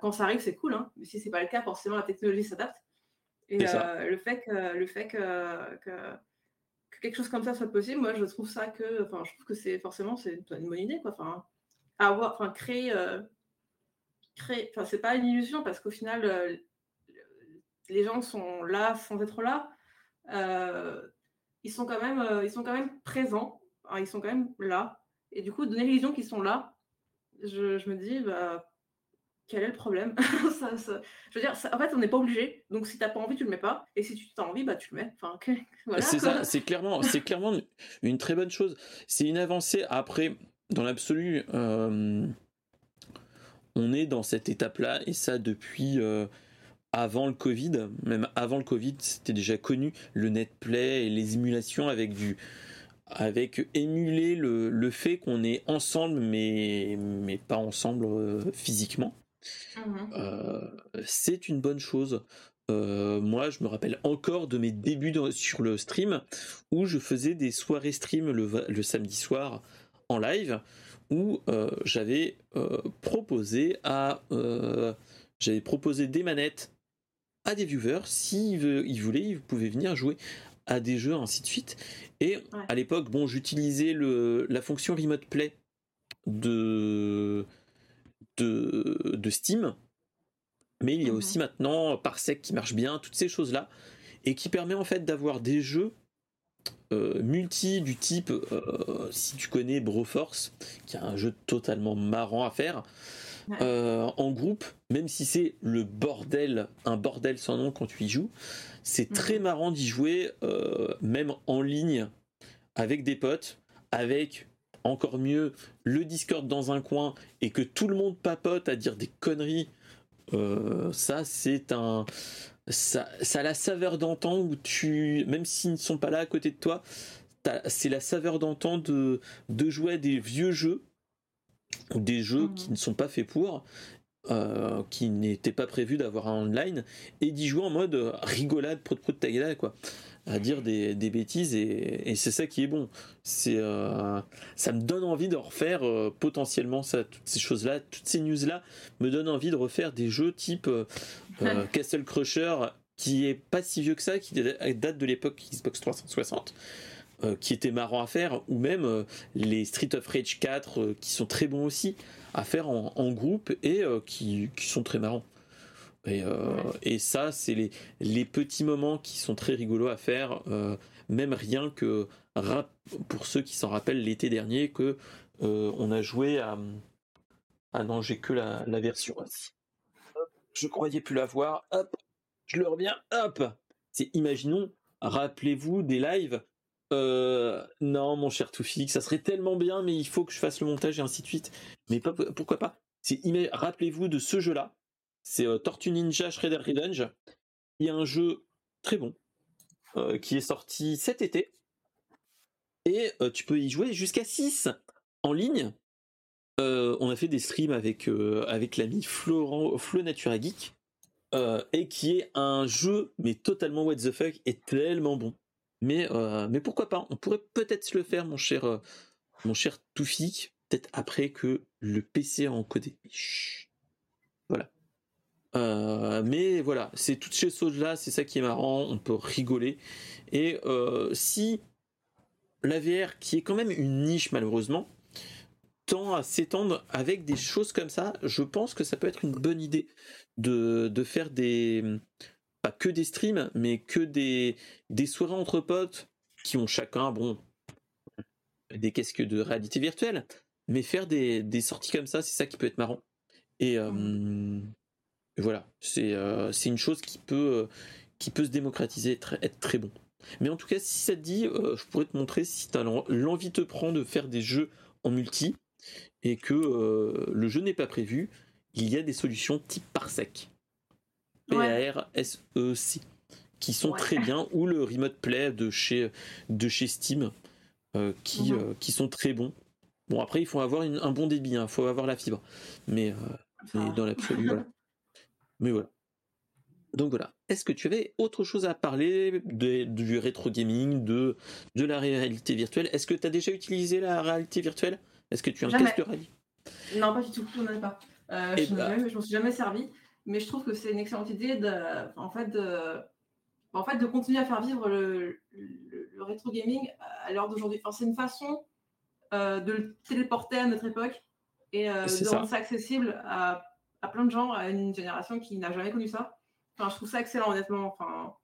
Quand ça arrive, c'est cool, hein, mais si c'est pas le cas, forcément la technologie s'adapte. Et le fait que, le fait que, que quelque chose comme ça soit possible, moi je trouve ça que, enfin, je trouve que c'est forcément c'est une bonne idée, quoi. Enfin, avoir, enfin, créer, euh, créer, enfin, c'est pas une illusion parce qu'au final, euh, les gens sont là sans être là. Euh, ils sont quand même, ils sont quand même présents. ils sont quand même là. Et du coup, donner l'illusion qu'ils sont là, je, je, me dis, bah, quel est le problème? Je veux dire, en fait, on n'est pas obligé. Donc, si tu n'as pas envie, tu le mets pas. Et si tu as envie, bah, tu le mets. Enfin, c'est ça, c'est clairement, c'est clairement une très bonne chose. C'est une avancée. Après, dans l'absolu, euh, on est dans cette étape-là, et ça depuis euh, avant le Covid. Même avant le Covid, c'était déjà connu, le netplay et les émulations avec du avec émuler le, le fait qu'on est ensemble mais, mais pas ensemble euh, physiquement. Mmh c'est une bonne chose. moi, je me rappelle encore de mes débuts sur le stream où je faisais des soirées stream le, le samedi soir en live où euh, j'avais euh, proposé à euh, j'avais proposé des manettes à des viewers. S'ils ils voulaient ils pouvaient venir jouer à des jeux ainsi de suite. Et à l'époque bon j'utilisais la fonction remote play de de, de Steam. Mais il y a mhm. aussi maintenant Parsec qui marche bien toutes ces choses là et qui permet en fait d'avoir des jeux euh, multi du type, euh, si tu connais Broforce, qui est un jeu totalement marrant à faire, euh, en groupe, même si c'est le bordel, un bordel sans nom quand tu y joues, c'est très marrant d'y jouer, même en ligne, avec des potes, avec encore mieux le Discord dans un coin et que tout le monde papote à dire des conneries. ça, c'est un, ça, ça a la saveur d'antan où tu, même s'ils ne sont pas là à côté de toi, c'est la saveur d'antan de, de jouer à des vieux jeux des jeux qui mhm. ne sont pas faits pour, euh, qui n'étaient pas prévus d'avoir un online et d'y jouer en mode rigolade, pro de ta gueule, quoi à dire des, bêtises et, c'est ça qui est bon. C'est euh, ça me donne envie de refaire euh, potentiellement ça, toutes ces choses là, toutes ces news là me donnent envie de refaire des jeux type Castle Crusher qui est pas si vieux que ça, qui date de l'époque Xbox 360. Qui était marrant à faire, ou même les Street of Rage 4 qui sont très bons aussi à faire en, groupe et qui, qui sont très marrants. Euh, et, ça, c'est les, les, petits moments qui sont très rigolos à faire, euh, même rien que pour ceux qui s'en rappellent l'été dernier que euh, on a joué à ah non j'ai que la, la version je croyais plus la voir hop je le reviens hop. C'est imaginons rappelez-vous des lives non mon cher Toufik ça serait tellement bien mais il faut que je fasse le montage et ainsi de suite mais pourquoi pas? Rappelez-vous de ce jeu là c'est euh, Tortue Ninja Shredder Revenge. Il y a un jeu très bon euh, qui est sorti cet été. Et euh, tu peux y jouer jusqu'à 6 en ligne. on a fait des streams avec, avec l'ami Florent Flo Natura Geek. et qui est un jeu mais totalement what the fuck et tellement bon. Mais, mais pourquoi pas? On pourrait peut-être le faire, mon cher, mon cher Toufik, peut-être après que le PC a encodé. Voilà. Euh, mais voilà, c'est toutes ces choses-là, c'est ça qui est marrant, on peut rigoler. Et euh, si la VR, qui est quand même une niche malheureusement, tend à s'étendre avec des choses comme ça, je pense que ça peut être une bonne idée de, de faire des... que des streams, mais que des, soirées entre potes qui ont chacun, bon, des casques de réalité virtuelle, mais faire des, sorties comme ça, c'est ça qui peut être marrant. Et... Euh, voilà, euh, c'est une chose qui peut, qui peut se démocratiser être très bon. Mais en tout cas, si ça te dit, euh, je pourrais te montrer si tu l'envie te prend de faire des jeux en multi et que le jeu n'est pas prévu, il y a des solutions type Parsec. P-A-R-S-E-C. Qui sont très bien, ou le Remote Play de chez, de chez Steam, qui, mhm. qui sont très bons. Bon, après, il faut avoir un bon débit, il hein, faut avoir la fibre. Mais, mais dans l'absolu, voilà. Mais voilà. Donc voilà. Est-ce que tu avais autre chose à parler du rétro gaming, de, de la réalité virtuelle? Est-ce que tu as déjà utilisé la réalité virtuelle? Est-ce que tu as un test de réalité Non, pas du tout. Je n'en ai pas. Euh, eh je ne bah m'en suis jamais servi. Mais je trouve que c'est une excellente idée de, en fait, de, en fait, de continuer à faire vivre le, le, rétro gaming à l'heure d'aujourd'hui. Enfin, c'est une façon euh, de le téléporter à notre époque et euh, de rendre ça accessible à à plein de gens, à une génération qui n'a jamais connu ça. Enfin, je trouve ça excellent, honnêtement. Enfin,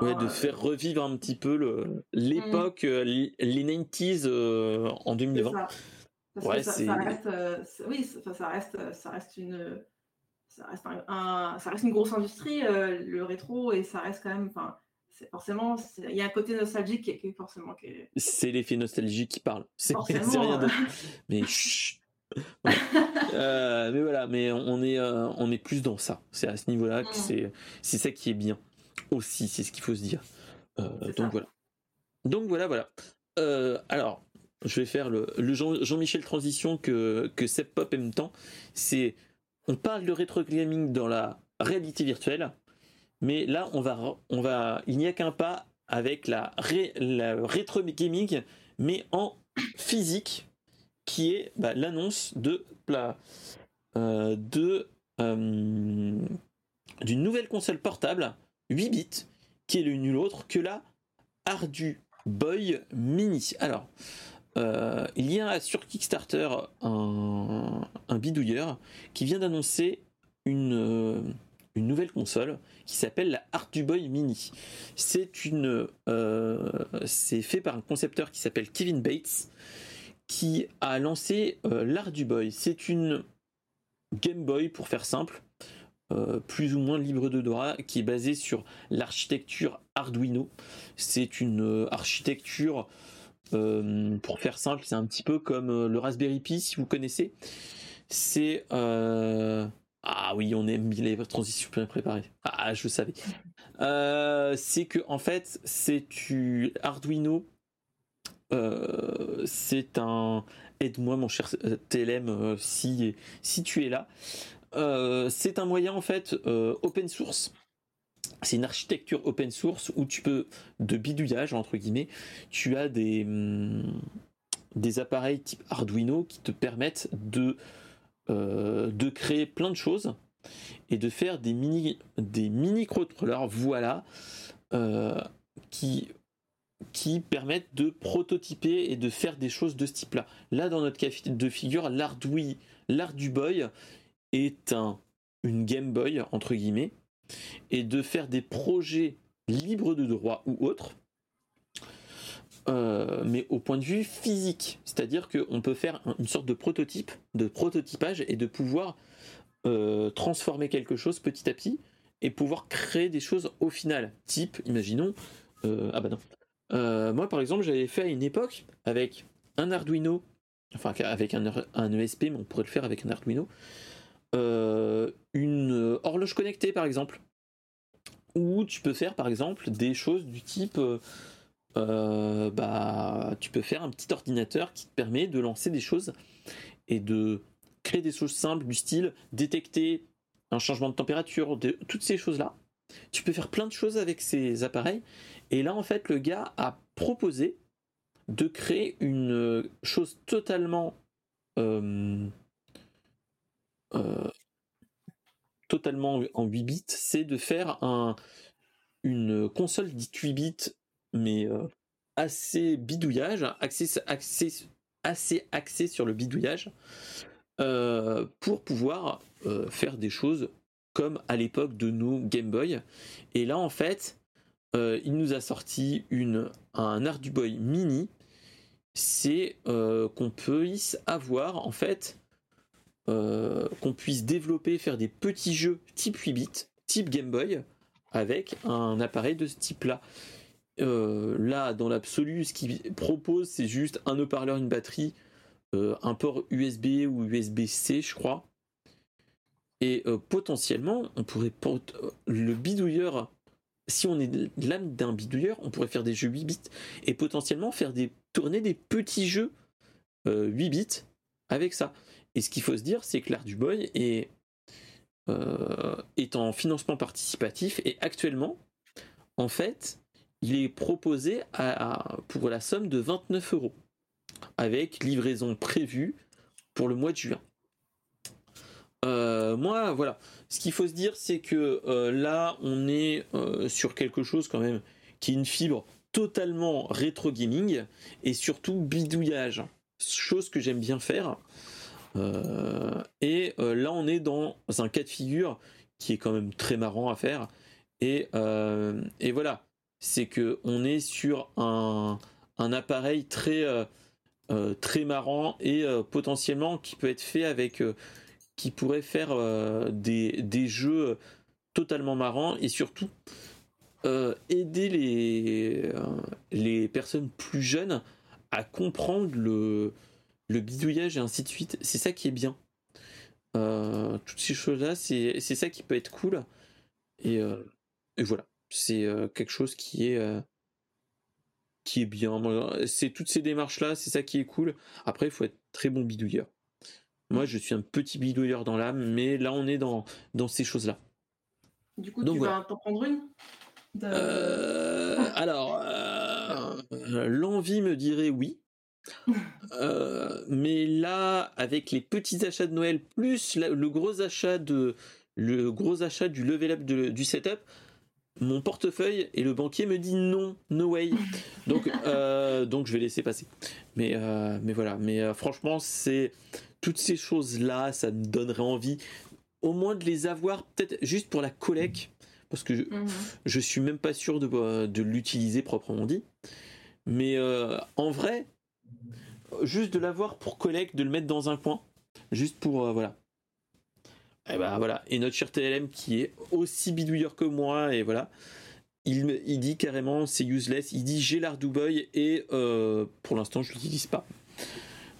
ouais, de euh, faire revivre un petit peu l'époque, euh, les 90s euh, en 2020. Ça. ouais, ça, reste, oui, ça, reste, ça reste une, ça reste, un, ça reste une grosse industrie, le rétro, et ça reste quand même. Forcément, il y a un côté nostalgique qui est, forcément. C'est l'effet nostalgique qui parle. C'est rien d'autre. Mais mais voilà, mais on est, on est plus dans ça. C'est à ce niveau-là que mmh. c'est, c'est ça qui est bien aussi. C'est ce qu'il faut se dire. donc voilà. Donc voilà, voilà. alors, je vais faire le, Jean-Michel transition que, que Seb Pop aime tant. C'est on parle de rétro gaming dans la réalité virtuelle, mais là on va, on va il n'y a qu'un pas avec la, rétro gaming, mais en physique, qui est bah, l'annonce de, euh, de euh, d'une nouvelle console portable 8 bits, qui est le nul autre que la Ardu Boy Mini. Alors, euh, il y a sur Kickstarter un, bidouilleur qui vient d'annoncer une, euh, une, nouvelle console qui s'appelle la Art du Boy Mini. Euh, c'est fait par un concepteur qui s'appelle Kevin Bates qui a lancé l'Art du Boy. C'est une Game Boy pour faire simple. plus ou moins libre de droit, qui est basée sur l'architecture Arduino. C'est une architecture euh, pour faire simple, c'est un petit peu comme euh, le Raspberry Pi, si vous connaissez. C'est euh, ah oui, on aime les transitions bien préparées. Ah, je savais. c'est que en fait, c'est tu Arduino. c'est un aide-moi mon cher TLM si si tu es là. c'est un moyen en fait open source c'est une architecture open source où tu peux, de bidouillage entre guillemets, tu as des, hum, appareils type Arduino qui te permettent de, euh, de créer plein de choses et de faire des mini, des mini voilà, euh, qui, permettent de prototyper et de faire des choses de ce type-là. Là, dans notre cas de figure, l'Arduboy est un, une Game Boy, entre guillemets, et de faire des projets libres de droit ou autres, euh, mais au point de vue physique. C'est-à-dire qu'on peut faire une sorte de prototype, de prototypage et de pouvoir euh, transformer quelque chose petit à petit et pouvoir créer des choses au final. Type, imaginons, euh, ah bah non. moi par exemple, j'avais fait à une époque avec un Arduino, enfin avec un, ESP, mais on pourrait le faire avec un Arduino, une horloge connectée par exemple. Ou tu peux faire par exemple des choses du type euh, euh, bah, tu peux faire un petit ordinateur qui te permet de lancer des choses et de créer des choses simples du style détecter un changement de température, de, toutes ces choses-là. Tu peux faire plein de choses avec ces appareils. Et là, en fait, le gars a proposé de créer une chose totalement euh, totalement en 8 bits, c'est de faire un, une console dite 8 bits, mais euh, assez bidouillage, assez, assez axé sur le bidouillage, euh, pour pouvoir faire des choses comme à l'époque de nos Game Boy. Et là, en fait, il nous a sorti une, un Arduboy Mini. C'est qu'on puisse avoir en fait euh, qu'on puisse développer, faire des petits jeux type 8 bits, type Game Boy, avec un appareil de ce type-là. Euh, là, dans l'absolu, ce qu'il propose, c'est juste un haut-parleur, une batterie, euh, un port USB ou USB-C, je crois. Et potentiellement, on pourrait le bidouilleur, si on est l'âme d'un bidouilleur, on pourrait faire des jeux 8 bits et potentiellement faire des tourner des petits jeux 8 bits avec ça. Et ce qu'il faut se dire, c'est que l'art du boy est, euh, en financement participatif et actuellement, en fait, il est proposé pour la somme de 29 euros, avec livraison prévue pour le mois de juin. Euh, moi, voilà. Ce qu'il faut se dire, c'est que euh, là, on est sur quelque chose quand même qui est une fibre totalement rétro gaming et surtout bidouillage. Chose que j'aime bien faire. Euh, et euh, là, on est dans un cas de figure qui est quand même très marrant à faire. Et, euh, voilà, c'est que on est sur un, appareil très très marrant et potentiellement qui peut être fait avec qui pourrait faire des, jeux totalement marrants et surtout aider les personnes plus jeunes à comprendre le, le bidouillage et ainsi de suite. C'est ça qui est bien. Euh, toutes ces choses-là, c'est ça qui peut être cool. Et, euh, voilà, c'est euh, quelque chose qui est qui est bien. C'est toutes ces démarches-là, c'est ça qui est cool. Après, il faut être très bon bidouilleur. Moi, je suis un petit bidouilleur dans l'âme, mais là, on est dans, dans ces choses-là. Du coup, tu vas t'en prendre une? Alors, l'envie me dirait oui. Euh, mais là, avec les petits achats de Noël plus le gros achat de le gros achat du level up du setup, mon portefeuille et le banquier me dit non, no way. Donc, euh, donc je vais laisser passer. Mais, euh, mais voilà. Mais franchement, c'est toutes ces choses là, ça me donnerait envie, au moins de les avoir, peut-être juste pour la collecte, parce que je, je suis même pas sûr de, de l'utiliser proprement dit. Mais en vrai, juste de l'avoir pour collecte, de le mettre dans un coin, juste pour euh, voilà. Et bah voilà. Et notre cher TLM qui est aussi bidouilleur que moi et voilà. Il, il dit carrément c'est useless. Il dit j'ai l'Ardouboy et euh, pour l'instant je l'utilise pas.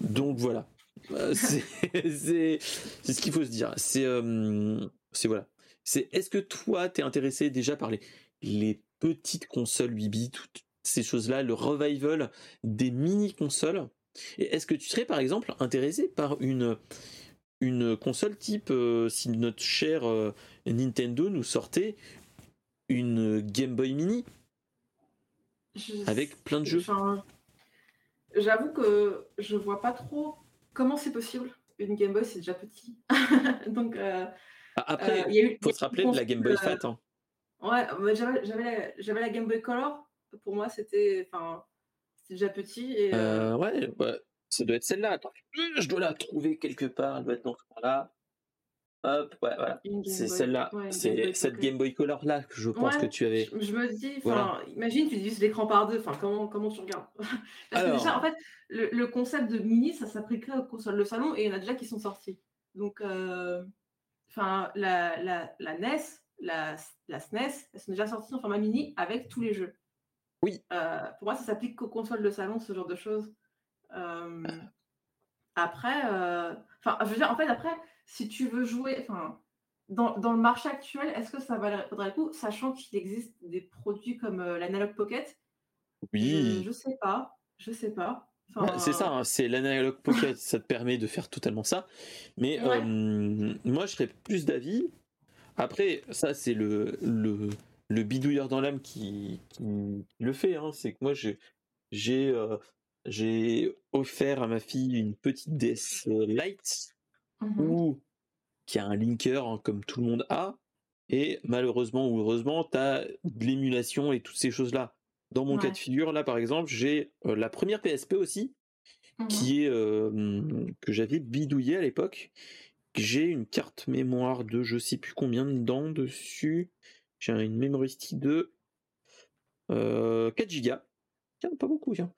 Donc voilà. Euh, c'est ce qu'il faut se dire. C'est voilà. C'est est-ce que toi t'es intéressé déjà par les, les petites consoles 8 bits, ces choses-là, le revival des mini consoles et est-ce que tu serais par exemple intéressé par une, une console type, euh, si notre cher euh, Nintendo nous sortait une Game Boy Mini avec plein de jeux? J'avoue que je vois pas trop comment c'est possible. Une Game Boy, c'est déjà petit. Donc, euh, ah, Après, il faut se rappeler de la Game Boy Fat. Hein. Ouais, j'avais la, la Game Boy Color. Pour moi, c'était déjà petit. Et, euh, ouais, ça doit être celle-là. Attends, je dois la trouver quelque part. Elle doit être dans ce là Hop, ouais, voilà. C'est celle-là. c'est cette Game Boy Color là que je pense que tu avais. Je, me dis, voilà. imagine, tu divises l'écran par deux. Enfin, comment, comment tu regardes? Parce que déjà, en fait, le, concept de mini, ça s'appliquerait aux consoles de salon et il y en a déjà qui sont sortis. Donc, euh, enfin, la, la, la, NES, la, la SNES, elles sont déjà sorties en format mini avec tous les jeux. Oui. Euh, pour moi, ça s'applique qu'aux consoles de salon, ce genre de choses. Euh, après, euh, enfin, je veux dire, en fait, après, si tu veux jouer, enfin, dans, dans, le marché actuel, est-ce que ça vaudrait le coup, sachant qu'il existe des produits comme l'Analog Pocket? Oui. Je, ne sais pas, je sais pas. c'est ça, hein, c'est l'Analog Pocket, ça te permet de faire totalement ça. Mais moi, je serais plus d'avis. Après, ça, c'est le, le, le bidouilleur dans l'âme qui, le fait. Hein. C'est que moi, euh, j'ai offert à ma fille une petite DS Lite mmh ou qui a un linker hein, comme tout le monde a. Et malheureusement ou heureusement, tu as de l'émulation et toutes ces choses-là. Dans mon cas de figure, là par exemple, j'ai euh, la première PSP aussi, mmh qui est euh, que j'avais bidouillé à l'époque. J'ai une carte mémoire de je sais plus combien dedans dessus. J'ai une memory stick de 4 euh, Go. Tiens, pas beaucoup, tiens.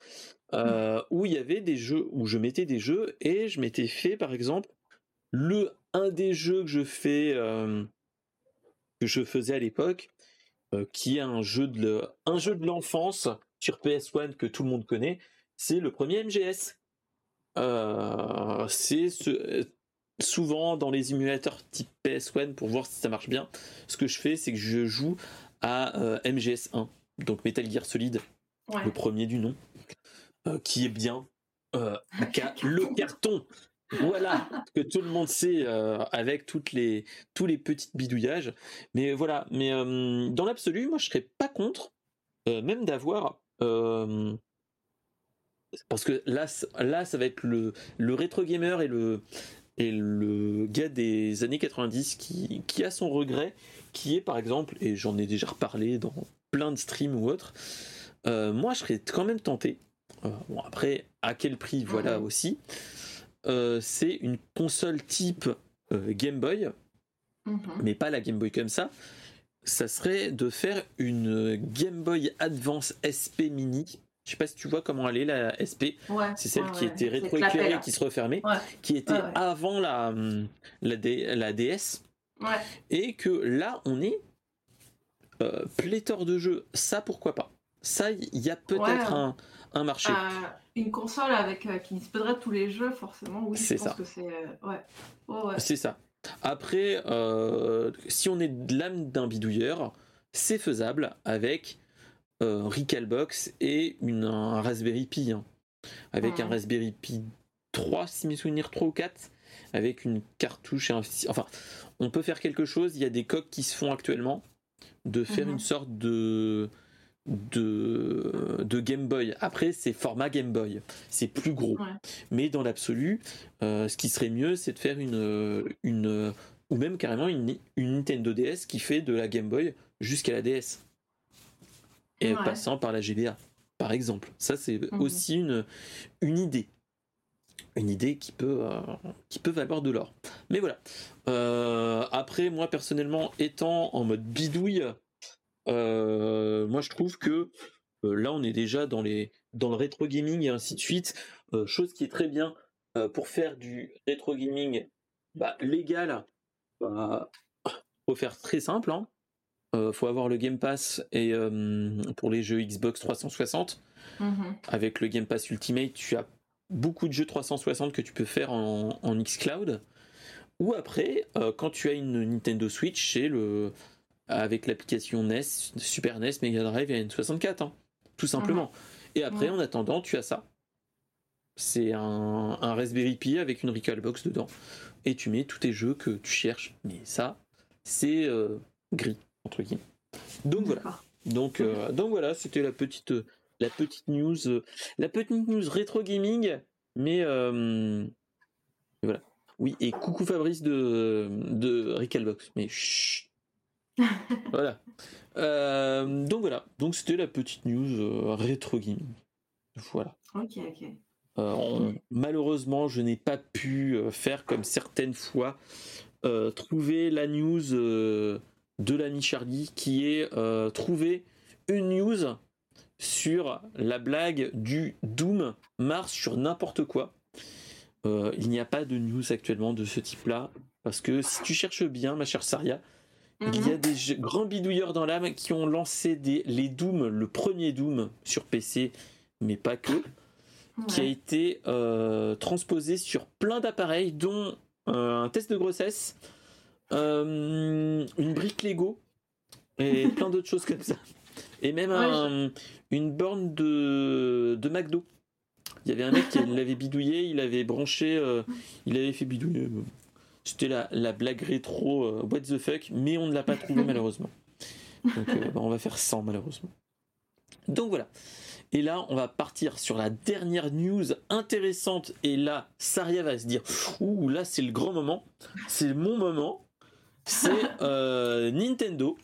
Euh, où il y avait des jeux, où je mettais des jeux et je m'étais fait, par exemple, le un des jeux que je fais, euh, que je faisais à l'époque, qui est un jeu de un jeu de l'enfance sur PS1 que tout le monde connaît, c'est le premier MGS. c'est ce, souvent dans les émulateurs type PS1 pour voir si ça marche bien. Ce que je fais, c'est que je joue à euh, MGS1, donc Metal Gear Solid, le premier du nom, euh, qui est bien. Euh, le carton voilà que tout le monde sait avec toutes les tous les petits bidouillages mais voilà mais dans l'absolu moi je serais pas contre même d'avoir parce que là là ça va être le le rétro gamer et le et le gars des années 90 qui, qui a son regret, qui est par exemple, et j'en ai déjà reparlé dans plein de streams ou autres, euh, moi je serais quand même tenté, euh, bon après à quel prix voilà aussi, euh, c'est une console type Game Boy, mhm. mais pas la Game Boy comme ça, ça serait de faire une Game Boy Advance SP Mini Je sais pas si tu vois comment elle est la SP. Ouais, C'est celle ouais, qui était rétroéclairée, qui se refermait, Ouais. qui était avant la, hum, la, D- la DS, et que là on est euh, pléthore de jeux. Ça pourquoi pas? Ça, il y a peut-être un, un marché. Euh, une console avec euh, qui disposerait de tous les jeux, forcément, oui, C'est ça. c'est. euh. C'est ça. Après, euh, si on est de l'âme d'un bidouilleur, c'est faisable avec euh, Recalbox et une, un Raspberry Pi. hein. Avec un Mhm. Raspberry Pi 3, si mes souvenirs 3 ou 4, avec une cartouche et un. Enfin, on peut faire quelque chose. Il y a des coques qui se font actuellement de faire Mhm. une sorte de. De, de Game Boy. Après, c'est format Game Boy. C'est plus gros. Ouais. Mais dans l'absolu, euh, ce qui serait mieux, c'est de faire une, une ou même carrément une, une Nintendo DS qui fait de la Game Boy jusqu'à la DS. Et Ouais. passant par la GBA, par exemple. Ça, c'est Mhm. aussi une, une idée. Une idée qui peut, euh, qui peut valoir de l'or. Mais voilà. Euh, après, moi, personnellement, étant en mode bidouille, euh, moi, je trouve que là, on est déjà dans, les, dans le rétro gaming et ainsi de suite. Chose qui est très bien pour faire du rétro gaming bah, légal. Bah, faut faire très simple. Hein. Euh, faut avoir le Game Pass et euh, pour les jeux Xbox 360 Mhm. avec le Game Pass Ultimate, tu as beaucoup de jeux 360 que tu peux faire en, en xCloud. Ou après, euh, quand tu as une Nintendo Switch, c'est le avec l'application NES, Super NES, Mega Drive et N64, hein, tout simplement. Et après, en attendant, tu as ça. C'est un, un Raspberry Pi avec une Recalbox dedans. Et tu mets tous tes jeux que tu cherches. Mais ça, c'est gris, entre guillemets. Donc voilà. Donc, euh, donc voilà, c'était la petite, la petite news, euh, la petite news rétro gaming, mais euh, voilà. Oui, et coucou Fabrice de, de Recalbox, mais chut. voilà. Donc voilà, donc c'était la petite news rétro gaming. Voilà. Ok, ok. On- malheureusement, je n'ai pas pu faire comme certaines fois, trouver la news de l'ami Charlie qui est euh, trouver une news sur la blague du Doom Mars sur n'importe quoi. Euh, il n'y a pas de news actuellement de ce type-là parce que si tu cherches bien, ma chère Saria, il y a Mhm. des grands bidouilleurs dans l'âme qui ont lancé des, les Doom, le premier Doom sur PC, mais pas que qui a été euh, transposé sur plein d'appareils, dont euh, un test de grossesse, euh, une brique Lego et plein d'autres choses comme ça. Et même Ouais, un- une borne de, de McDo. Il y avait un mec qui l'avait bidouillé, il avait branché, euh, il avait fait bidouiller. euh, C'était la, la blague rétro, euh, what the fuck, mais on ne l'a pas trouvé malheureusement. Donc bah, on va faire 100 malheureusement. Donc voilà. Et là, on va partir sur la dernière news intéressante. Et là, Saria va se dire Ouh, là, c'est le grand moment. C'est mon moment. C'est euh, Nintendo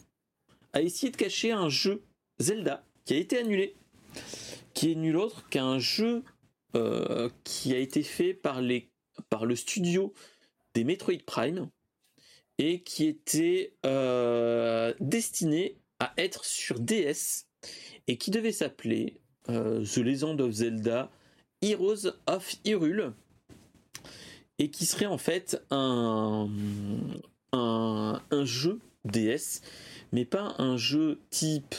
a essayé de cacher un jeu Zelda qui a été annulé. Qui est nul autre qu'un jeu euh, qui a été fait par, les, par le studio des Metroid Prime et qui était euh, destiné à être sur DS et qui devait s'appeler The Legend of Zelda Heroes of Hyrule et qui serait en fait un, un, jeu DS mais pas un jeu type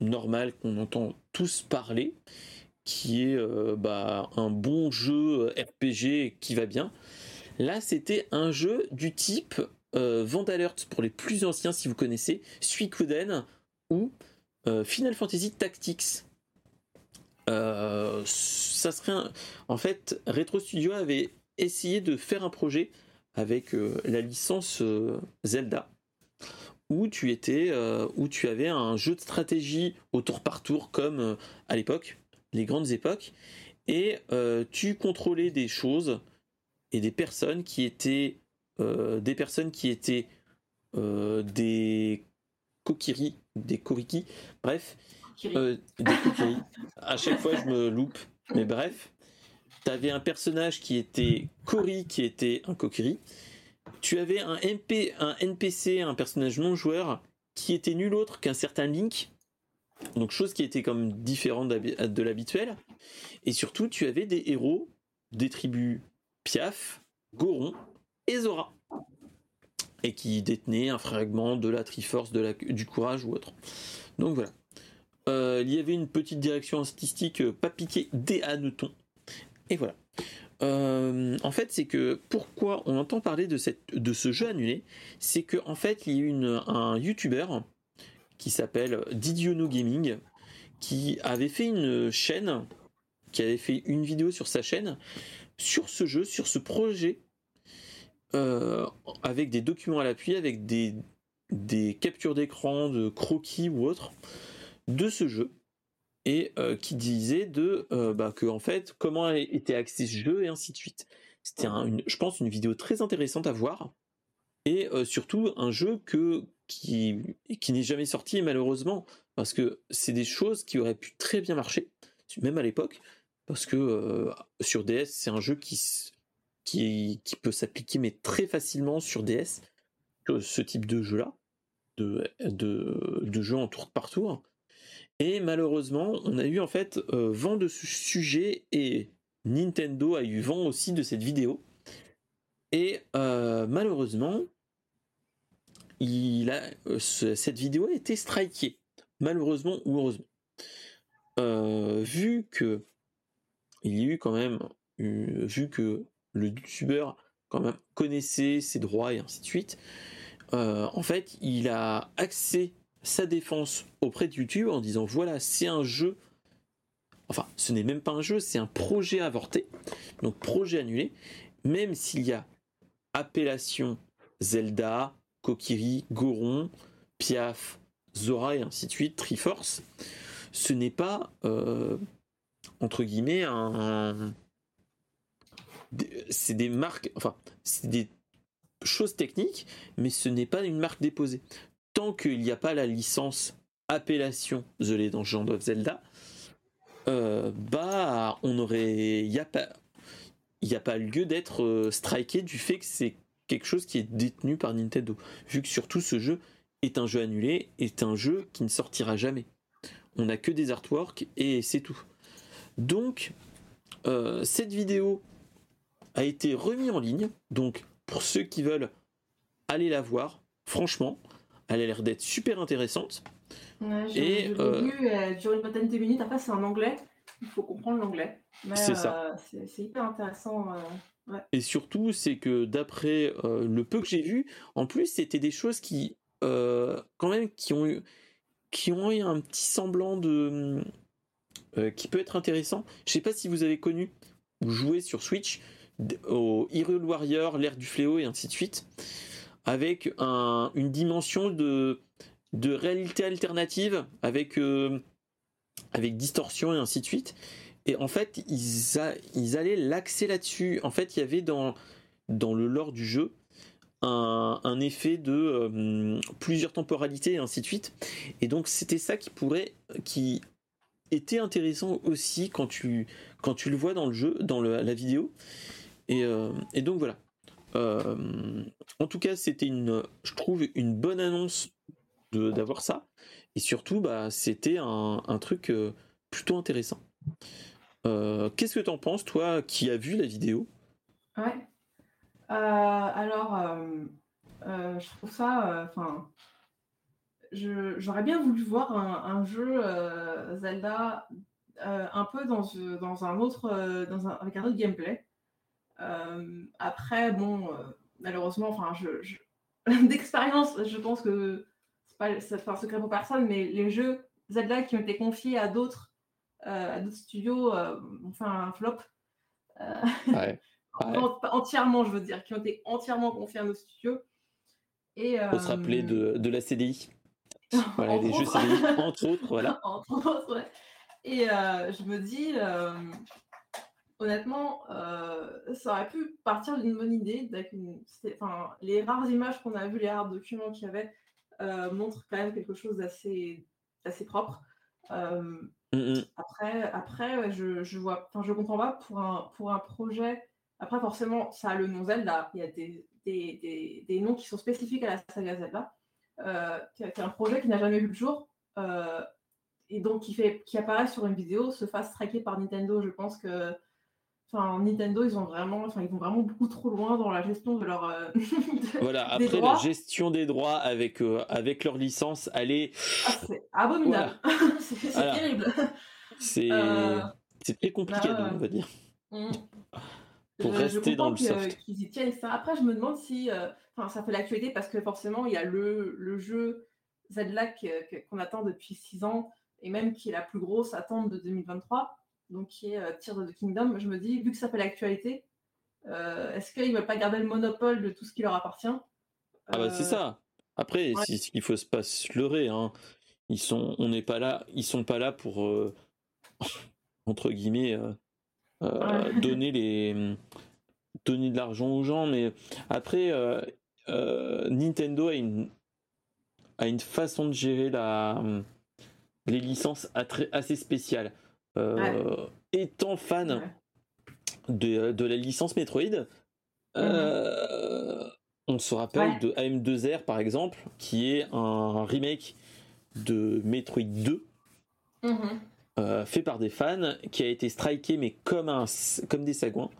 normal qu'on entend tous parler qui est euh, bah, un bon jeu RPG qui va bien. Là c'était un jeu du type euh, pour les plus anciens si vous connaissez Suikoden ou euh, Final Fantasy Tactics. Euh, ça serait en fait Retro Studio avait essayé de faire un projet avec euh, la licence euh, Zelda où tu étais euh, où tu avais un jeu de stratégie au tour par tour comme à l'époque les grandes époques et tu contrôlais des choses et des personnes qui étaient des personnes qui étaient des kokiri des koriki bref des Kokiri. À chaque fois, je me loupe. Mais bref, t'avais un personnage qui était Cory, qui était un Kokiri. Tu avais un, NPC, un personnage non joueur, qui était nul autre qu'un certain Link, Donc chose qui était comme différente de l'habituel. Et surtout, tu avais des héros des tribus Piaf, Goron et Zora. Et qui détenaient un fragment de la Triforce, du courage ou autre. Donc voilà. Euh, il y avait une petite direction artistique euh, pas piquée des hannetons. Et voilà. Euh, en fait, c'est que pourquoi on entend parler de, ce jeu annulé, c'est qu'en en fait, il y a une, un YouTuber qui s'appelle Didiono Gaming qui avait fait une chaîne, qui avait fait une vidéo sur sa chaîne sur ce jeu, sur ce projet, avec des documents à l'appui, avec des, des captures d'écran, de croquis ou autres de ce jeu et euh, qui disait de euh, bah, que en fait comment était accès ce jeu et ainsi de suite. C'était je pense une vidéo très intéressante à voir et euh, surtout un jeu que qui qui n'est jamais sorti malheureusement parce que c'est des choses qui auraient pu très bien marcher même à l'époque parce que sur DS c'est un jeu qui qui, qui peut s'appliquer mais très facilement sur DS ce type de jeu là de, de, de jeu en tour par tour et malheureusement, on a eu en fait euh, vent de ce sujet et Nintendo a eu vent aussi de cette vidéo. Et euh, malheureusement, il a, euh, cette vidéo a été strikée. Malheureusement ou heureusement. vu que il y quand même, vu que le youtubeur connaissait ses droits et ainsi de suite, en fait, il a accès sa défense auprès de YouTube en disant voilà, c'est un jeu. Enfin, ce n'est même pas un jeu, c'est un projet avorté, donc projet annulé, même s'il y a appellation Zelda, Kokiri, Goron, Piaf, Zora et ainsi de suite, Triforce, ce n'est pas, euh, entre guillemets, un c'est des marques, enfin, c'est des choses techniques, mais ce n'est pas une marque déposée tant qu'il n'y a pas la licence appellation The Legend of Zelda, euh, bah on aurait, il n'y a pas, lieu d'être euh, striké du fait que c'est quelque chose qui est détenu par Nintendo, vu que surtout ce jeu est un jeu annulé, est un jeu qui ne sortira jamais. On n'a que des artworks et c'est tout. Donc euh, cette vidéo a été remise en ligne, donc pour ceux qui veulent aller la voir, franchement, elle a l'air d'être super intéressante. Ouais, et euh... vu, elle dure une vingtaine de minutes. Après, c'est en anglais. Il faut comprendre l'anglais. C'est ça. Euh, c'est hyper intéressant. Euh, ouais. Et surtout, c'est que d'après euh, le peu que j'ai vu, en plus, c'était des choses qui, quand même, qui ont eu, qui ont eu un petit semblant de, qui peut être intéressant. Je sais pas si vous avez connu ou joué sur Switch au Hyrule Warrior, l'ère du fléau et ainsi de suite avec une dimension de, réalité alternative, avec, euh, avec distorsion et ainsi de suite. Et en fait, ils, allaient l'axer là-dessus. En fait, il y avait dans, dans le lore du jeu un, effet de euh, plusieurs temporalités et ainsi de suite. Et donc, c'était ça qui pourrait, qui était intéressant aussi quand tu, quand tu le vois dans le jeu, dans la vidéo. Et, euh, et donc voilà. Euh, en tout cas, c'était une, je trouve, une bonne annonce d'avoir ça. Et surtout, bah, c'était un, truc euh, plutôt intéressant. Euh, qu'est-ce que tu en penses, toi, qui as vu la vidéo? Ouais. alors, je trouve ça. Enfin, j'aurais bien voulu voir un, jeu Zelda un peu dans un autre, dans un, avec un autre gameplay. Euh, après, bon, euh, malheureusement, enfin, je, d'expérience, je pense que c'est pas, fait un secret pour personne, mais les jeux Zelda qui ont été confiés à d'autres euh, à d'autres studios ont fait un flop. Ouais. entièrement, je veux dire, qui ont été entièrement confiés à nos studios. Et, Faut se rappeler de, de la CDI. voilà, des jeux CDI, entre autres, voilà. entre autres, ouais. Et je me dis, honnêtement, euh, ça aurait pu partir d'une bonne idée. Enfin, les rares images qu'on a vues, les rares documents qu'il y avait, euh, montrent quand même quelque chose d'assez assez propre. Euh, mm, mm. Après, après je, je vois, enfin, je comprends pas pour un, pour un projet. Après, forcément, ça a le nom Zelda. Il y a des, des, des, des noms qui sont spécifiques à la saga Zelda. c'est un projet qui n'a jamais vu le jour. et donc qui, fait, qui apparaît sur une vidéo se fasse traquer par Nintendo. Je pense que Enfin, Nintendo, ils ont vraiment, enfin, ils vont vraiment beaucoup trop loin dans la gestion de leur. Euh, voilà. Après la gestion des droits avec euh, avec leur licence, elle est. Ah, c'est abominable. c'est terrible. C'est euh, c'est très compliqué, bah, on va dire. Mm. Pour rester dans le soft. Qu'ils y tiennent ça. Après, je me demande si, enfin, ça fait l'actualité parce que forcément, il y a le, le jeu Zelda qu'on attend depuis 6 ans et même qui est la plus grosse attente de 2023 donc qui est euh, Tears of the Kingdom, je me dis, vu que ça fait l'actualité, euh, est-ce qu'ils ne veulent pas garder le monopole de tout ce qui leur appartient? Ah bah c'est euh, ça. Après, il il faut pas se leurrer. Hein. Ils sont, on n'est pas là, ils sont pas là pour entre guillemets donner les donner de l'argent aux gens, mais après Nintendo a une a une façon de gérer la les licences assez spéciales. Euh, étant fan de, la licence Metroid, mhm. euh, on se rappelle de AM2R par exemple, qui est un remake de Metroid 2. Mhm. Euh, fait par des fans, qui a été striké mais comme, un, comme des sagouins.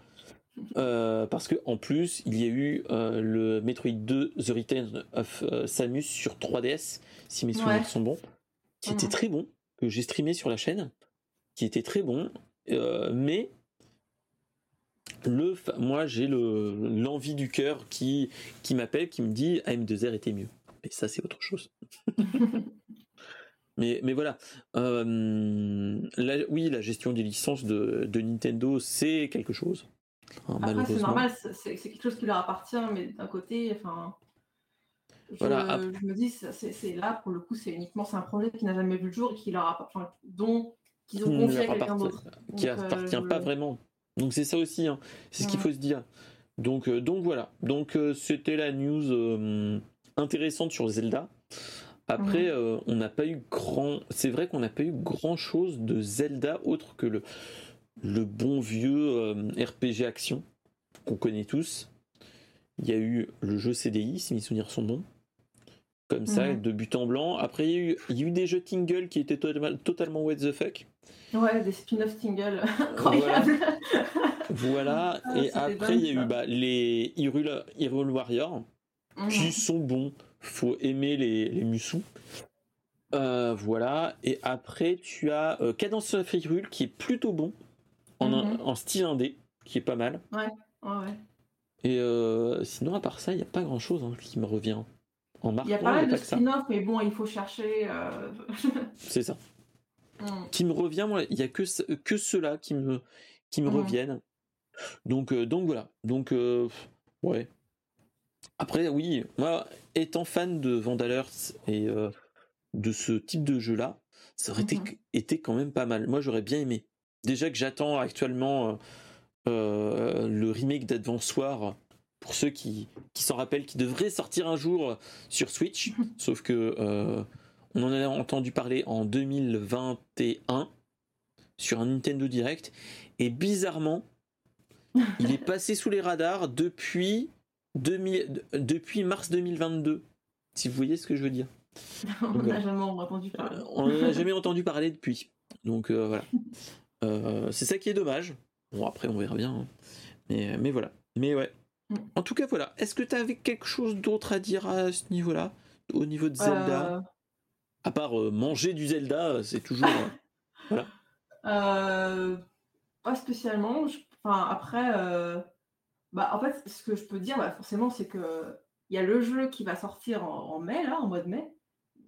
parce que en plus, il y a eu le Metroid 2 The Return of Samus sur 3DS, si mes souvenirs sont bons, qui était mhm. très bon, que j'ai streamé sur la chaîne qui était très bon, euh, mais le, moi j'ai le l'envie du cœur qui qui m'appelle, qui me dit AM2R était mieux. Et ça c'est autre chose. mais mais voilà, euh, oui la gestion des licences de, de Nintendo c'est quelque chose. Hein, Après c'est normal, c'est quelque chose qui leur appartient, mais d'un côté, enfin. Je, voilà. je me dis, c'est là, pour le coup, c'est uniquement un projet qui n'a jamais vu le jour et qui leur appartient, dont qu'ils ont confié à quelqu'un d'autre. Qui appartient pas vraiment. Donc c'est ça aussi, hein. c'est ce qu'il faut se dire. Donc, euh, donc voilà. Donc euh, c'était la news euh, intéressante sur Zelda. Après, on n'a pas eu grand. C'est vrai qu'on n'a pas eu grand chose de Zelda autre que le, le bon vieux RPG action qu'on connaît tous. Il y a eu le jeu CDI, si mes souvenirs sont bons comme ça, de but en blanc. Après, il y, a eu, il y a eu des jeux Tingle qui étaient totalement, totalement what the fuck. Ouais, des spin-off Tingle incroyables. Voilà. Ah, et après, il y a eu bah, les Hyrule, Warriors qui mhm. sont bons. Faut aimer les, les Musou. Euh, voilà. Et après, tu as euh, Cadence of Hyrule qui est plutôt bon en, mhm. en style indé, qui est pas mal. Ouais, ouais, ouais. Et euh, sinon, à part ça, il n'y a pas grand chose hein, qui me revient. Il y a pas mal de spin-off, mais bon, il faut chercher. Euh, c'est ça. Mm. Qui me revient, moi, il y a que, que ceux-là qui me, qui me mm. reviennent. Donc, euh, donc voilà. Donc, euh, ouais. Après, oui, moi, étant fan de Vandalers et de ce type de jeu-là, ça aurait mm-hmm. été, quand même pas mal. Moi, j'aurais bien aimé. Déjà que j'attends actuellement le remake d'Advance War pour ceux qui, s'en rappellent, qui devrait sortir un jour sur Switch, sauf que euh, on en a entendu parler en 2021 sur un Nintendo Direct, et bizarrement, il est passé sous les radars depuis, depuis mars 2022, si vous voyez ce que je veux dire. on n'a jamais entendu parler. on n'a jamais entendu parler depuis. Donc euh, voilà. Euh, c'est ça qui est dommage. Bon, après, on verra bien. Hein. Mais, mais voilà. Mais ouais, en tout cas, voilà. Est-ce que tu avais quelque chose d'autre à dire à ce niveau-là Au niveau de Zelda? Euh. À part euh, manger du Zelda, c'est toujours. Euh, pas spécialement. Enfin, après, bah, en fait, ce que je peux dire, bah, forcément, c'est que il y a le jeu qui va sortir en, mai, là, en mois de mai.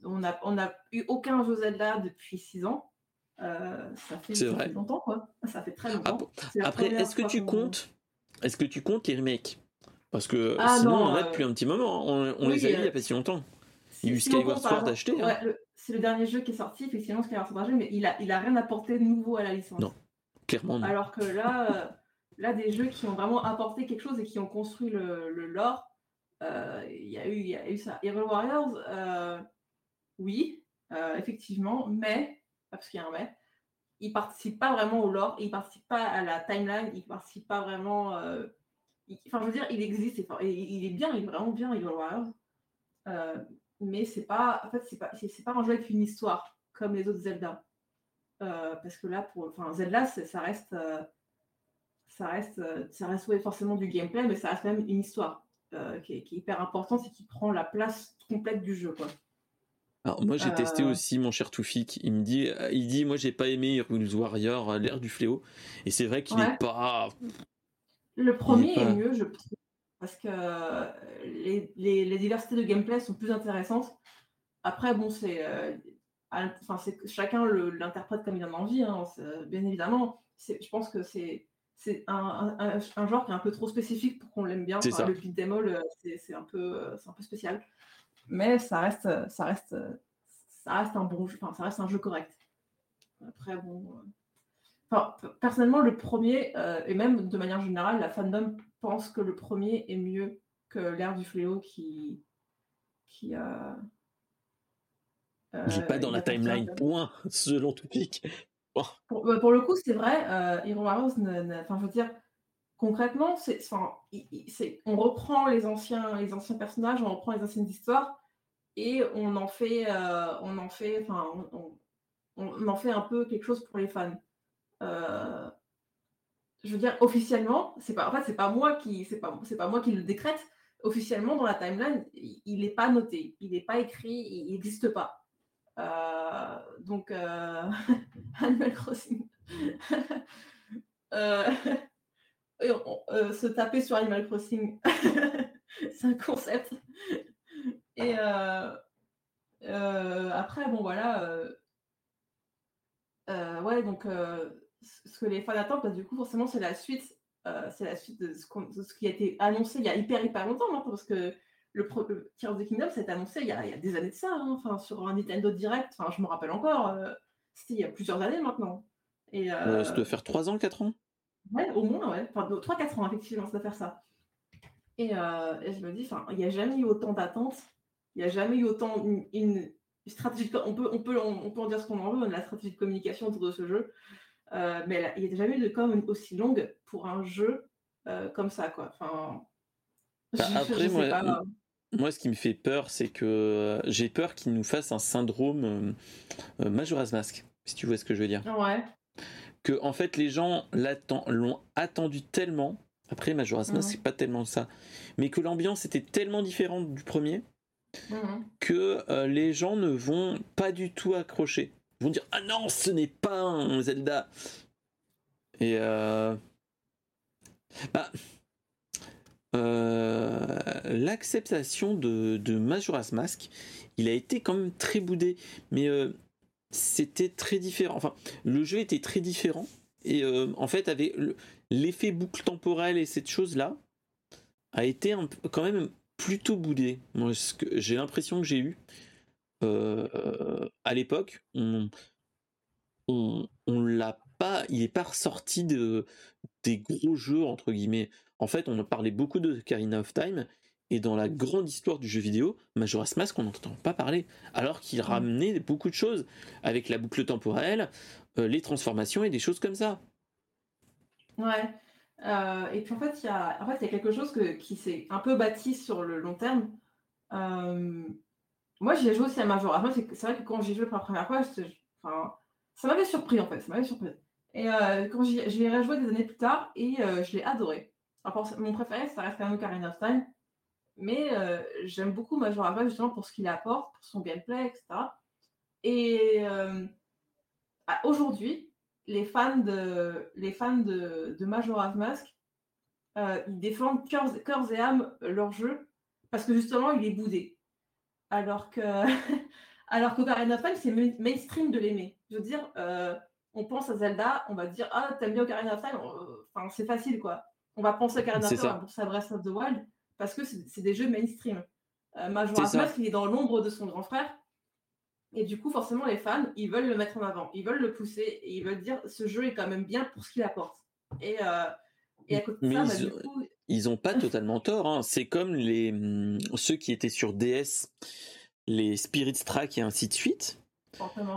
On n'a on a eu aucun jeu Zelda depuis 6 ans. ça fait, longtemps, quoi. Ça fait très longtemps. Après, est-ce que tu comptes est-ce que tu comptes les remakes? Parce que ah sinon, on a depuis un petit moment. On, les a eu il n'y a pas si longtemps. Il y a eu Skyward Sword acheté. Hein. c'est le dernier jeu qui est sorti, effectivement, Skyward Sword acheté, mais il a, il a rien apporté de nouveau à la licence. Non, clairement non. Alors que là, euh, là, des jeux qui ont vraiment apporté quelque chose et qui ont construit le, le lore, euh, il y, a eu, y a eu ça. Hero Warriors, euh, oui, effectivement, mais, parce qu'il y a un mais, il participe pas vraiment au lore, il participe pas à la timeline, il participe pas vraiment Enfin, je veux dire, il existe, il est bien, il est vraiment bien, Evil Warriors. Euh, mais c'est pas, en fait, c'est pas, c'est, pas un jeu avec une histoire comme les autres Zelda. parce que là, pour, enfin, Zelda, ça reste, ça reste, ça reste forcément du gameplay, mais ça reste même une histoire qui est, qui, est, hyper importante et qui prend la place complète du jeu, quoi. Alors moi j'ai testé euh. aussi mon cher Toufik. Il me dit, il dit moi j'ai pas aimé Warrior, euh, l'ère du fléau, et c'est vrai qu'il est pas. Le premier est, mieux, je trouve, parce que les, les, diversités de gameplay sont plus intéressantes. Après bon c'est, euh, enfin c'est chacun l'interprète comme il en a envie, hein, bien évidemment. Je pense que c'est c'est un, un, genre qui est un peu trop spécifique pour qu'on l'aime bien. Enfin, le beat'em all, c'est un peu, c'est un peu spécial mais ça reste, ça reste, ça reste un bon jeu, enfin, ça reste un jeu correct. Après, bon. Euh, enfin, personnellement, le premier, euh, et même de manière générale, la fandom pense que le premier est mieux que l'ère du fléau qui. qui euh, J'ai pas dans la timeline, point, selon Topic. Oh. Pour, bah, pour, le coup, c'est vrai, Hero Heroes, enfin, je veux dire, concrètement, c'est, on reprend les anciens, les anciens personnages, on reprend les anciennes histoires et on en fait, euh, on en fait, enfin, on, en fait un peu quelque chose pour les fans. Euh, je veux dire, officiellement, c'est pas, en fait, c'est pas moi qui, c'est pas, c'est pas moi qui le décrète. Officiellement, dans la timeline, il n'est pas noté, il n'est pas écrit, il n'existe pas. Euh, donc, Animal Crossing. se taper sur Animal Crossing, c'est un concept. Et euh, euh, après, bon voilà. Euh, ouais, donc ce que les fans attendent, parce que du coup, forcément, c'est la suite. c'est la suite de ce, qui a été annoncé il y a hyper hyper longtemps, hein, parce que le, le Tears of the Kingdom, été annoncé il y a, il y a des années de ça, hein, enfin, sur un Nintendo Direct, enfin, je me rappelle encore, c'était il y a plusieurs années maintenant. Et, ça doit faire 3 ans, 4 ans? Ouais, au moins, ouais. Enfin, 3-4 ans, effectivement, ça doit faire ça. Et, et je me dis, il n'y a jamais eu autant d'attentes il n'y a jamais eu autant une, stratégie. on, peut, on, peut, on, peut en dire ce qu'on en veut, la stratégie de communication autour de ce jeu. Euh, mais il n'y a jamais eu de com aussi longue pour un jeu euh, comme ça. Quoi. Enfin, bah, après, moi, moi, ce qui me fait peur, c'est que euh, j'ai peur qu'il nous fasse un syndrome Majora's Mask, si tu vois ce que je veux dire. Ouais. Que en fait, les gens l'ont attendu tellement. Après, Majora's Mask, c'est pas tellement ça. Mais que l'ambiance était tellement différente du premier Mhm. que euh, les gens ne vont pas du tout accrocher. Vont dire Ah non, ce n'est pas un Zelda. Et euh, bah, euh, l'acceptation de, Majora's Mask, il a été quand même très boudé, mais c'était très différent. Enfin, le jeu était très différent et en fait, avec l'effet boucle temporelle et cette chose-là a été quand même plutôt boudé. Moi, j'ai l'impression que j'ai eu euh, à l'époque, on, on, l'a pas, il est pas ressorti de des gros jeux entre guillemets. En fait, on parlait beaucoup de Karina of Time et dans la grande histoire du jeu vidéo, Majora's Mask, on n'entend pas parler, alors qu'il ramenait beaucoup de choses avec la boucle temporelle, euh, les transformations et des choses comme ça. Ouais. Euh, et puis en fait, il y a, en fait, y a quelque chose que, qui s'est un peu bâti sur le long terme. Euh, moi, j'y ai joué aussi à Major. c'est vrai que quand j'y joué pour la première fois, enfin, ça m'avait surpris en fait. Ça m'avait surpris. Et euh, quand j'y ai rejoué des années plus tard, et je l'ai adoré. Mon préféré, ça reste quand même Ocarina of. Mais j'aime beaucoup Major justement pour ce qu'il apporte, pour son gameplay, etc. Et aujourd'hui, les fans de, les fans de, Majora's Mask, euh, ils défendent cœur, et âme leur jeu parce que justement, il est boudé. Alors que, alors qu'Ocarina of Time, c'est mainstream de l'aimer. Je veux dire, euh, on pense à Zelda, on va dire Ah, t'aimes bien Ocarina of Time Enfin, c'est facile quoi. On va penser à Ocarina of Time, on pense à Breath of the Wild parce que c'est des jeux mainstream. Euh, Majora's Mask, il est dans l'ombre de son grand frère. Et du coup, forcément, les fans, ils veulent le mettre en avant, ils veulent le pousser, et ils veulent dire ce jeu est quand même bien pour ce qu'il apporte. Et, euh, et à côté de ça, bah, ils, du coup... ils ont pas totalement tort. Hein. C'est comme les hum, ceux qui étaient sur DS, les Spirit Track et ainsi de suite.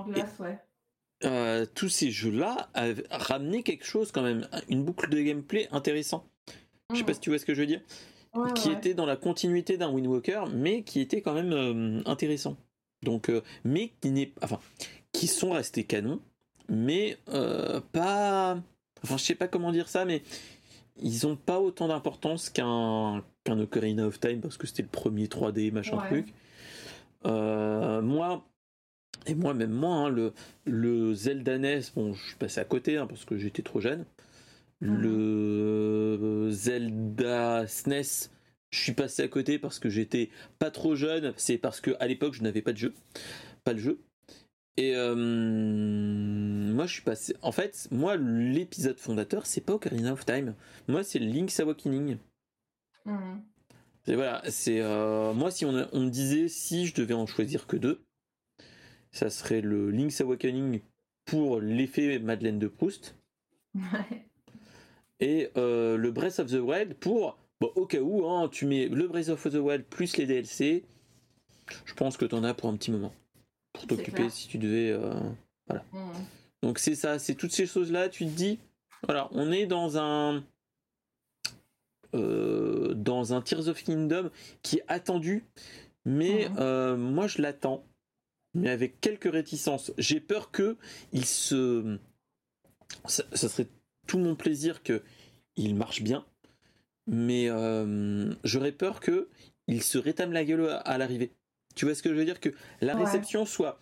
glace, ouais. Euh, tous ces jeux-là ramené quelque chose quand même, une boucle de gameplay intéressant. Je sais pas mmh. si tu vois ce que je veux dire. qui était dans la continuité d'un Wind Walker, mais qui était quand même euh, intéressant. Donc, euh, mais qui n'est, enfin, qui sont restés canons, mais pas. Enfin, je sais pas comment dire ça, mais ils ont pas autant d'importance qu'un qu'un Ocarina of Time parce que c'était le premier 3D machin truc. moi, et moi, même moi, hein, le, le Zelda NES, bon, je suis passé à côté hein, parce que j'étais trop jeune. Le Zelda SNES, je suis passé à côté parce que j'étais pas trop jeune. C'est parce que à l'époque, je n'avais pas de jeu, pas le jeu. Et euh, moi, je suis passé. En fait, moi, l'épisode fondateur, c'est pas Ocarina of Time. Moi, c'est Link's Awakening. Mhm. Et voilà, c'est euh, moi si on, on, me disait si je devais en choisir que deux, ça serait le Link's Awakening pour l'effet Madeleine de Proust. Et euh, le Breath of the Wild pour, au cas où, hein, tu mets le Breath of the Wild plus les DLC, je pense que tu en as pour un petit moment. Pour t'occuper si tu devais. Euh, voilà. Mmh. Donc c'est ça, c'est toutes ces choses-là, tu te dis, voilà, on est dans un. Euh, dans un Tears of Kingdom qui est attendu, mais mmh. moi je l'attends mais avec quelques réticences. J'ai peur que il se. Ça, serait tout mon plaisir que il marche bien, mais euh, j'aurais peur que il se rétame la gueule à, l'arrivée. Tu vois ce que je veux dire Que la réception soit.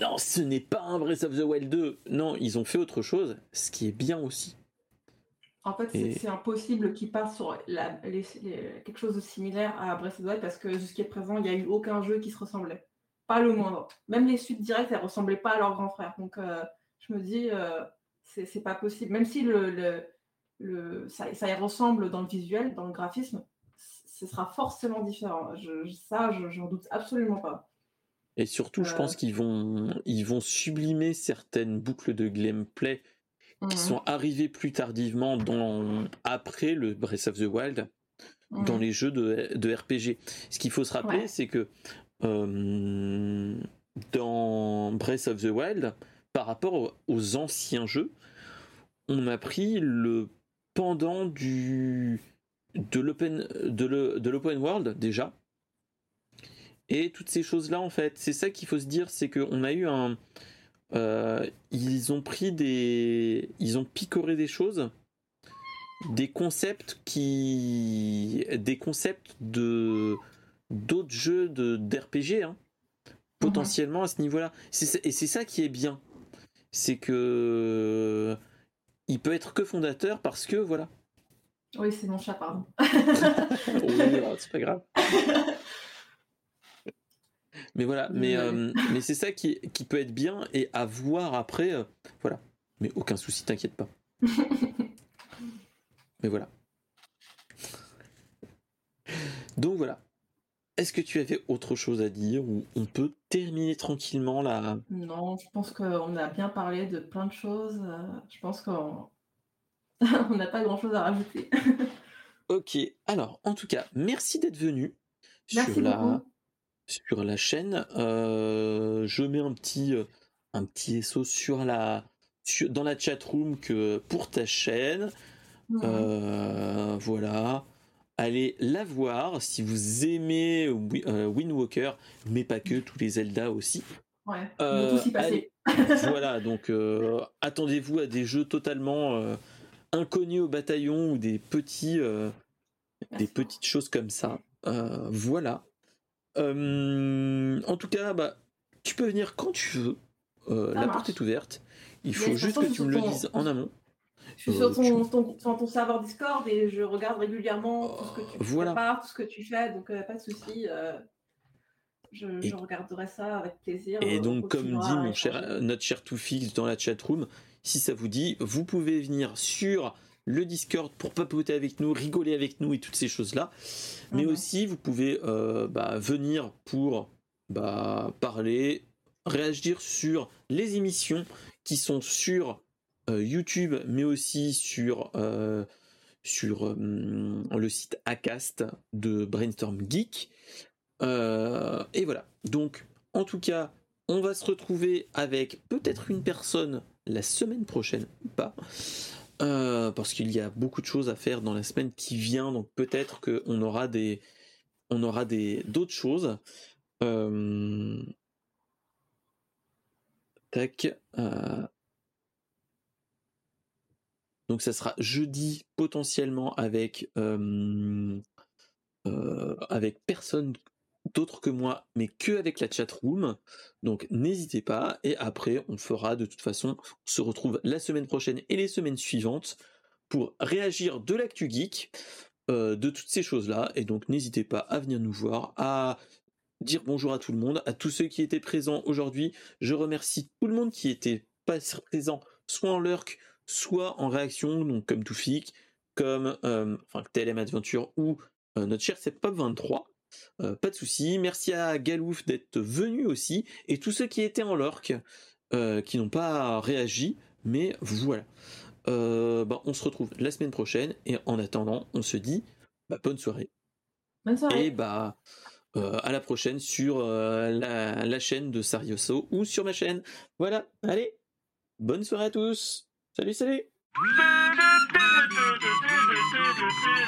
Non, ce n'est pas un Breath of the Wild 2. Non, ils ont fait autre chose, ce qui est bien aussi. En fait, c'est impossible qu'ils passent sur quelque chose de similaire à Breath of the Wild parce que jusqu'à présent, il n'y a eu aucun jeu qui se ressemblait. Pas le moindre. Même les suites directes, elles ressemblaient pas à leur grand frère. Donc, euh, je me dis, euh, c'est pas possible. Même si le, le, ça, ça, y ressemble dans le visuel, dans le graphisme, ce sera forcément différent. Je, ça, j'en doute absolument pas. Et surtout, je pense euh. qu'ils vont, ils vont sublimer certaines boucles de gameplay qui mhm. sont arrivées plus tardivement dans, après le Breath of the Wild dans mhm. les jeux de, de RPG. Ce qu'il faut se rappeler, c'est que euh, dans Breath of the Wild, par rapport aux anciens jeux, on a pris le pendant du de l'open world déjà et toutes ces choses là en fait c'est ça qu'il faut se dire c'est qu'on a eu un euh, ils ont pris des ils ont picoré des choses des concepts qui des concepts de d'autres jeux d'RPG, hein, potentiellement à ce niveau-là. Et c'est ça qui est bien. C'est que il peut être que fondateur parce que voilà. Oui, c'est mon chat, pardon. Oh, c'est pas grave. Mais voilà, mais, euh, mais c'est ça qui, qui, peut être bien et à voir après. Euh, voilà. Mais aucun souci, t'inquiète pas. mais voilà. Donc voilà. Est-ce que tu avais autre chose à dire ou on peut terminer tranquillement là Non, je pense qu'on a bien parlé de plein de choses. Euh, je pense qu'on n'a pas grand-chose à rajouter. ok, alors en tout cas, merci d'être venu sur la sur la chaîne. Euh, je mets un petit euh, un petit SO sur la dans la chat room que pour ta chaîne. voilà allez la voir si vous aimez euh, Wind Walker, mais pas que, tous les Zelda aussi. Ouais, euh, passer. voilà, donc euh, attendez-vous à des jeux totalement inconnus au bataillon ou des petits, des petites choses comme ça. voilà. en tout cas, bah, tu peux venir quand tu veux. la porte est ouverte. Il faut juste que tu me le dises en amont. Je suis sur ton, ton, serveur Discord et je regarde régulièrement tout ce que tu voilà. tout ce que tu fais, donc euh, pas de souci. Euh, je, regarderai ça avec plaisir. Et donc, comme dit mon cher, notre cher Toufix dans la chatroom, si ça vous dit, vous pouvez venir sur le Discord pour papoter avec nous, rigoler avec nous et toutes ces choses-là. Mais mhm. aussi, vous pouvez euh, bah, venir pour bah, parler, réagir sur les émissions qui sont sur euh, YouTube, mais aussi sur, euh, sur le site Acast de Brainstorm Geek. et voilà. Donc, en tout cas, on va se retrouver avec peut-être une personne la semaine prochaine pas. parce qu'il y a beaucoup de choses à faire dans la semaine qui vient, donc peut-être qu'on aura des, on aura des d'autres choses. tac. Donc ça sera jeudi potentiellement avec euh, avec personne d'autre que moi, mais que avec la chat room. Donc n'hésitez pas. Et après, on fera de toute façon, on se retrouve la semaine prochaine et les semaines suivantes pour réagir de l'actu geek, de toutes ces choses-là. Et donc n'hésitez pas à venir nous voir, à dire bonjour à tout le monde, à tous ceux qui étaient présents aujourd'hui. Je remercie tout le monde qui était pas présent, soit en lurk, soit en réaction, donc comme Toufik, comme euh, TLM Adventure ou euh, notre cher Pop 23. Euh, pas de souci. Merci à Galouf d'être venu aussi et tous ceux qui étaient en lurk qui n'ont pas réagi. Mais voilà. Bah, on se retrouve la semaine prochaine et en attendant, on se dit bah, bonne soirée. Bonne soirée. Et bah euh, à la prochaine sur euh, la, chaîne de Sarioso ou sur ma chaîne. Voilà, allez, bonne soirée à tous. Salut, salut.